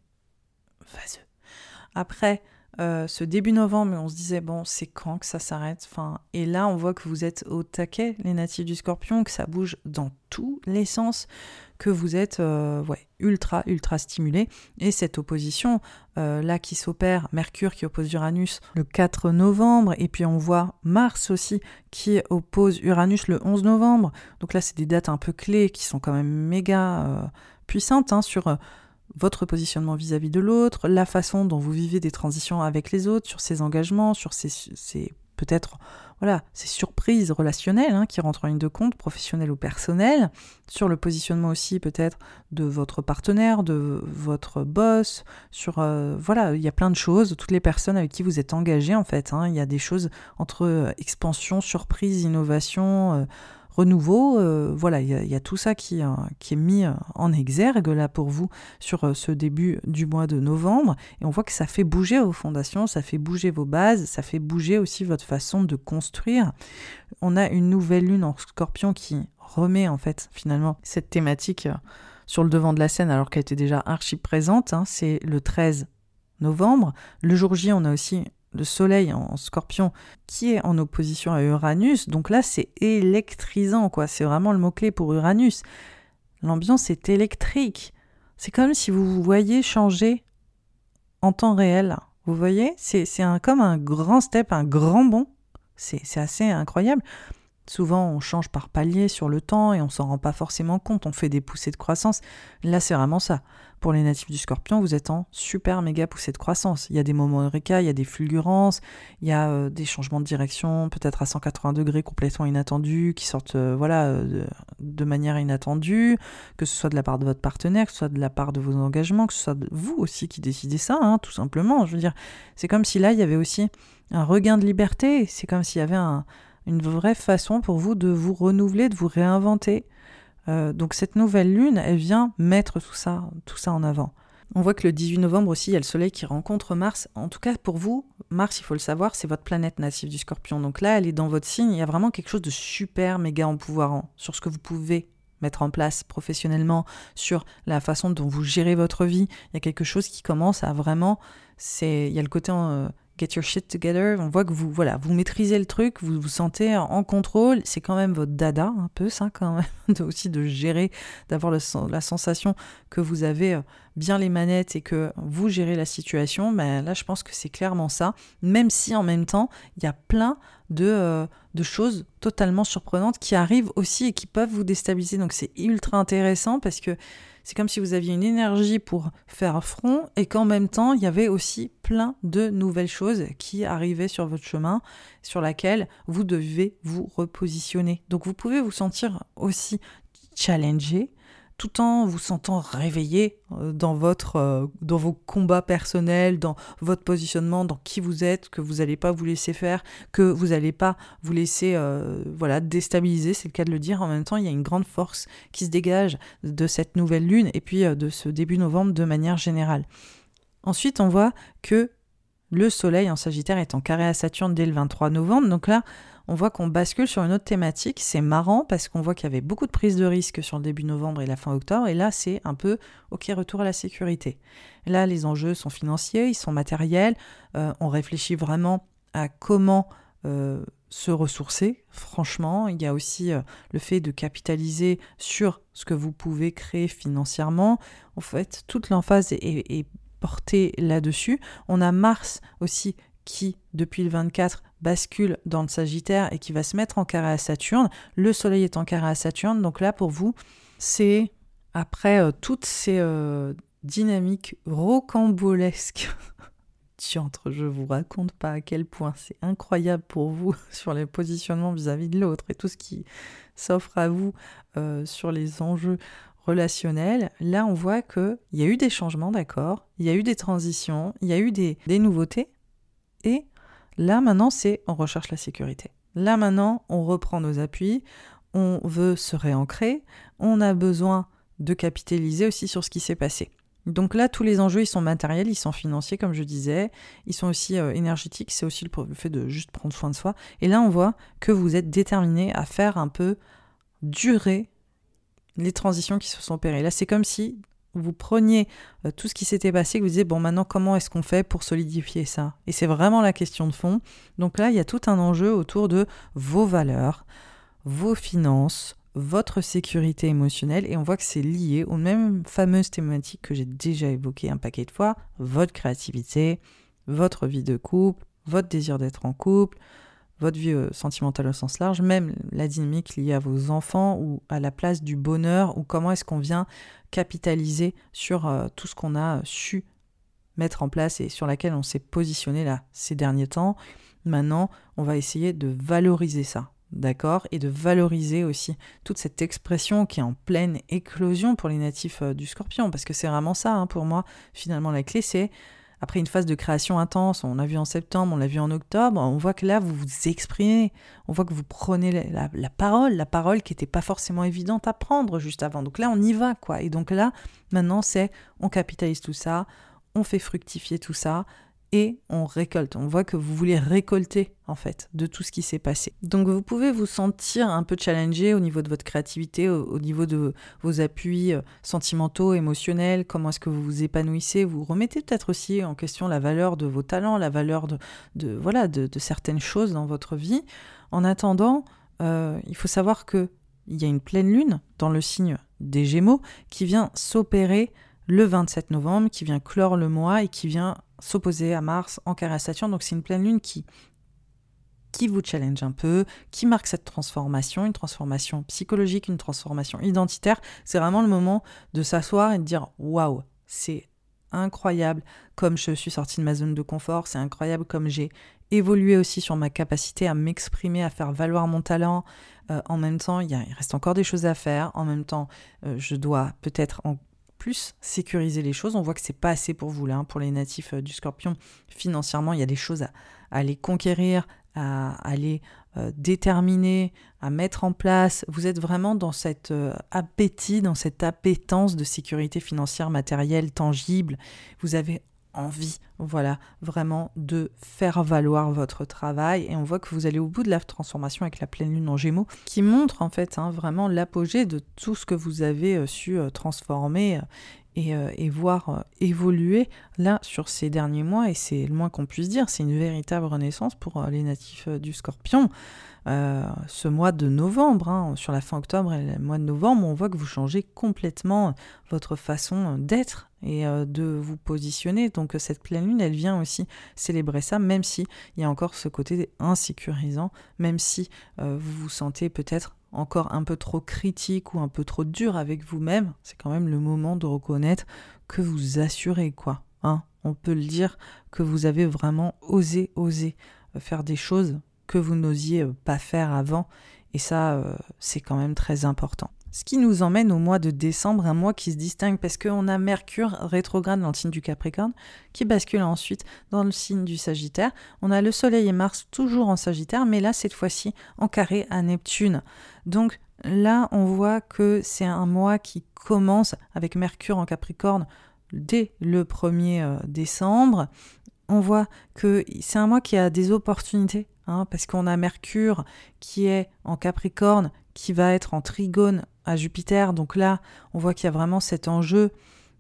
après, euh, ce début novembre, on se disait, bon, c'est quand que ça s'arrête? Enfin, Et là, on voit que vous êtes au taquet, les natifs du scorpion, que ça bouge dans tous les sens, que vous êtes euh, ultra, ultra stimulé. Et cette opposition, euh, là, qui s'opère, Mercure qui oppose Uranus le 4 novembre, et puis on voit Mars aussi qui oppose Uranus le 11 novembre. Donc là, c'est des dates un peu clés qui sont quand même méga puissantes hein, sur votre positionnement vis-à-vis de l'autre, la façon dont vous vivez des transitions avec les autres, sur ces engagements, sur ces, peut-être voilà ces surprises relationnelles hein, qui rentrent en ligne de compte, professionnelles ou personnelles, sur le positionnement aussi peut-être de votre partenaire, de votre boss, sur euh, voilà il y a plein de choses, toutes les personnes avec qui vous êtes engagé en fait, hein. il y a des choses entre euh, expansion, surprise, innovation. Euh, renouveau. Euh, voilà, il y, a tout ça qui, euh, est mis euh, en exergue là pour vous sur ce début du mois de novembre. Et on voit que ça fait bouger vos fondations, ça fait bouger vos bases, ça fait bouger aussi votre façon de construire. On a une nouvelle lune en scorpion qui remet en fait finalement cette thématique sur le devant de la scène alors qu'elle était déjà archi présente. Hein. C'est le 13 novembre. Le jour J, on a aussi le Soleil en, Scorpion qui est en opposition à Uranus. Donc là, c'est électrisant, quoi. C'est vraiment le mot-clé pour Uranus. L'ambiance est électrique. C'est comme si vous vous voyez changer en temps réel. Vous voyez? C'est comme un grand step, un grand bond. C'est assez incroyable. Souvent, on change par palier sur le temps et on s'en rend pas forcément compte. On fait des poussées de croissance. Là, c'est vraiment ça. Pour les natifs du scorpion, vous êtes en super méga poussée de croissance. Il y a des moments eureka, il y a des fulgurances, il y a euh, des changements de direction, peut-être à 180 degrés complètement inattendus, qui sortent euh, voilà, euh, de, manière inattendue, que ce soit de la part de votre partenaire, que ce soit de la part de vos engagements, que ce soit de vous aussi qui décidez ça, hein, tout simplement. Je veux dire, c'est comme si là, il y avait aussi un regain de liberté. C'est comme s'il y avait un une vraie façon pour vous de vous renouveler, de vous réinventer. Euh, donc cette nouvelle lune, elle vient mettre tout ça, tout ça en avant. On voit que le 18 novembre aussi, il y a le Soleil qui rencontre Mars. En tout cas, pour vous, Mars, il faut le savoir, c'est votre planète native du Scorpion. Donc là, elle est dans votre signe. Il y a vraiment quelque chose de super méga empouvoirant sur ce que vous pouvez mettre en place professionnellement, sur la façon dont vous gérez votre vie. Il y a quelque chose qui commence à vraiment, c'est, il y a le côté en, get your shit together. On voit que vous, voilà, vous maîtrisez le truc, vous vous sentez en contrôle. C'est quand même votre dada, un peu ça quand même, aussi de gérer, d'avoir la sensation que vous avez euh, bien les manettes et que vous gérez la situation. Mais ben là, je pense que c'est clairement ça. Même si en même temps, il y a plein de, euh, de choses totalement surprenantes qui arrivent aussi et qui peuvent vous déstabiliser. Donc c'est ultra intéressant parce que c'est comme si vous aviez une énergie pour faire front et qu'en même temps, il y avait aussi plein de nouvelles choses qui arrivaient sur votre chemin, sur laquelle vous devez vous repositionner. Donc vous pouvez vous sentir aussi challengé, tout en vous sentant réveillé euh, dans, votre, euh, dans vos combats personnels, dans votre positionnement, dans qui vous êtes, que vous n'allez pas vous laisser faire, que vous n'allez pas vous laisser euh, voilà, déstabiliser, c'est le cas de le dire. En même temps, il y a une grande force qui se dégage de cette nouvelle lune et puis de ce début novembre de manière générale. Ensuite, on voit que le Soleil en Sagittaire est en carré à Saturne dès le 23 novembre. Donc là, on voit qu'on bascule sur une autre thématique. C'est marrant parce qu'on voit qu'il y avait beaucoup de prises de risques sur le début novembre et la fin octobre. Et là, c'est un peu, OK, retour à la sécurité. Là, les enjeux sont financiers, ils sont matériels. Euh, on réfléchit vraiment à comment euh, se ressourcer. Franchement, il y a aussi euh, le fait de capitaliser sur ce que vous pouvez créer financièrement. En fait, toute l'emphase est, est portée là-dessus. On a Mars aussi qui, depuis le 24, bascule dans le Sagittaire et qui va se mettre en carré à Saturne. Le Soleil est en carré à Saturne. Donc là, pour vous, c'est après euh, toutes ces euh, dynamiques rocambolesques. Tiantre, je vous raconte pas à quel point c'est incroyable pour vous sur les positionnements vis-à-vis de l'autre et tout ce qui s'offre à vous euh, sur les enjeux relationnels. Là, on voit qu'il y a eu des changements, d'accord Il y a eu des transitions, il y a eu des, des nouveautés, et là maintenant, c'est on recherche la sécurité. Là maintenant, on reprend nos appuis, on veut se réancrer, on a besoin de capitaliser aussi sur ce qui s'est passé. Donc là, tous les enjeux, ils sont matériels, ils sont financiers, comme je disais, ils sont aussi euh, énergétiques, c'est aussi le fait de juste prendre soin de soi. Et là, on voit que vous êtes déterminé à faire un peu durer les transitions qui se sont opérées. Là, c'est comme si vous preniez euh, tout ce qui s'était passé, que vous disiez, bon, maintenant, comment est-ce qu'on fait pour solidifier ça? Et c'est vraiment la question de fond. Donc là, il y a tout un enjeu autour de vos valeurs, vos finances, votre sécurité émotionnelle, et on voit que c'est lié aux mêmes fameuses thématiques que j'ai déjà évoquées un paquet de fois, votre créativité, votre vie de couple, votre désir d'être en couple, votre vie euh, sentimentale au sens large, même la dynamique liée à vos enfants ou à la place du bonheur, ou comment est-ce qu'on vient capitaliser sur euh, tout ce qu'on a su mettre en place et sur laquelle on s'est positionné là ces derniers temps. Maintenant, on va essayer de valoriser ça, d'accord? Et de valoriser aussi toute cette expression qui est en pleine éclosion pour les natifs euh, du scorpion, parce que c'est vraiment ça, hein, pour moi, finalement, la clé, c'est après une phase de création intense, on l'a vu en septembre, on l'a vu en octobre, on voit que là, vous vous exprimez, on voit que vous prenez la, parole, la parole qui n'était pas forcément évidente à prendre juste avant. Donc là, on y va, quoi. Et donc là, maintenant, c'est on capitalise tout ça, on fait fructifier tout ça, et on récolte. On voit que vous voulez récolter en fait de tout ce qui s'est passé. Donc vous pouvez vous sentir un peu challengé au niveau de votre créativité, au, niveau de vos appuis euh, sentimentaux, émotionnels, comment est-ce que vous vous épanouissez. Vous remettez peut-être aussi en question la valeur de vos talents, la valeur de, voilà de, certaines choses dans votre vie. En attendant, euh, il faut savoir que il y a une pleine lune dans le signe des Gémeaux qui vient s'opérer le 27 novembre, qui vient clore le mois et qui vient s'opposer à Mars en carré à Saturne. Donc c'est une pleine lune qui, qui vous challenge un peu, qui marque cette transformation, une transformation psychologique, une transformation identitaire. C'est vraiment le moment de s'asseoir et de dire waouh, c'est incroyable comme je suis sortie de ma zone de confort, c'est incroyable comme j'ai évolué aussi sur ma capacité à m'exprimer, à faire valoir mon talent. Euh, en même temps, il, reste encore des choses à faire. En même temps, euh, je dois peut-être plus sécuriser les choses. On voit que c'est pas assez pour vous là, hein, pour les natifs euh, du scorpion. Financièrement, il y a des choses à, les conquérir, à, les euh, déterminer, à mettre en place. Vous êtes vraiment dans cet euh, appétit, dans cette appétence de sécurité financière, matérielle, tangible. Vous avez envie, voilà, vraiment de faire valoir votre travail. Et on voit que vous allez au bout de la transformation avec la pleine lune en gémeaux, qui montre en fait hein, vraiment l'apogée de tout ce que vous avez euh, su euh, transformer euh, et, voir évoluer là sur ces derniers mois. Et c'est le moins qu'on puisse dire, c'est une véritable renaissance pour les natifs du scorpion. Ce mois de novembre, hein, sur la fin octobre et le mois de novembre, on voit que vous changez complètement votre façon d'être et euh, de vous positionner. Donc cette pleine lune, elle vient aussi célébrer ça, même si il y a encore ce côté insécurisant, même si euh, vous vous sentez peut-être encore un peu trop critique ou un peu trop dur avec vous-même, c'est quand même le moment de reconnaître que vous assurez quoi. Hein On peut le dire que vous avez vraiment osé, osé euh, faire des choses que vous n'osiez pas faire avant. Et ça, c'est quand même très important. Ce qui nous emmène au mois de décembre, un mois qui se distingue parce qu'on a Mercure rétrograde dans le signe du Capricorne, qui bascule ensuite dans le signe du Sagittaire. On a le Soleil et Mars toujours en Sagittaire, mais là, cette fois-ci, en carré à Neptune. Donc là, on voit que c'est un mois qui commence avec Mercure en Capricorne dès le 1er euh, décembre. On voit que c'est un mois qui a des opportunités, hein, parce qu'on a Mercure qui est en Capricorne, qui va être en trigone à Jupiter. Donc là, on voit qu'il y a vraiment cet enjeu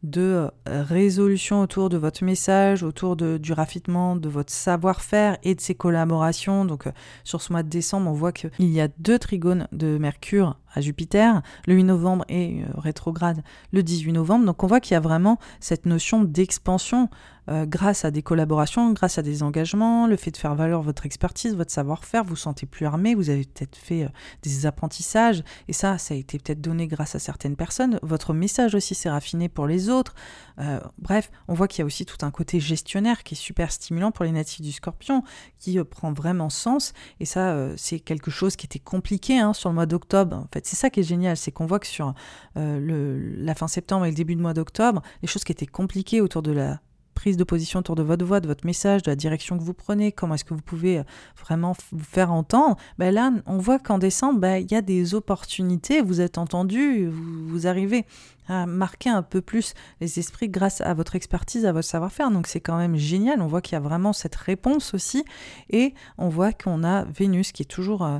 de euh, résolution autour de votre message, autour du raffinement de votre savoir-faire et de ses collaborations. Donc euh, sur ce mois de décembre, on voit qu'il y a deux trigones de Mercure à Jupiter, le 8 novembre et euh, rétrograde le 18 novembre. Donc on voit qu'il y a vraiment cette notion d'expansion euh, grâce à des collaborations, grâce à des engagements, le fait de faire valoir votre expertise, votre savoir-faire, vous vous sentez plus armé, vous avez peut-être fait euh, des apprentissages, et ça, ça a été peut-être donné grâce à certaines personnes. Votre message aussi s'est raffiné pour les autres. Euh, bref, on voit qu'il y a aussi tout un côté gestionnaire qui est super stimulant pour les natifs du scorpion, qui prend vraiment sens, et ça, c'est quelque chose qui était compliqué hein, sur le mois d'octobre. En fait, c'est ça qui est génial, c'est qu'on voit que sur le, la fin septembre et le début du mois d'octobre, les choses qui étaient compliquées autour de la prise de position autour de votre voix, de votre message, de la direction que vous prenez, comment est-ce que vous pouvez euh, vraiment vous faire entendre, ben là, on voit qu'en décembre, ben, il y a des opportunités, vous êtes entendu, vous, arrivez à marquer un peu plus les esprits grâce à votre expertise, à votre savoir-faire. Donc c'est quand même génial. On voit qu'il y a vraiment cette réponse aussi. Et on voit qu'on a Vénus qui est toujours euh,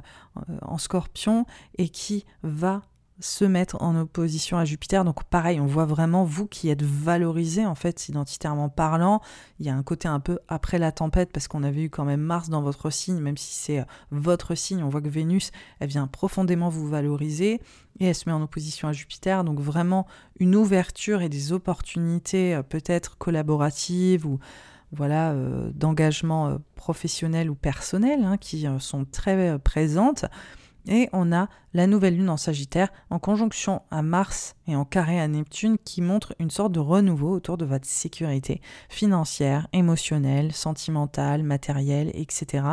en scorpion et qui va se mettre en opposition à Jupiter. Donc pareil, on voit vraiment vous qui êtes valorisé en fait identitairement parlant. Il y a un côté un peu après la tempête parce qu'on avait eu quand même Mars dans votre signe, même si c'est euh, votre signe, on voit que Vénus, elle vient profondément vous valoriser et elle se met en opposition à Jupiter. Donc vraiment une ouverture et des opportunités euh, peut-être collaboratives ou voilà euh, d'engagement professionnel ou personnel hein, qui sont très présentes. Et on a la nouvelle lune en Sagittaire en conjonction à Mars et en carré à Neptune qui montre une sorte de renouveau autour de votre sécurité financière, émotionnelle, sentimentale, matérielle, etc.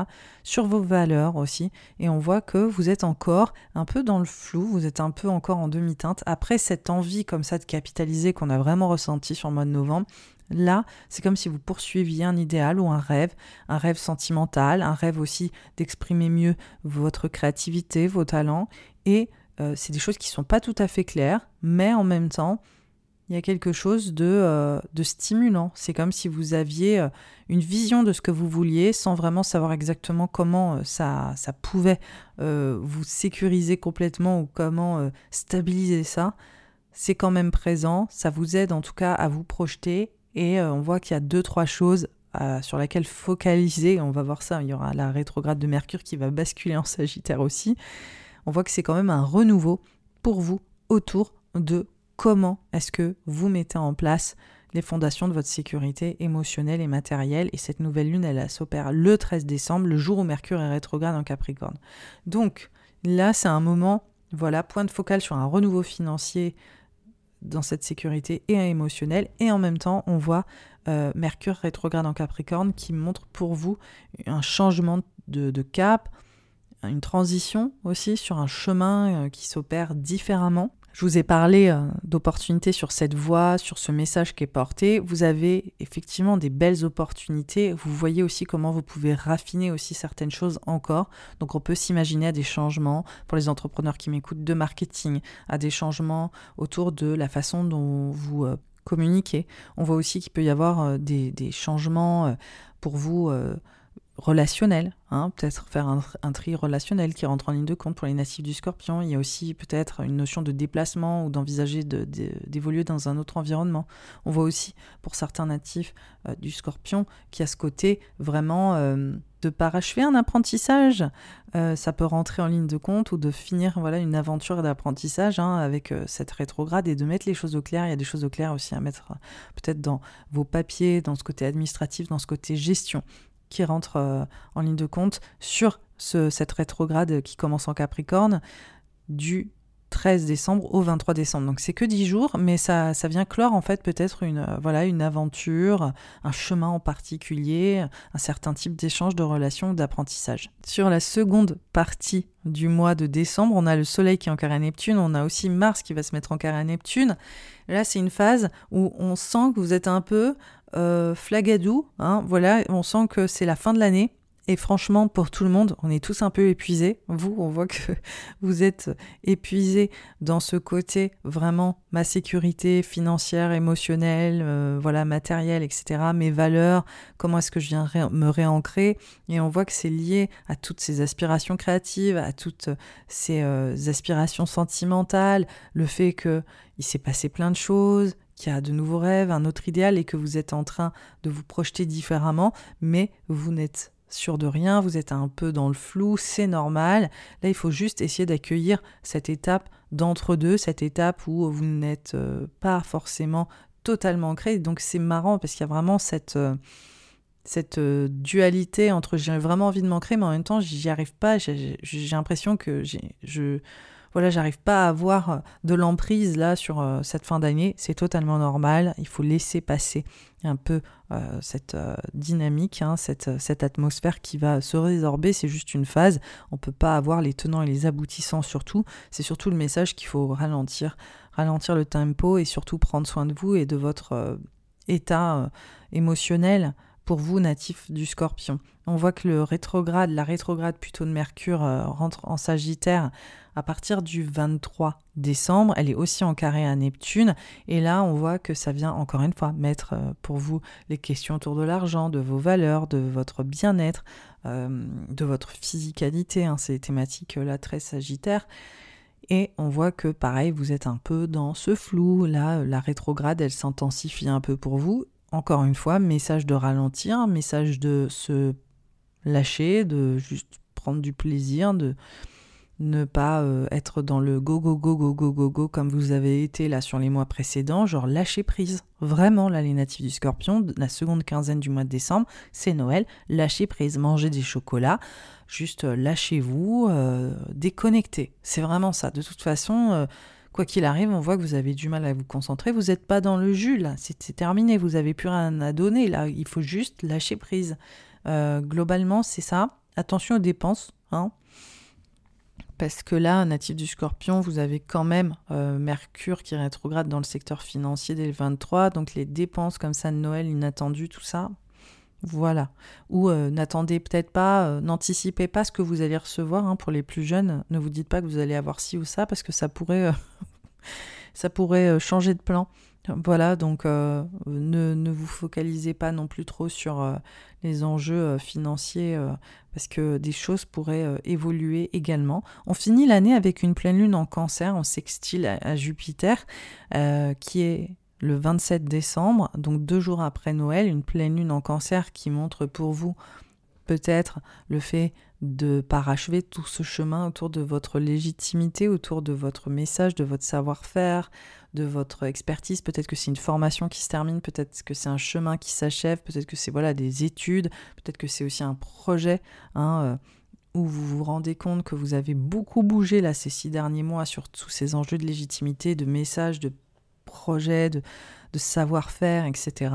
Sur vos valeurs aussi. Et on voit que vous êtes encore un peu dans le flou, vous êtes un peu encore en demi-teinte. Après cette envie comme ça de capitaliser qu'on a vraiment ressenti sur le mois de novembre, Là, c'est comme si vous poursuiviez un idéal ou un rêve, un rêve sentimental, un rêve aussi d'exprimer mieux votre créativité, vos talents. Et euh, c'est des choses qui ne sont pas tout à fait claires, mais en même temps, il y a quelque chose de, euh, stimulant. C'est comme si vous aviez euh, une vision de ce que vous vouliez sans vraiment savoir exactement comment ça, ça pouvait vous sécuriser complètement ou comment stabiliser ça. C'est quand même présent, ça vous aide en tout cas à vous projeter et euh, on voit qu'il y a deux, trois choses euh, sur lesquelles focaliser. On va voir ça. Il y aura la rétrograde de Mercure qui va basculer en Sagittaire aussi. On voit que c'est quand même un renouveau pour vous autour de comment est-ce que vous mettez en place les fondations de votre sécurité émotionnelle et matérielle. Et cette nouvelle lune, elle, s'opère le 13 décembre, le jour où Mercure est rétrograde en Capricorne. Donc là, c'est un moment, voilà, point de focal sur un renouveau financier dans cette sécurité et émotionnelle. Et en même temps, on voit euh, Mercure rétrograde en Capricorne qui montre pour vous un changement de, cap, une transition aussi sur un chemin euh, qui s'opère différemment. Je vous ai parlé euh, d'opportunités sur cette voie, sur ce message qui est porté. Vous avez effectivement des belles opportunités. Vous voyez aussi comment vous pouvez raffiner aussi certaines choses encore. Donc on peut s'imaginer à des changements pour les entrepreneurs qui m'écoutent de marketing, à des changements autour de la façon dont vous euh, communiquer. On voit aussi qu'il peut y avoir des, changements pour vous relationnel, hein, peut-être faire un, tri relationnel qui rentre en ligne de compte pour les natifs du scorpion. Il y a aussi peut-être une notion de déplacement ou d'envisager d'évoluer dans un autre environnement. On voit aussi pour certains natifs euh, du scorpion qu'il y a ce côté vraiment euh, de parachever un apprentissage. Euh, ça peut rentrer en ligne de compte ou de finir voilà une aventure d'apprentissage hein, avec cette rétrograde et de mettre les choses au clair. Il y a des choses au clair aussi à mettre peut-être dans vos papiers, dans ce côté administratif, dans ce côté gestion qui rentre euh, en ligne de compte sur cette rétrograde qui commence en Capricorne du 13 décembre au 23 décembre. Donc c'est que 10 jours, mais ça, ça vient clore en fait peut-être une, euh, voilà, une aventure, un chemin en particulier, un certain type d'échange, de relation, d'apprentissage. Sur la seconde partie du mois de décembre, on a le Soleil qui est en carré à Neptune, on a aussi Mars qui va se mettre en carré à Neptune. Là c'est une phase où on sent que vous êtes un peu euh, flagadou. Hein, voilà, on sent que c'est la fin de l'année. Et franchement, pour tout le monde, on est tous un peu épuisés. Vous, on voit que vous êtes épuisés dans ce côté vraiment ma sécurité financière, émotionnelle, euh, voilà, matérielle, etc. Mes valeurs, comment est-ce que je viens me réancrer. Et on voit que c'est lié à toutes ces aspirations créatives, à toutes ces euh, aspirations sentimentales, le fait que il s'est passé plein de choses, qui a de nouveaux rêves, un autre idéal et que vous êtes en train de vous projeter différemment, mais vous n'êtes sûr de rien, vous êtes un peu dans le flou, c'est normal. Là, il faut juste essayer d'accueillir cette étape d'entre-deux, cette étape où vous n'êtes euh, pas forcément totalement ancré. Donc c'est marrant parce qu'il y a vraiment cette, euh, cette euh, dualité entre j'ai vraiment envie de m'ancrer, mais en même temps, j'y arrive pas. J'ai l'impression que je voilà, j'arrive pas à avoir euh, de l'emprise là sur euh, cette fin d'année. C'est totalement normal. Il faut laisser passer un peu euh, cette dynamique, hein, cette, atmosphère qui va se résorber. C'est juste une phase. On peut pas avoir les tenants et les aboutissants surtout. C'est surtout le message qu'il faut ralentir, ralentir le tempo et surtout prendre soin de vous et de votre état émotionnel pour vous, natifs du scorpion. On voit que le rétrograde, la rétrograde plutôt de Mercure rentre en Sagittaire à partir du 23 décembre. Elle est aussi en carré à Neptune. Et là, on voit que ça vient encore une fois mettre euh, pour vous les questions autour de l'argent, de vos valeurs, de votre bien-être, euh, de votre physicalité. Hein, ces thématiques-là très sagittaires. Et on voit que pareil, vous êtes un peu dans ce flou. Là, la rétrograde, elle s'intensifie un peu pour vous. Encore une fois, message de ralentir, message de se lâcher, de juste prendre du plaisir, de ne pas euh, être dans le go go go go go go go comme vous avez été là sur les mois précédents, genre lâcher prise. Vraiment, là, les natifs du scorpion, la seconde quinzaine du mois de décembre, c'est Noël, lâcher prise, manger des chocolats, juste euh, lâchez-vous, euh, déconnectez. C'est vraiment ça. De toute façon, quoi qu'il arrive, on voit que vous avez du mal à vous concentrer, vous n'êtes pas dans le jus, là, c'est terminé, vous n'avez plus rien à donner, là, il faut juste lâcher prise. globalement, c'est ça. Attention aux dépenses, hein parce que là, natif du scorpion, vous avez quand même euh, Mercure qui rétrograde dans le secteur financier dès le 23, donc les dépenses comme ça de Noël inattendues, tout ça, voilà. Ou euh, n'attendez peut-être pas, euh, n'anticipez pas ce que vous allez recevoir. Hein, pour les plus jeunes, ne vous dites pas que vous allez avoir ci ou ça, parce que ça pourrait, ça pourrait changer de plan. Voilà, donc ne, ne, vous focalisez pas non plus trop sur les enjeux financiers parce que des choses pourraient euh, évoluer également. On finit l'année avec une pleine lune en cancer, en sextile à, Jupiter, euh, qui est le 27 décembre, donc deux jours après Noël, une pleine lune en cancer qui montre pour vous peut-être le fait de parachever tout ce chemin autour de votre légitimité, autour de votre message, de votre savoir-faire, de votre expertise. Peut-être que c'est une formation qui se termine, peut-être que c'est un chemin qui s'achève, peut-être que c'est voilà des études, peut-être que c'est aussi un projet. Hein, euh, où vous vous rendez compte que vous avez beaucoup bougé là ces six derniers mois sur tous ces enjeux de légitimité, de messages, de projets, de, savoir-faire, etc.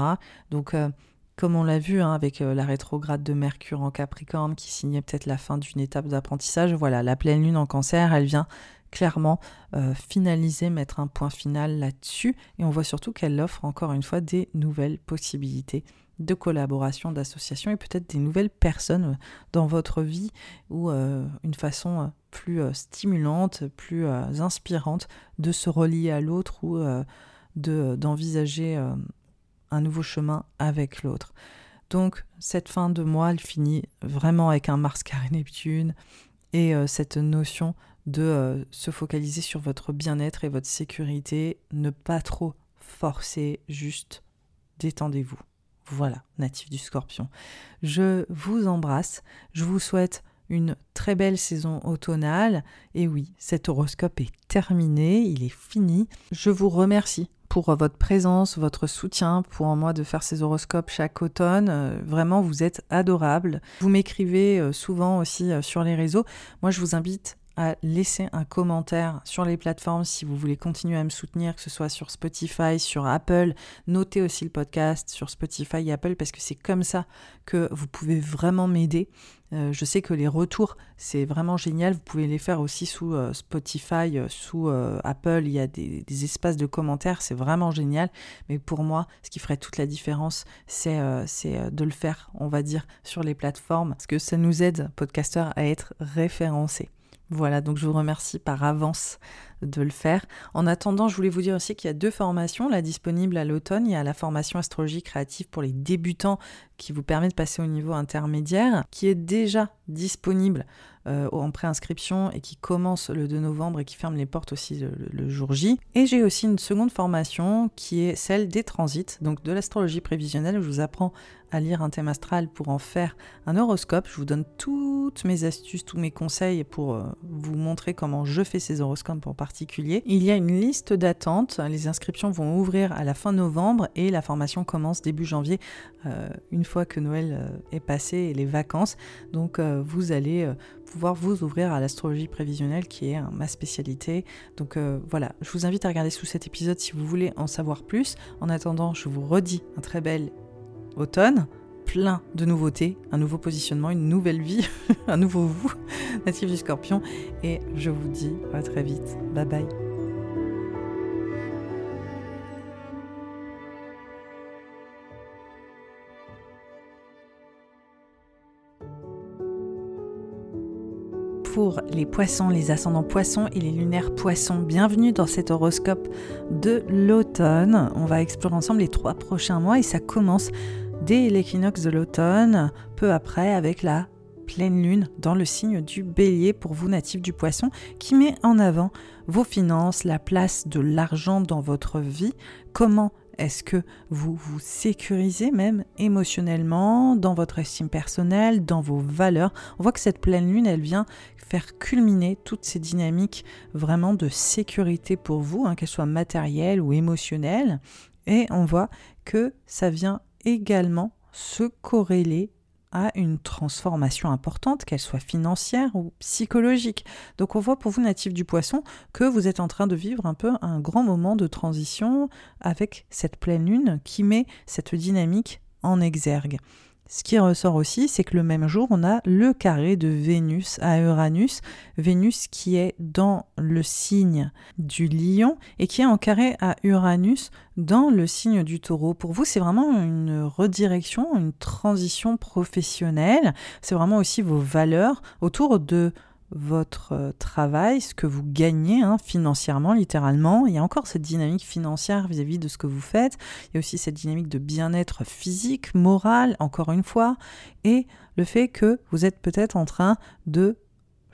Donc, euh, comme on l'a vu hein, avec euh, la rétrograde de Mercure en Capricorne qui signait peut-être la fin d'une étape d'apprentissage, voilà, la pleine lune en cancer, elle vient clairement euh, finaliser, mettre un point final là-dessus. Et on voit surtout qu'elle offre encore une fois des nouvelles possibilités de collaboration, d'association et peut-être des nouvelles personnes euh, dans votre vie ou une façon plus stimulante, plus inspirante de se relier à l'autre ou d'envisager un nouveau chemin avec l'autre. Donc cette fin de mois, elle finit vraiment avec un Mars carré Neptune et cette notion de se focaliser sur votre bien-être et votre sécurité, ne pas trop forcer, juste détendez-vous. Voilà, natif du scorpion. Je vous embrasse, je vous souhaite une très belle saison automnale. Et oui, cet horoscope est terminé, il est fini. Je vous remercie pour votre présence, votre soutien pour moi de faire ces horoscopes chaque automne. Euh, vraiment, vous êtes adorables. Vous m'écrivez euh, souvent aussi euh, sur les réseaux. Moi, je vous invite à laisser un commentaire sur les plateformes si vous voulez continuer à me soutenir, que ce soit sur Spotify, sur Apple. Notez aussi le podcast sur Spotify et Apple parce que c'est comme ça que vous pouvez vraiment m'aider. Euh, je sais que les retours, c'est vraiment génial. Vous pouvez les faire aussi sous euh, Spotify, euh, sous Apple. Il y a des, espaces de commentaires, c'est vraiment génial. Mais pour moi, ce qui ferait toute la différence, c'est de le faire, on va dire, sur les plateformes, parce que ça nous aide, podcasteurs, à être référencés. Voilà, donc je vous remercie par avance de le faire. En attendant, je voulais vous dire aussi qu'il y a deux formations là disponibles à l'automne. Il y a la formation astrologie créative pour les débutants qui vous permet de passer au niveau intermédiaire, qui est déjà disponible euh, en préinscription et qui commence le 2 novembre et qui ferme les portes aussi le, jour J. Et j'ai aussi une seconde formation qui est celle des transits, donc de l'astrologie prévisionnelle où je vous apprends à lire un thème astral pour en faire un horoscope. Je vous donne toutes mes astuces, tous mes conseils pour euh, vous montrer comment je fais ces horoscopes en particulier. Il y a une liste d'attente. Les inscriptions vont ouvrir à la fin novembre et la formation commence début janvier, euh, une fois que Noël est passé et les vacances. Donc vous allez pouvoir vous ouvrir à l'astrologie prévisionnelle qui est ma spécialité. Donc euh, voilà, je vous invite à regarder sous cet épisode si vous voulez en savoir plus. En attendant, je vous redis un très bel automne, plein de nouveautés, un nouveau positionnement, une nouvelle vie, un nouveau vous, natif du scorpion. Et je vous dis à très vite. Bye bye. Pour les poissons, les ascendants poissons et les lunaires poissons. Bienvenue dans cet horoscope de l'automne. On va explorer ensemble les trois prochains mois et ça commence dès l'équinoxe de l'automne, peu après avec la pleine lune dans le signe du bélier pour vous natifs du poisson qui met en avant vos finances, la place de l'argent dans votre vie, comment est-ce que vous vous sécurisez même émotionnellement dans votre estime personnelle, dans vos valeurs? On voit que cette pleine lune, elle vient culminer toutes ces dynamiques vraiment de sécurité pour vous, hein, qu'elles soient matérielles ou émotionnelles. Et on voit que ça vient également se corréler à une transformation importante, qu'elle soit financière ou psychologique. Donc on voit pour vous, natif du poisson, que vous êtes en train de vivre un peu un grand moment de transition avec cette pleine lune qui met cette dynamique en exergue. Ce qui ressort aussi, c'est que le même jour, on a le carré de Vénus à Uranus, Vénus qui est dans le signe du lion et qui est en carré à Uranus dans le signe du taureau. Pour vous, c'est vraiment une redirection, une transition professionnelle, c'est vraiment aussi vos valeurs autour de votre euh, travail, ce que vous gagnez hein, financièrement, littéralement. Il y a encore cette dynamique financière vis-à-vis de ce que vous faites. Il y a aussi cette dynamique de bien-être physique, moral, encore une fois. Et le fait que vous êtes peut-être en train de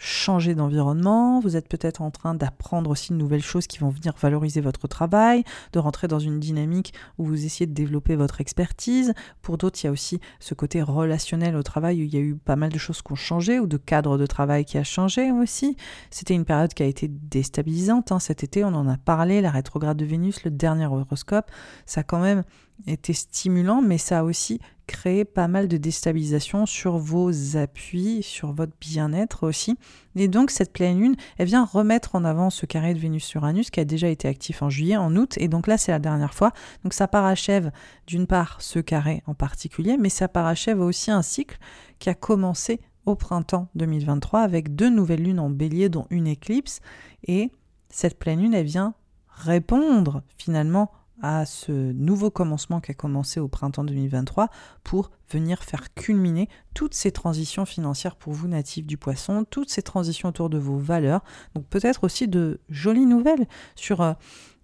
changer d'environnement, vous êtes peut-être en train d'apprendre aussi de nouvelles choses qui vont venir valoriser votre travail, de rentrer dans une dynamique où vous essayez de développer votre expertise. Pour d'autres, il y a aussi ce côté relationnel au travail où il y a eu pas mal de choses qui ont changé ou de cadre de travail qui a changé aussi. C'était une période qui a été déstabilisante. Hein. Cet été, on en a parlé, la rétrograde de Vénus, le dernier horoscope, ça a quand même été stimulant, mais ça a aussi créer pas mal de déstabilisation sur vos appuis, sur votre bien-être aussi. Et donc cette pleine lune, elle vient remettre en avant ce carré de Vénus-Uranus qui a déjà été actif en juillet, en août, et donc là c'est la dernière fois. Donc ça parachève d'une part ce carré en particulier, mais ça parachève aussi un cycle qui a commencé au printemps 2023 avec deux nouvelles lunes en bélier dont une éclipse. Et cette pleine lune, elle vient répondre finalement à ce nouveau commencement qui a commencé au printemps 2023 pour venir faire culminer toutes ces transitions financières pour vous natifs du poisson, toutes ces transitions autour de vos valeurs. Donc peut-être aussi de jolies nouvelles sur euh,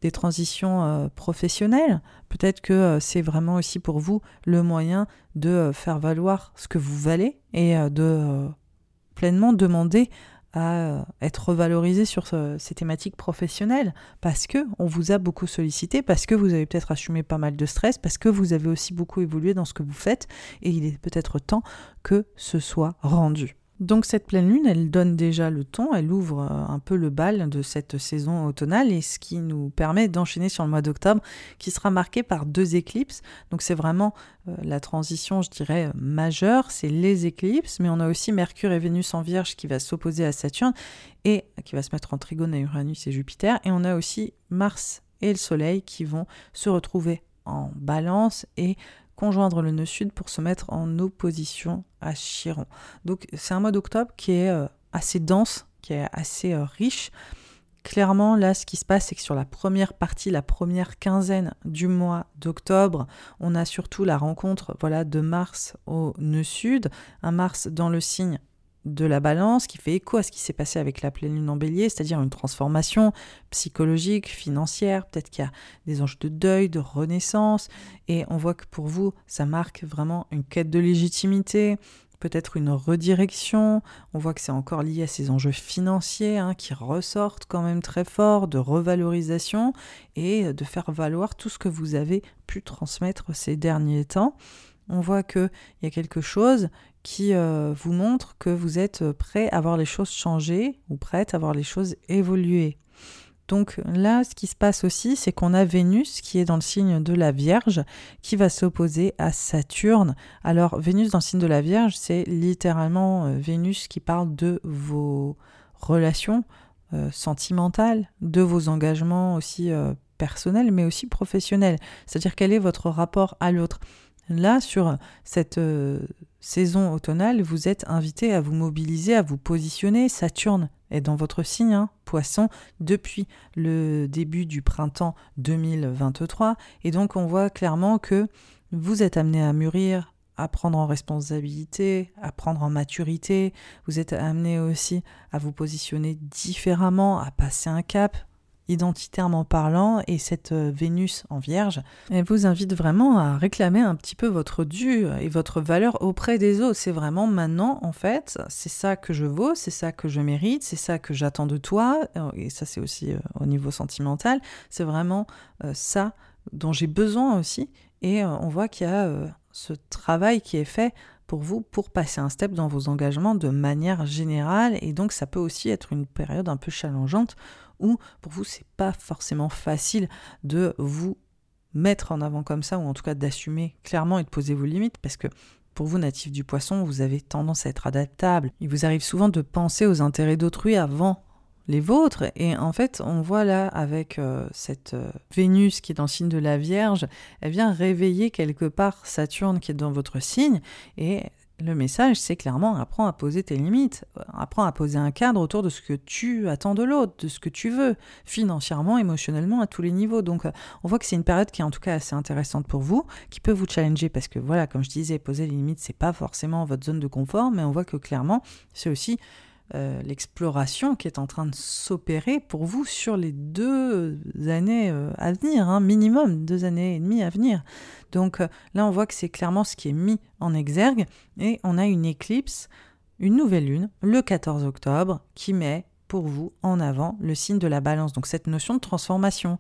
des transitions euh, professionnelles. Peut-être que euh, c'est vraiment aussi pour vous le moyen de faire valoir ce que vous valez et de pleinement demander à euh, être revalorisé sur ces thématiques professionnelles parce que on vous a beaucoup sollicité, parce que vous avez peut-être assumé pas mal de stress, parce que vous avez aussi beaucoup évolué dans ce que vous faites et il est peut-être temps que ce soit rendu. Donc cette pleine lune, elle donne déjà le ton, elle ouvre euh, un peu le bal de cette saison automnale et ce qui nous permet d'enchaîner sur le mois d'octobre qui sera marqué par deux éclipses. Donc c'est vraiment euh, la transition, je dirais, majeure, c'est les éclipses, mais on a aussi Mercure et Vénus en Vierge qui va s'opposer à Saturne et qui va se mettre en trigone à Uranus et Jupiter. Et on a aussi Mars et le Soleil qui vont se retrouver en balance et conjoindre le nœud sud pour se mettre en opposition à Chiron. Donc c'est un mois d'octobre qui est euh, assez dense, qui est assez euh, riche. Clairement, là, ce qui se passe, c'est que sur la première partie, la première quinzaine du mois d'octobre, on a surtout la rencontre voilà, de Mars au nœud sud, un Mars dans le signe de la balance qui fait écho à ce qui s'est passé avec la pleine lune en bélier, c'est-à-dire une transformation psychologique, financière, peut-être qu'il y a des enjeux de deuil, de renaissance, et on voit que pour vous, ça marque vraiment une quête de légitimité, peut-être une redirection, on voit que c'est encore lié à ces enjeux financiers hein, qui ressortent quand même très fort, de revalorisation, et de faire valoir tout ce que vous avez pu transmettre ces derniers temps. On voit qu'il y a quelque chose qui euh, vous montre que vous êtes prêt à voir les choses changer ou prête à voir les choses évoluer. Donc là, ce qui se passe aussi, c'est qu'on a Vénus qui est dans le signe de la Vierge, qui va s'opposer à Saturne. Alors Vénus dans le signe de la Vierge, c'est littéralement euh, Vénus qui parle de vos relations euh, sentimentales, de vos engagements aussi personnels, mais aussi professionnels. C'est-à-dire quel est votre rapport à l'autre? Là, sur cette euh, saison automnale, vous êtes invité à vous mobiliser, à vous positionner. Saturne est dans votre signe, hein, poisson, depuis le début du printemps 2023. Et donc, on voit clairement que vous êtes amené à mûrir, à prendre en responsabilité, à prendre en maturité. Vous êtes amené aussi à vous positionner différemment, à passer un cap, identitairement parlant, et cette euh, Vénus en Vierge, elle vous invite vraiment à réclamer un petit peu votre dû et votre valeur auprès des autres. C'est vraiment maintenant, en fait, c'est ça que je vaux, c'est ça que je mérite, c'est ça que j'attends de toi, euh, et ça c'est aussi euh, au niveau sentimental, c'est vraiment ça dont j'ai besoin aussi, et on voit qu'il y a ce travail qui est fait pour vous pour passer un step dans vos engagements de manière générale. Et donc ça peut aussi être une période un peu challengeante ou pour vous c'est pas forcément facile de vous mettre en avant comme ça ou en tout cas d'assumer clairement et de poser vos limites parce que pour vous, natifs du poisson, vous avez tendance à être adaptable. Il vous arrive souvent de penser aux intérêts d'autrui avant les vôtres. Et en fait, on voit là avec euh, cette euh, Vénus qui est dans le signe de la Vierge, elle vient réveiller quelque part Saturne qui est dans votre signe. Et le message, c'est clairement apprends à poser tes limites, apprends à poser un cadre autour de ce que tu attends de l'autre, de ce que tu veux, financièrement, émotionnellement, à tous les niveaux. Donc, euh, on voit que c'est une période qui est en tout cas assez intéressante pour vous, qui peut vous challenger parce que voilà, comme je disais, poser les limites, c'est pas forcément votre zone de confort, mais on voit que clairement, c'est aussi euh, l'exploration qui est en train de s'opérer pour vous sur les deux années euh, à venir, hein, minimum deux années et demie à venir. Donc euh, là, on voit que c'est clairement ce qui est mis en exergue et on a une éclipse, une nouvelle lune, le 14 octobre, qui met pour vous en avant le signe de la balance, donc cette notion de transformation.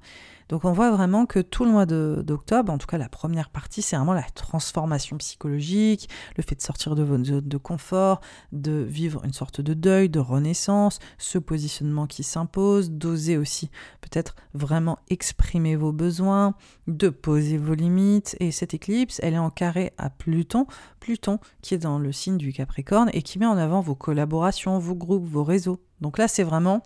Donc on voit vraiment que tout le mois d'octobre, en tout cas la première partie, c'est vraiment la transformation psychologique, le fait de sortir de votre zone de confort, de vivre une sorte de deuil, de renaissance, ce positionnement qui s'impose, d'oser aussi peut-être vraiment exprimer vos besoins, de poser vos limites. Et cette éclipse, elle est en carré à Pluton, Pluton qui est dans le signe du Capricorne et qui met en avant vos collaborations, vos groupes, vos réseaux. Donc là, c'est vraiment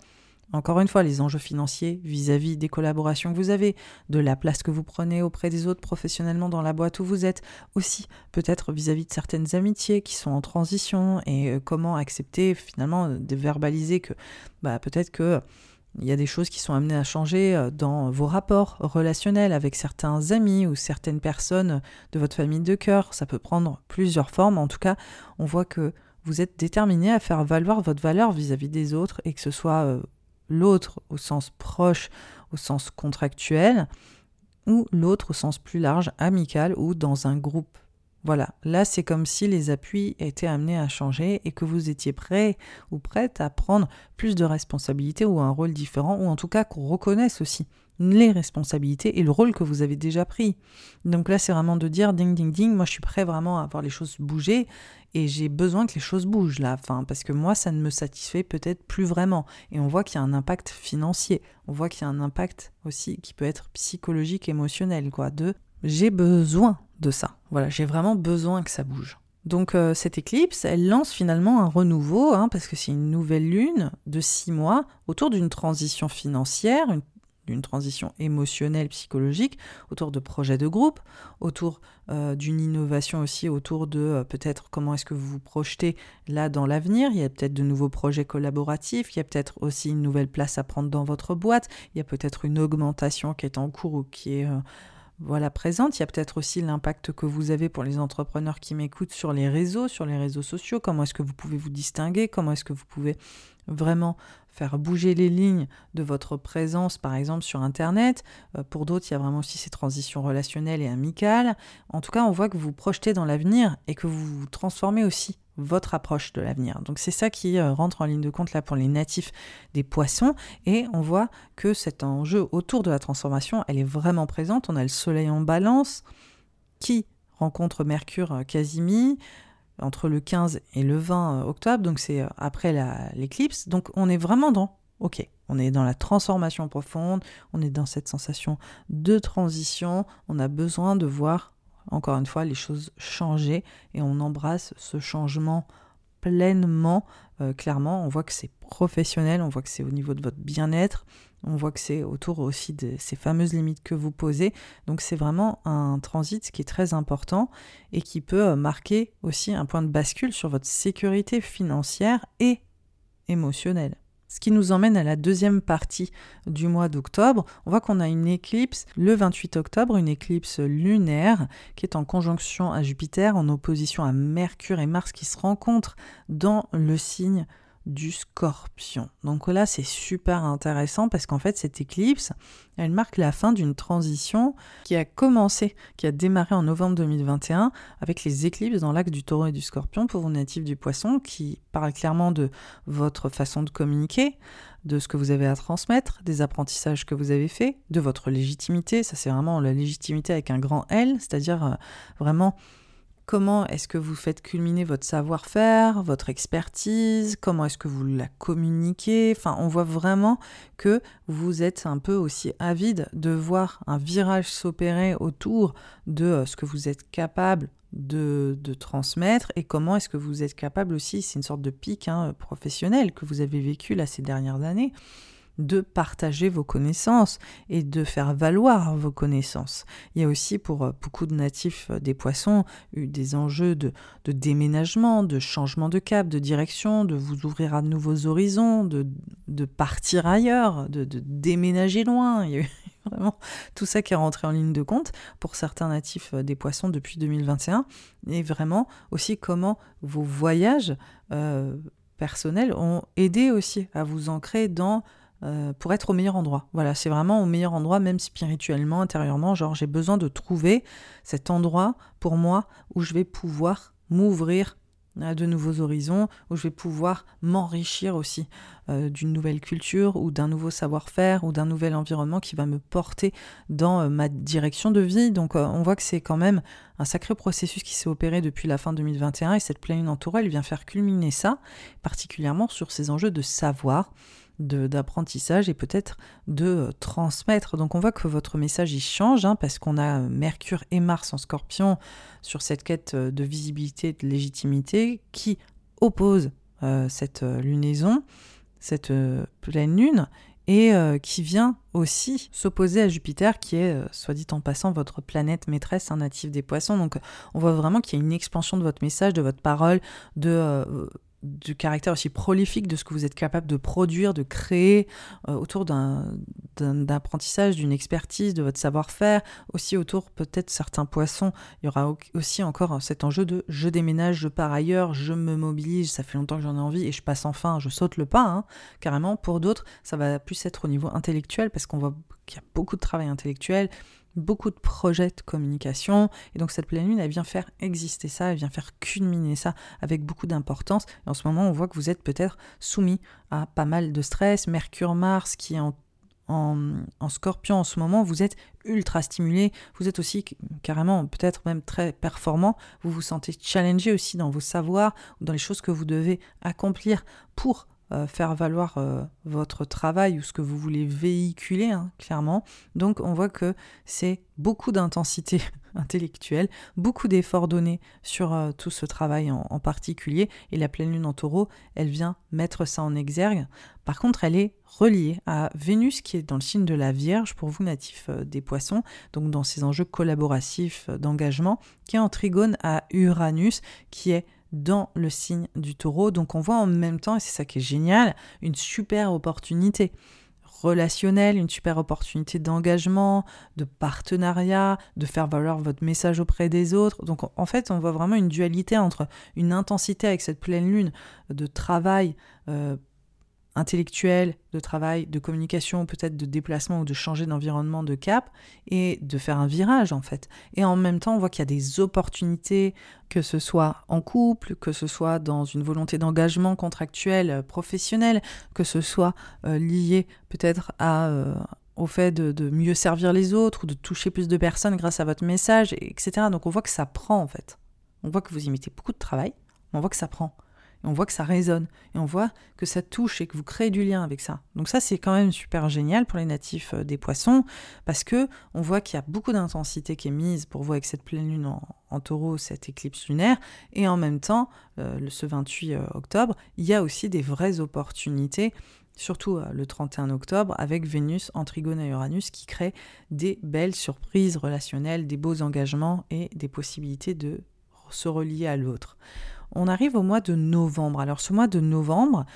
encore une fois, les enjeux financiers vis-à-vis des collaborations que vous avez, de la place que vous prenez auprès des autres professionnellement dans la boîte où vous êtes, aussi peut-être vis-à-vis de certaines amitiés qui sont en transition et euh, comment accepter finalement de verbaliser que bah, peut-être que Il y a des choses qui sont amenées à changer euh, dans vos rapports relationnels avec certains amis ou certaines personnes de votre famille de cœur. Ça peut prendre plusieurs formes. En tout cas, on voit que vous êtes déterminé à faire valoir votre valeur vis-à-vis des autres et que ce soit euh, l'autre au sens proche, au sens contractuel, ou l'autre au sens plus large, amical ou dans un groupe. Voilà, là c'est comme si les appuis étaient amenés à changer et que vous étiez prêt ou prête à prendre plus de responsabilités ou un rôle différent, ou en tout cas qu'on reconnaisse aussi les responsabilités et le rôle que vous avez déjà pris. Donc là c'est vraiment de dire ding ding ding, moi je suis prêt vraiment à voir les choses bouger et j'ai besoin que les choses bougent là, enfin, parce que moi ça ne me satisfait peut-être plus vraiment. Et on voit qu'il y a un impact financier, on voit qu'il y a un impact aussi qui peut être psychologique, émotionnel, quoi, de j'ai besoin de ça. Voilà, j'ai vraiment besoin que ça bouge. Donc euh, cette éclipse, elle lance finalement un renouveau, hein, parce que c'est une nouvelle lune de six mois autour d'une transition financière, d'une transition émotionnelle, psychologique, autour de projets de groupe, autour euh, d'une innovation aussi, autour de euh, peut-être comment est-ce que vous vous projetez là dans l'avenir. Il y a peut-être de nouveaux projets collaboratifs, il y a peut-être aussi une nouvelle place à prendre dans votre boîte, il y a peut-être une augmentation qui est en cours ou qui est voilà présente. Il y a peut-être aussi l'impact que vous avez pour les entrepreneurs qui m'écoutent sur les réseaux, sur les réseaux sociaux. Comment est-ce que vous pouvez vous distinguer? Comment est-ce que vous pouvez vraiment faire bouger les lignes de votre présence, par exemple sur Internet. Euh, pour d'autres, il y a vraiment aussi ces transitions relationnelles et amicales. En tout cas, on voit que vous projetez dans l'avenir et que vous vous transformez aussi votre approche de l'avenir. Donc c'est ça qui euh, rentre en ligne de compte là pour les natifs des poissons et on voit que cet enjeu autour de la transformation, elle est vraiment présente. On a le soleil en balance qui rencontre Mercure euh, Casimi entre le 15 et le 20 euh, octobre, donc c'est après l'éclipse. Donc on est vraiment dans, ok, on est dans la transformation profonde, on est dans cette sensation de transition, on a besoin de voir encore une fois, les choses changer et on embrasse ce changement pleinement. Euh, clairement, on voit que c'est professionnel, on voit que c'est au niveau de votre bien-être, on voit que c'est autour aussi de ces fameuses limites que vous posez. Donc c'est vraiment un transit qui est très important et qui peut euh, marquer aussi un point de bascule sur votre sécurité financière et émotionnelle. Ce qui nous emmène à la deuxième partie du mois d'octobre. On voit qu'on a une éclipse le 28 octobre, une éclipse lunaire qui est en conjonction à Jupiter, en opposition à Mercure et Mars qui se rencontrent dans le signe du scorpion. Donc là, c'est super intéressant parce qu'en fait, cette éclipse, elle marque la fin d'une transition qui a commencé, qui a démarré en novembre 2021 avec les éclipses dans l'axe du taureau et du scorpion pour vos natifs du poisson qui parlent clairement de votre façon de communiquer, de ce que vous avez à transmettre, des apprentissages que vous avez faits, de votre légitimité. Ça, c'est vraiment la légitimité avec un grand L, c'est-à-dire euh, vraiment Comment est-ce que vous faites culminer votre savoir-faire, votre expertise? Comment est-ce que vous la communiquez? Enfin, on voit vraiment que vous êtes un peu aussi avide de voir un virage s'opérer autour de euh, ce que vous êtes capable de, transmettre et comment est-ce que vous êtes capable aussi, c'est une sorte de pic hein, professionnel que vous avez vécu là ces dernières années, de partager vos connaissances et de faire valoir vos connaissances. Il y a aussi pour euh, beaucoup de natifs euh, des poissons eu des enjeux de, déménagement, de changement de cap, de direction, de vous ouvrir à de nouveaux horizons, de, partir ailleurs, de, déménager loin. Il y a vraiment tout ça qui est rentré en ligne de compte pour certains natifs euh, des poissons depuis 2021 et vraiment aussi comment vos voyages personnels ont aidé aussi à vous ancrer dans euh, pour être au meilleur endroit. Voilà, c'est vraiment au meilleur endroit, même spirituellement, intérieurement. Genre, j'ai besoin de trouver cet endroit pour moi où je vais pouvoir m'ouvrir à de nouveaux horizons, où je vais pouvoir m'enrichir aussi euh, d'une nouvelle culture ou d'un nouveau savoir-faire ou d'un nouvel environnement qui va me porter dans euh, ma direction de vie. Donc on voit que c'est quand même un sacré processus qui s'est opéré depuis la fin 2021 et cette pleine entourée, vient faire culminer ça, particulièrement sur ces enjeux de savoir, d'apprentissage et peut-être de euh, transmettre. Donc on voit que votre message il change hein, parce qu'on a Mercure et Mars en scorpion sur cette quête euh, de visibilité, de légitimité qui oppose euh, cette lunaison, cette pleine lune et qui vient aussi s'opposer à Jupiter, qui est, soit dit en passant, votre planète maîtresse, un natif des poissons. Donc on voit vraiment qu'il y a une expansion de votre message, de votre parole, de du caractère aussi prolifique de ce que vous êtes capable de produire, de créer euh, autour d'un apprentissage, d'une expertise, de votre savoir-faire, aussi autour peut-être certains poissons. Il y aura aussi encore cet enjeu de je déménage, je pars ailleurs, je me mobilise, ça fait longtemps que j'en ai envie et je passe enfin, je saute le pas, hein, carrément. Pour d'autres, ça va plus être au niveau intellectuel parce qu'on voit qu'il y a beaucoup de travail intellectuel, beaucoup de projets de communication. Et donc cette pleine lune, elle vient faire exister ça, elle vient faire culminer ça avec beaucoup d'importance. Et en ce moment, on voit que vous êtes peut-être soumis à pas mal de stress. Mercure-Mars qui est en, en, scorpion en ce moment, vous êtes ultra stimulé, vous êtes aussi carrément peut-être même très performant, vous vous sentez challengé aussi dans vos savoirs, dans les choses que vous devez accomplir pour euh, faire valoir euh, votre travail ou ce que vous voulez véhiculer, hein, clairement. Donc on voit que c'est beaucoup d'intensité intellectuelle, beaucoup d'efforts donnés sur euh, tout ce travail en, particulier. Et la pleine lune en taureau, elle vient mettre ça en exergue. Par contre, elle est reliée à Vénus qui est dans le signe de la Vierge pour vous natifs des poissons, donc dans ces enjeux collaboratifs d'engagement, qui est en trigone à Uranus qui est dans le signe du taureau. Donc on voit en même temps, et c'est ça qui est génial, une super opportunité relationnelle, une super opportunité d'engagement, de partenariat, de faire valoir votre message auprès des autres. Donc en fait, on voit vraiment une dualité entre une intensité avec cette pleine lune de travail euh, intellectuel, de travail, de communication, peut-être de déplacement ou de changer d'environnement, de cap, et de faire un virage en fait. Et en même temps, on voit qu'il y a des opportunités, que ce soit en couple, que ce soit dans une volonté d'engagement contractuel, euh, professionnel, que ce soit euh, lié peut-être à... Euh, au fait de, de, mieux servir les autres ou de toucher plus de personnes grâce à votre message, etc. Donc on voit que ça prend en fait. On voit que vous y mettez beaucoup de travail, on voit que ça prend on voit que ça résonne, et on voit que ça touche et que vous créez du lien avec ça. Donc ça, c'est quand même super génial pour les natifs euh, des poissons, parce que on voit qu'il y a beaucoup d'intensité qui est mise pour vous avec cette pleine lune en, taureau, cette éclipse lunaire, et en même temps, euh, ce 28 euh, octobre, il y a aussi des vraies opportunités surtout le 31 octobre, avec Vénus en trigone à Uranus, qui crée des belles surprises relationnelles, des beaux engagements et des possibilités de se relier à l'autre on arrive au mois de novembre. Alors ce mois de novembre,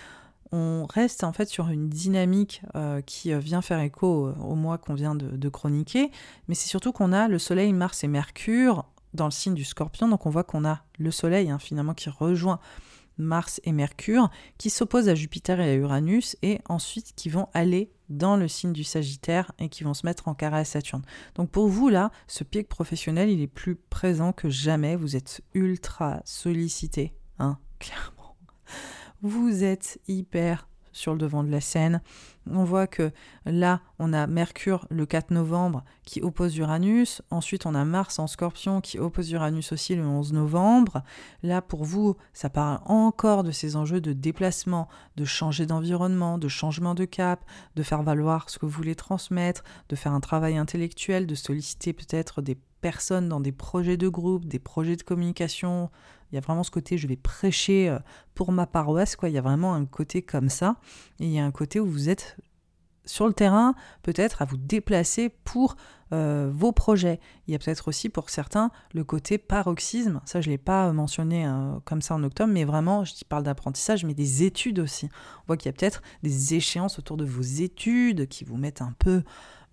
on reste en fait sur une dynamique euh, qui euh, vient faire écho au mois qu'on vient de, chroniquer, mais c'est surtout qu'on a le Soleil, Mars et Mercure dans le signe du Scorpion, donc on voit qu'on a le Soleil hein, finalement qui rejoint Mars et Mercure, qui s'opposent à Jupiter et à Uranus, et ensuite qui vont aller dans le signe du Sagittaire et qui vont se mettre en carré à Saturne. Donc pour vous là, ce pic professionnel, il est plus présent que jamais. Vous êtes ultra sollicité, hein, clairement. Vous êtes hyper sur le devant de la scène. On voit que là, on a Mercure le 4 novembre qui oppose Uranus. Ensuite, on a Mars en scorpion qui oppose Uranus aussi le 11 novembre. Là, pour vous, ça parle encore de ces enjeux de déplacement, de changer d'environnement, de changement de cap, de faire valoir ce que vous voulez transmettre, de faire un travail intellectuel, de solliciter peut-être des dans des projets de groupe, des projets de communication, il y a vraiment ce côté, je vais prêcher euh, pour ma paroisse, quoi. Il y a vraiment un côté comme ça. Et il y a un côté où vous êtes sur le terrain, peut-être à vous déplacer pour euh, vos projets. Il y a peut-être aussi pour certains le côté paroxysme. Ça, je ne l'ai pas mentionné euh, comme ça en octobre, mais vraiment, je parle d'apprentissage, mais des études aussi. On voit qu'il y a peut-être des échéances autour de vos études qui vous mettent un peu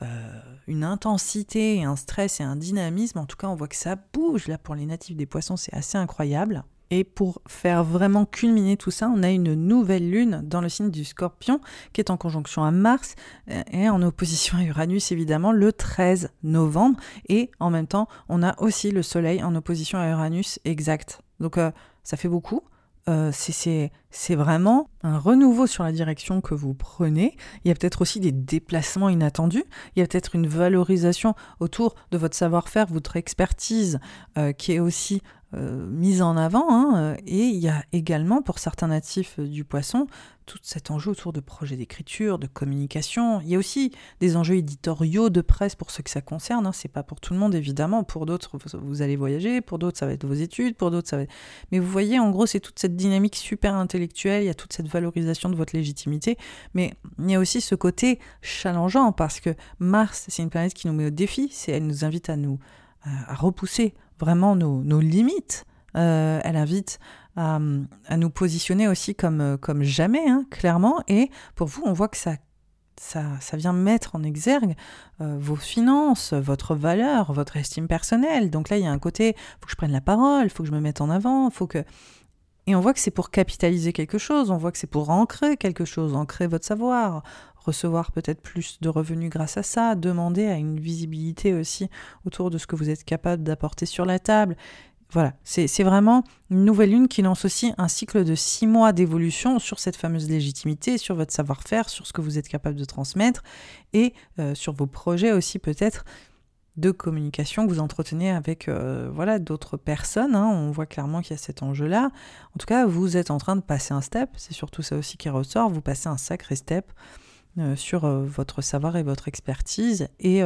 euh, une intensité, un stress et un dynamisme. En tout cas, on voit que ça bouge. Là, pour les natifs des poissons, c'est assez incroyable. Et pour faire vraiment culminer tout ça, on a une nouvelle lune dans le signe du scorpion qui est en conjonction à Mars euh, et en opposition à Uranus évidemment le 13 novembre. Et en même temps, on a aussi le soleil en opposition à Uranus exact. Donc euh, ça fait beaucoup. Euh, c'est vraiment un renouveau sur la direction que vous prenez. Il y a peut-être aussi des déplacements inattendus. Il y a peut-être une valorisation autour de votre savoir-faire, votre expertise, euh, qui est aussi euh, mise en avant. Hein, et il y a également, pour certains natifs du poisson, tout cet enjeu autour de projets d'écriture, de communication. Il y a aussi des enjeux éditoriaux de presse pour ceux que ça concerne. Hein. C'est pas pour tout le monde, évidemment. Pour d'autres, vous, allez voyager. Pour d'autres, ça va être vos études. Pour d'autres, ça va être... Mais vous voyez, en gros, c'est toute cette dynamique super intellectuelle. Il y a toute cette valorisation de votre légitimité. Mais il y a aussi ce côté challengeant parce que Mars, c'est une planète qui nous met au défi. C'est, elle nous invite à nous à repousser vraiment nos, limites, elle invite à, nous positionner aussi comme, comme jamais, hein, clairement. Et pour vous, on voit que ça ça, ça, vient mettre en exergue vos finances, votre valeur, votre estime personnelle. Donc là, il y a un côté, faut que je prenne la parole, faut que je me mette en avant, faut que et on voit que c'est pour capitaliser quelque chose, on voit que c'est pour ancrer quelque chose, ancrer votre savoir, recevoir peut-être plus de revenus grâce à ça, demander à une visibilité aussi autour de ce que vous êtes capable d'apporter sur la table. Voilà, c'est vraiment une nouvelle lune qui lance aussi un cycle de six mois d'évolution sur cette fameuse légitimité, sur votre savoir-faire, sur ce que vous êtes capable de transmettre et euh, sur vos projets aussi peut-être de communication que vous entretenez avec euh, voilà d'autres personnes. Hein. On voit clairement qu'il y a cet enjeu-là. En tout cas, vous êtes en train de passer un step. C'est surtout ça aussi qui ressort. Vous passez un sacré step sur euh, votre savoir et votre expertise et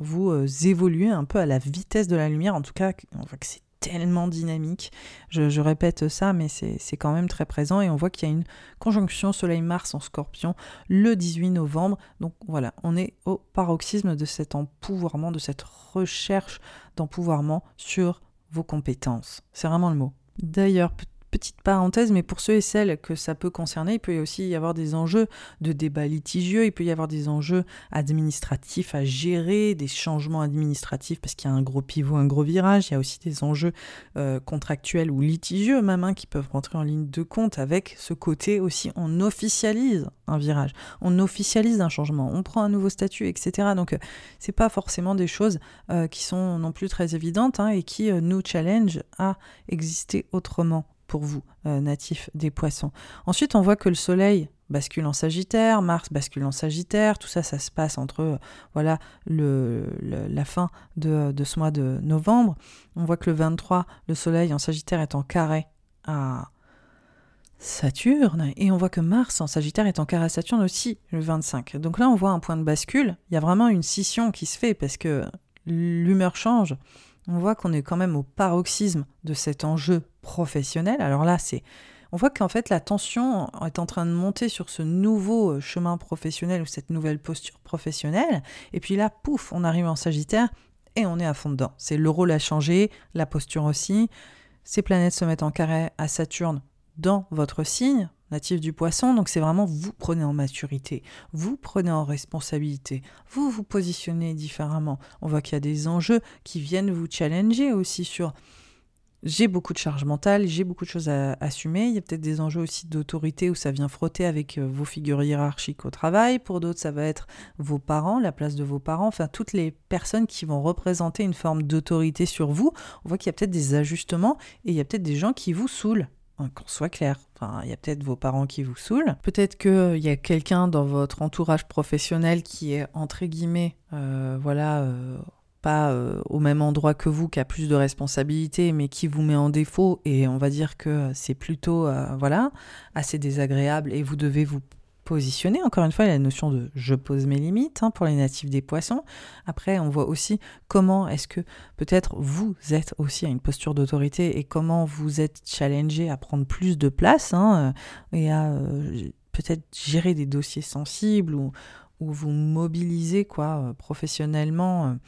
vous évoluez un peu à la vitesse de la lumière. En tout cas, on voit que c'est tellement dynamique. Je, répète ça, mais c'est quand même très présent. Et on voit qu'il y a une conjonction Soleil-Mars en scorpion le 18 novembre. Donc voilà, on est au paroxysme de cet empouvoirment, de cette recherche d'empouvoirment sur vos compétences. C'est vraiment le mot. D'ailleurs, petite parenthèse, mais pour ceux et celles que ça peut concerner, il peut aussi y avoir des enjeux de débat litigieux, il peut y avoir des enjeux administratifs à gérer, des changements administratifs parce qu'il y a un gros pivot, un gros virage, il y a aussi des enjeux euh, contractuels ou litigieux même hein, qui peuvent rentrer en ligne de compte avec ce côté aussi, on officialise un virage, on officialise un changement, on prend un nouveau statut, etc. Donc euh, c'est pas forcément des choses euh, qui sont non plus très évidentes hein, et qui nous challenge à exister autrement pour vous, euh, natifs des poissons. Ensuite, on voit que le Soleil bascule en Sagittaire, Mars bascule en Sagittaire, tout ça, ça se passe entre euh, voilà le, la fin de, de, ce mois de novembre. On voit que le 23, le Soleil en Sagittaire est en carré à Saturne, et on voit que Mars en Sagittaire est en carré à Saturne aussi le 25. Donc là, on voit un point de bascule. Il y a vraiment une scission qui se fait parce que l'humeur change on voit qu'on est quand même au paroxysme de cet enjeu professionnel. Alors là, c'est on voit qu'en fait la tension est en train de monter sur ce nouveau euh, chemin professionnel ou cette nouvelle posture professionnelle. Et puis là, pouf, on arrive en Sagittaire et on est à fond dedans. C'est le rôle a changé, la posture aussi. Ces planètes se mettent en carré à Saturne dans votre signe natif du poisson, donc c'est vraiment vous prenez en maturité, vous prenez en responsabilité, vous vous positionnez différemment. On voit qu'il y a des enjeux qui viennent vous challenger aussi sur j'ai beaucoup de charge mentale, j'ai beaucoup de choses à assumer. Il y a peut-être des enjeux aussi d'autorité où ça vient frotter avec euh, vos figures hiérarchiques au travail. Pour d'autres, ça va être vos parents, la place de vos parents, enfin toutes les personnes qui vont représenter une forme d'autorité sur vous. On voit qu'il y a peut-être des ajustements et il y a peut-être des gens qui vous saoulent. Hein, qu'on soit clair. Enfin, il y a peut-être vos parents qui vous saoulent. Peut-être qu'il euh, y a quelqu'un dans votre entourage professionnel qui est, entre guillemets, euh, voilà, pas au même endroit que vous, qui a plus de responsabilités, mais qui vous met en défaut. Et on va dire que c'est plutôt, voilà, assez désagréable et vous devez vous positionner. Encore une fois, la notion de je pose mes limites hein, pour les natifs des poissons. Après, on voit aussi comment est-ce que peut-être vous êtes aussi à une posture d'autorité et comment vous êtes challengé à prendre plus de place hein, euh, et à euh, peut-être gérer des dossiers sensibles ou, ou vous mobiliser quoi, euh, professionnellement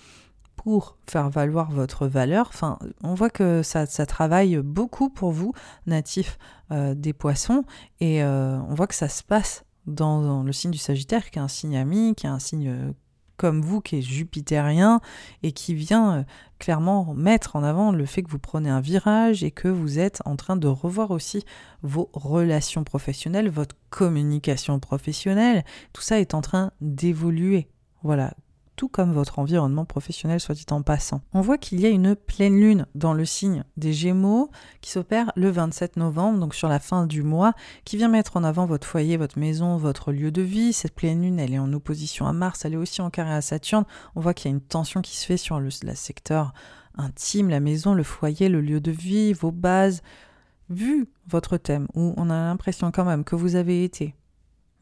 pour faire valoir votre valeur. Enfin, on voit que ça, travaille beaucoup pour vous, natifs des poissons, et on voit que ça se passe dans, le signe du Sagittaire, qui est un signe ami, qui est un signe euh, comme vous, qui est jupitérien, et qui vient euh, clairement mettre en avant le fait que vous prenez un virage et que vous êtes en train de revoir aussi vos relations professionnelles, votre communication professionnelle. Tout ça est en train d'évoluer. Voilà, tout comme votre environnement professionnel, soit dit en passant. On voit qu'il y a une pleine lune dans le signe des Gémeaux qui s'opère le 27 novembre, donc sur la fin du mois, qui vient mettre en avant votre foyer, votre maison, votre lieu de vie. Cette pleine lune, elle est en opposition à Mars, elle est aussi en carré à Saturne. On voit qu'il y a une tension qui se fait sur le secteur intime, la maison, le foyer, le lieu de vie, vos bases. Vu votre thème, où on a l'impression quand même que vous avez été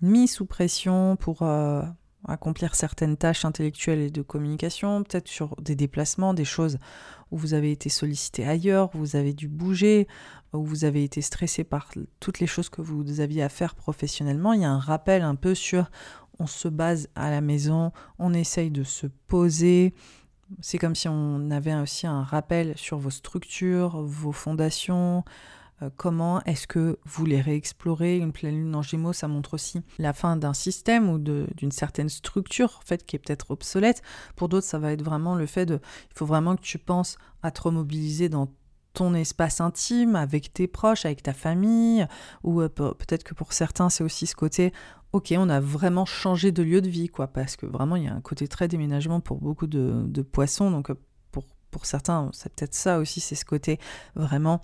mis sous pression pour euh, accomplir certaines tâches intellectuelles et de communication, peut-être sur des déplacements, des choses où vous avez été sollicité ailleurs, vous avez dû bouger, où vous avez été stressé par toutes les choses que vous aviez à faire professionnellement. Il y a un rappel un peu sur on se base à la maison, on essaye de se poser, c'est comme si on avait aussi un rappel sur vos structures, vos fondations, comment est-ce que vous les réexplorez? Une pleine lune en gémeaux, ça montre aussi la fin d'un système ou d'une certaine structure, en fait, qui est peut-être obsolète. Pour d'autres, ça va être vraiment le fait de... Il faut vraiment que tu penses à te remobiliser dans ton espace intime, avec tes proches, avec ta famille, ou euh, peut-être que pour certains, c'est aussi ce côté, ok, on a vraiment changé de lieu de vie, quoi, parce que vraiment, il y a un côté très déménagement pour beaucoup de, de poissons, donc euh, pour, pour certains, c'est peut-être ça aussi, c'est ce côté vraiment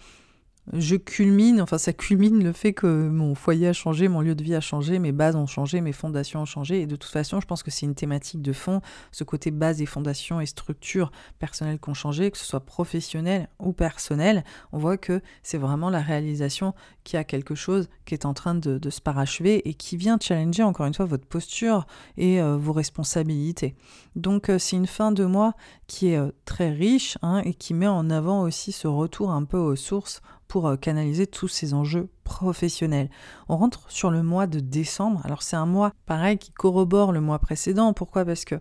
je culmine, enfin ça culmine le fait que mon foyer a changé, mon lieu de vie a changé, mes bases ont changé, mes fondations ont changé. Et de toute façon, je pense que c'est une thématique de fond, ce côté base et fondations et structures personnelles qui ont changé, que ce soit professionnel ou personnel. On voit que c'est vraiment la réalisation qui a quelque chose qui est en train de, se parachever et qui vient challenger encore une fois votre posture et euh, vos responsabilités. Donc euh, c'est une fin de mois qui est euh, très riche hein, et qui met en avant aussi ce retour un peu aux sources pour euh, canaliser tous ces enjeux professionnels. On rentre sur le mois de décembre. Alors c'est un mois pareil qui corrobore le mois précédent. Pourquoi? Parce que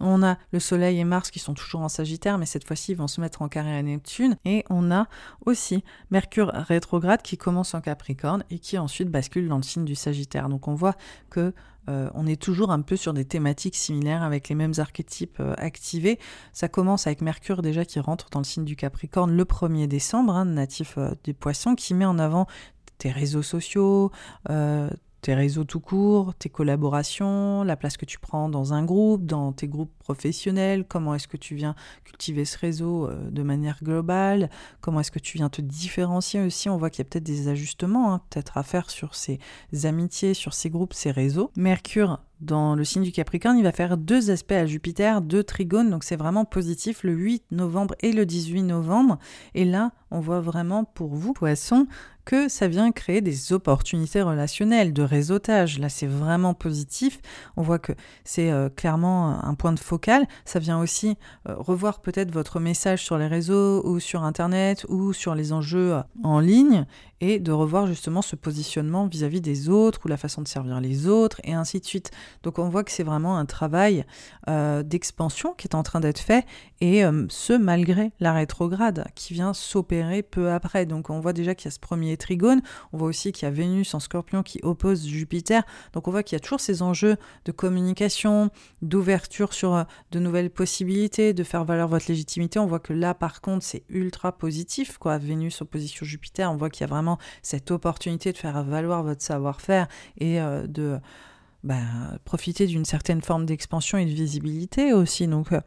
on a le Soleil et Mars qui sont toujours en Sagittaire, mais cette fois-ci ils vont se mettre en carré à Neptune. Et on a aussi Mercure rétrograde qui commence en Capricorne et qui ensuite bascule dans le signe du Sagittaire. Donc on voit que euh, on est toujours un peu sur des thématiques similaires avec les mêmes archétypes euh, activés. Ça commence avec Mercure déjà qui rentre dans le signe du Capricorne le 1er décembre, hein, natif euh, des poissons, qui met en avant tes réseaux sociaux, tes réseaux tout court, tes collaborations, la place que tu prends dans un groupe, dans tes groupes professionnels, comment est-ce que tu viens cultiver ce réseau euh, de manière globale, comment est-ce que tu viens te différencier aussi. On voit qu'il y a peut-être des ajustements hein, à faire sur ces amitiés, sur ces groupes, ces réseaux. Mercure dans le signe du Capricorne, il va faire deux aspects à Jupiter, deux trigones, donc c'est vraiment positif le 8 novembre et le 18 novembre. Et là, on voit vraiment pour vous, poissons, que ça vient créer des opportunités relationnelles, de réseautage. Là, c'est vraiment positif. On voit que c'est euh, clairement un point de focal. Ça vient aussi euh, revoir peut-être votre message sur les réseaux ou sur Internet ou sur les enjeux euh, en ligne et de revoir justement ce positionnement vis-à-vis des autres ou la façon de servir les autres et ainsi de suite. Donc on voit que c'est vraiment un travail euh, d'expansion qui est en train d'être fait et euh, ce malgré la rétrograde qui vient s'opérer peu après. Donc on voit déjà qu'il y a ce premier trigone, on voit aussi qu'il y a Vénus en scorpion qui oppose Jupiter. Donc on voit qu'il y a toujours ces enjeux de communication, d'ouverture sur euh, de nouvelles possibilités, de faire valoir votre légitimité. On voit que là par contre c'est ultra positif quoi, Vénus opposition Jupiter, on voit qu'il y a vraiment cette opportunité de faire valoir votre savoir-faire et euh, de bah, profiter d'une certaine forme d'expansion et de visibilité aussi. Donc euh,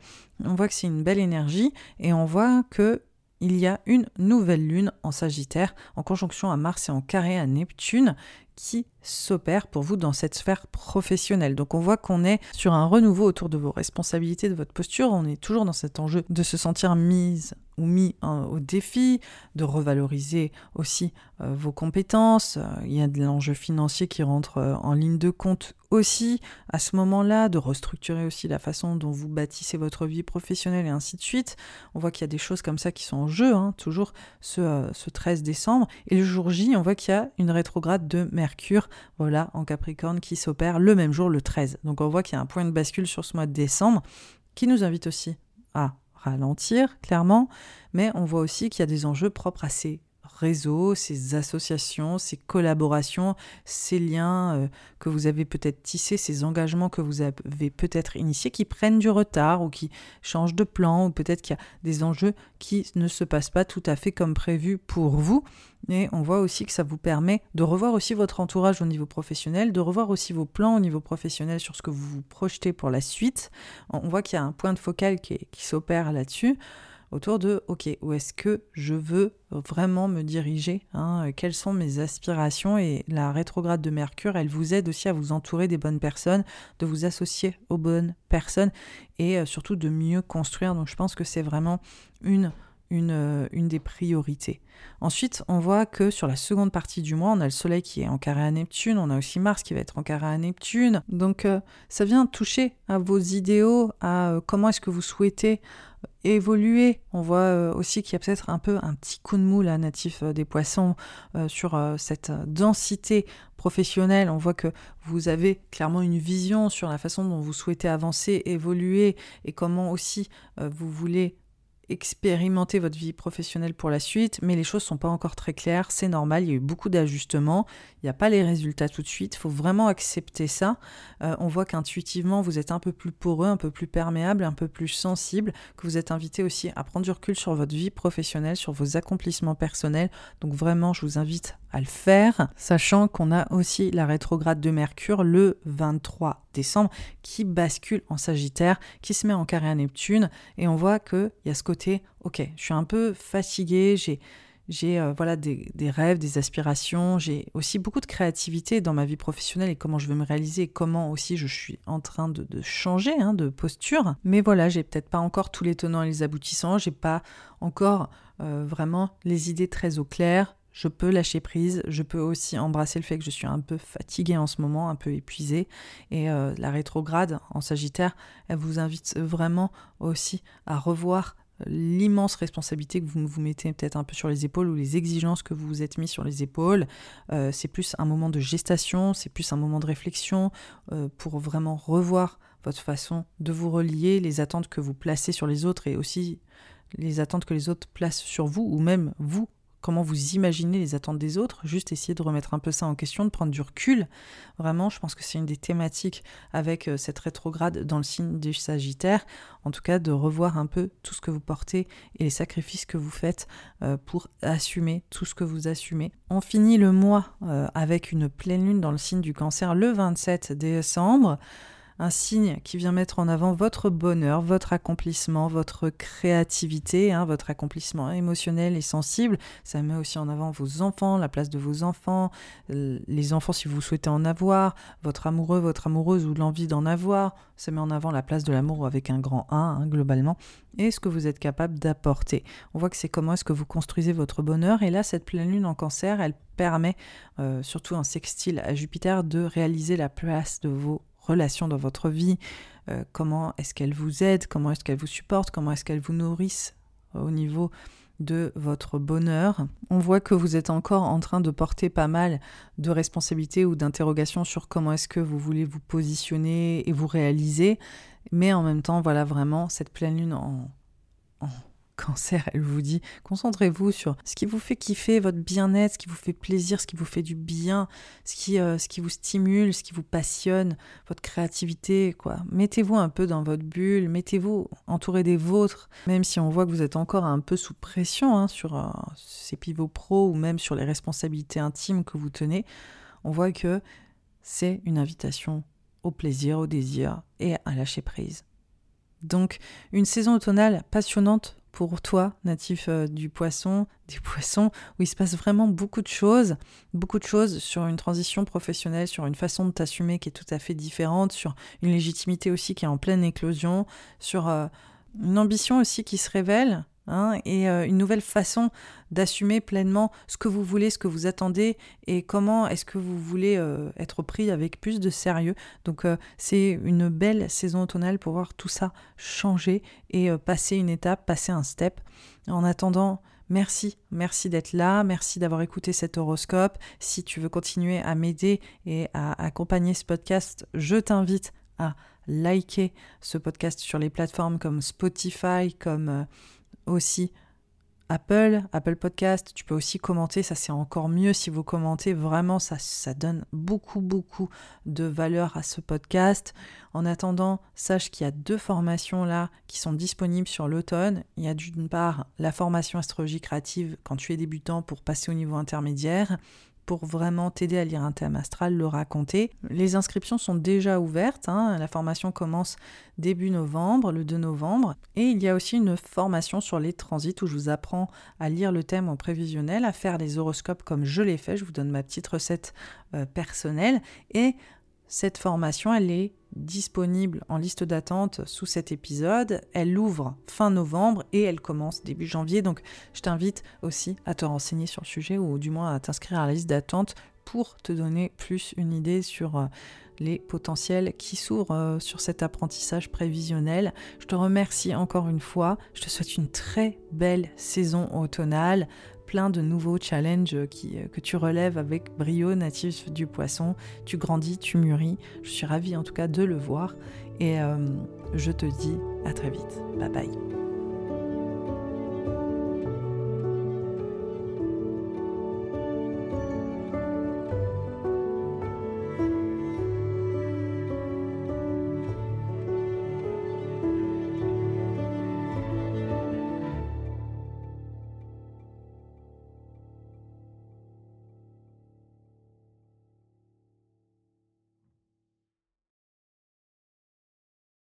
on voit que c'est une belle énergie et on voit que il y a une nouvelle lune en Sagittaire en conjonction à Mars et en carré à Neptune qui s'opère pour vous dans cette sphère professionnelle. Donc on voit qu'on est sur un renouveau autour de vos responsabilités, de votre posture, on est toujours dans cet enjeu de se sentir mise ou mis hein, au défi, de revaloriser aussi euh, vos compétences. Euh, il y a de l'enjeu financier qui rentre euh, en ligne de compte aussi à ce moment-là, de restructurer aussi la façon dont vous bâtissez votre vie professionnelle et ainsi de suite. On voit qu'il y a des choses comme ça qui sont en jeu, hein, toujours ce, ce 13 décembre. Et le jour J, on voit qu'il y a une rétrograde de Mercure, voilà, en Capricorne qui s'opère le même jour, le 13. Donc on voit qu'il y a un point de bascule sur ce mois de décembre qui nous invite aussi à ralentir, clairement, mais on voit aussi qu'il y a des enjeux propres à ces ces associations, ces collaborations, ces liens euh, que vous avez peut-être tissés, ces engagements que vous avez peut-être initiés qui prennent du retard ou qui changent de plan ou peut-être qu'il y a des enjeux qui ne se passent pas tout à fait comme prévu pour vous. Et on voit aussi que ça vous permet de revoir aussi votre entourage au niveau professionnel, de revoir aussi vos plans au niveau professionnel sur ce que vous vous projetez pour la suite. On voit qu'il y a un point de focal qui s'opère là-dessus autour de, ok, où est-ce que je veux vraiment me diriger hein, Quelles sont mes aspirations Et la rétrograde de Mercure, elle vous aide aussi à vous entourer des bonnes personnes, de vous associer aux bonnes personnes et euh, surtout de mieux construire. Donc je pense que c'est vraiment euh, une, des priorités. Ensuite, on voit que sur la seconde partie du mois, on a le Soleil qui est en carré à Neptune, on a aussi Mars qui va être en carré à Neptune. Donc, euh, ça vient toucher à vos idéaux, à comment est-ce que vous souhaitez évoluer. On voit euh, aussi qu'il y a peut-être un peu un petit coup de mou là, natif euh, des poissons, euh, sur cette densité professionnelle. On voit que vous avez clairement une vision sur la façon dont vous souhaitez avancer, évoluer et comment aussi vous voulez expérimenter votre vie professionnelle pour la suite, mais les choses sont pas encore très claires, c'est normal, il y a eu beaucoup d'ajustements, il n'y a pas les résultats tout de suite, il faut vraiment accepter ça. Euh, on voit qu'intuitivement, vous êtes un peu plus poreux, un peu plus perméable, un peu plus sensible, que vous êtes invité aussi à prendre du recul sur votre vie professionnelle, sur vos accomplissements personnels. Donc vraiment, je vous invite le faire, sachant qu'on a aussi la rétrograde de Mercure le 23 décembre qui bascule en Sagittaire, qui se met en carré à Neptune, et on voit qu'il y a ce côté, ok, je suis un peu fatigué, j'ai j'ai euh, voilà des, rêves, des aspirations, j'ai aussi beaucoup de créativité dans ma vie professionnelle et comment je veux me réaliser et comment aussi je suis en train de, changer hein, de posture. Mais voilà, j'ai peut-être pas encore tous les tenants et les aboutissants, j'ai pas encore euh, vraiment les idées très au clair je peux lâcher prise, je peux aussi embrasser le fait que je suis un peu fatiguée en ce moment, un peu épuisée. Et euh, la rétrograde en Sagittaire, elle vous invite vraiment aussi à revoir l'immense responsabilité que vous vous mettez peut-être un peu sur les épaules ou les exigences que vous vous êtes mis sur les épaules. Euh, c'est plus un moment de gestation, c'est plus un moment de réflexion euh, pour vraiment revoir votre façon de vous relier, les attentes que vous placez sur les autres et aussi les attentes que les autres placent sur vous ou même vous comment vous imaginez les attentes des autres, juste essayer de remettre un peu ça en question, de prendre du recul. Vraiment, je pense que c'est une des thématiques avec euh, cette rétrograde dans le signe du Sagittaire, en tout cas de revoir un peu tout ce que vous portez et les sacrifices que vous faites euh, pour assumer tout ce que vous assumez. On finit le mois euh, avec une pleine lune dans le signe du Cancer le 27 décembre un signe qui vient mettre en avant votre bonheur, votre accomplissement, votre créativité, hein, votre accomplissement émotionnel et sensible. Ça met aussi en avant vos enfants, la place de vos enfants, les enfants si vous souhaitez en avoir, votre amoureux, votre amoureuse ou l'envie d'en avoir. Ça met en avant la place de l'amour avec un grand 1 hein, globalement et ce que vous êtes capable d'apporter. On voit que c'est comment est-ce que vous construisez votre bonheur et là cette pleine lune en cancer, elle permet, euh, surtout en sextile à Jupiter, de réaliser la place de vos relations dans votre vie, euh, comment est-ce qu'elles vous aident, comment est-ce qu'elles vous supportent, comment est-ce qu'elles vous nourrissent au niveau de votre bonheur. On voit que vous êtes encore en train de porter pas mal de responsabilités ou d'interrogations sur comment est-ce que vous voulez vous positionner et vous réaliser, mais en même temps, voilà vraiment cette pleine lune en cancer, elle vous dit, concentrez-vous sur ce qui vous fait kiffer, votre bien-être, ce qui vous fait plaisir, ce qui vous fait du bien, ce qui, euh, ce qui vous stimule, ce qui vous passionne, votre créativité, quoi. Mettez-vous un peu dans votre bulle, mettez-vous entouré des vôtres, même si on voit que vous êtes encore un peu sous pression hein, sur euh, ces pivots pro ou même sur les responsabilités intimes que vous tenez, on voit que c'est une invitation au plaisir, au désir et à lâcher prise. Donc une saison automnale passionnante pour toi, natif euh, du poisson, des poissons, où il se passe vraiment beaucoup de choses, beaucoup de choses sur une transition professionnelle, sur une façon de t'assumer qui est tout à fait différente, sur une légitimité aussi qui est en pleine éclosion, sur euh, une ambition aussi qui se révèle, Hein, et euh, une nouvelle façon d'assumer pleinement ce que vous voulez, ce que vous attendez et comment est-ce que vous voulez euh, être pris avec plus de sérieux. Donc euh, c'est une belle saison automnale pour voir tout ça changer et passer une étape, passer un step. En attendant, Merci, merci d'être là, merci d'avoir écouté cet horoscope. Si tu veux continuer à m'aider et à accompagner ce podcast, je t'invite à liker ce podcast sur les plateformes comme Spotify, comme aussi Apple, Apple Podcast, tu peux aussi commenter, ça c'est encore mieux si vous commentez, vraiment ça, ça donne beaucoup beaucoup de valeur à ce podcast. En attendant, sache qu'il y a deux formations là qui sont disponibles sur l'automne. Il y a d'une part la formation astrologie créative quand tu es débutant pour passer au niveau intermédiaire pour vraiment t'aider à lire un thème astral, le raconter. Les inscriptions sont déjà ouvertes, hein. la formation commence début novembre, le 2 novembre, et il y a aussi une formation sur les transits où je vous apprends à lire le thème en prévisionnel, à faire les horoscopes comme je l'ai fait, je vous donne ma petite recette euh, personnelle, et cette formation, elle est disponible en liste d'attente sous cet épisode. Elle ouvre fin novembre et elle commence début janvier. Donc je t'invite aussi à te renseigner sur le sujet ou du moins à t'inscrire à la liste d'attente pour te donner plus une idée sur euh, les potentiels qui s'ouvrent euh, sur cet apprentissage prévisionnel. Je te remercie encore une fois. Je te souhaite une très belle saison automnale plein de nouveaux challenges qui, que tu relèves avec brio natif du poisson. Tu grandis, tu mûris. Je suis ravie en tout cas de le voir. Et je te dis à très vite. Bye bye.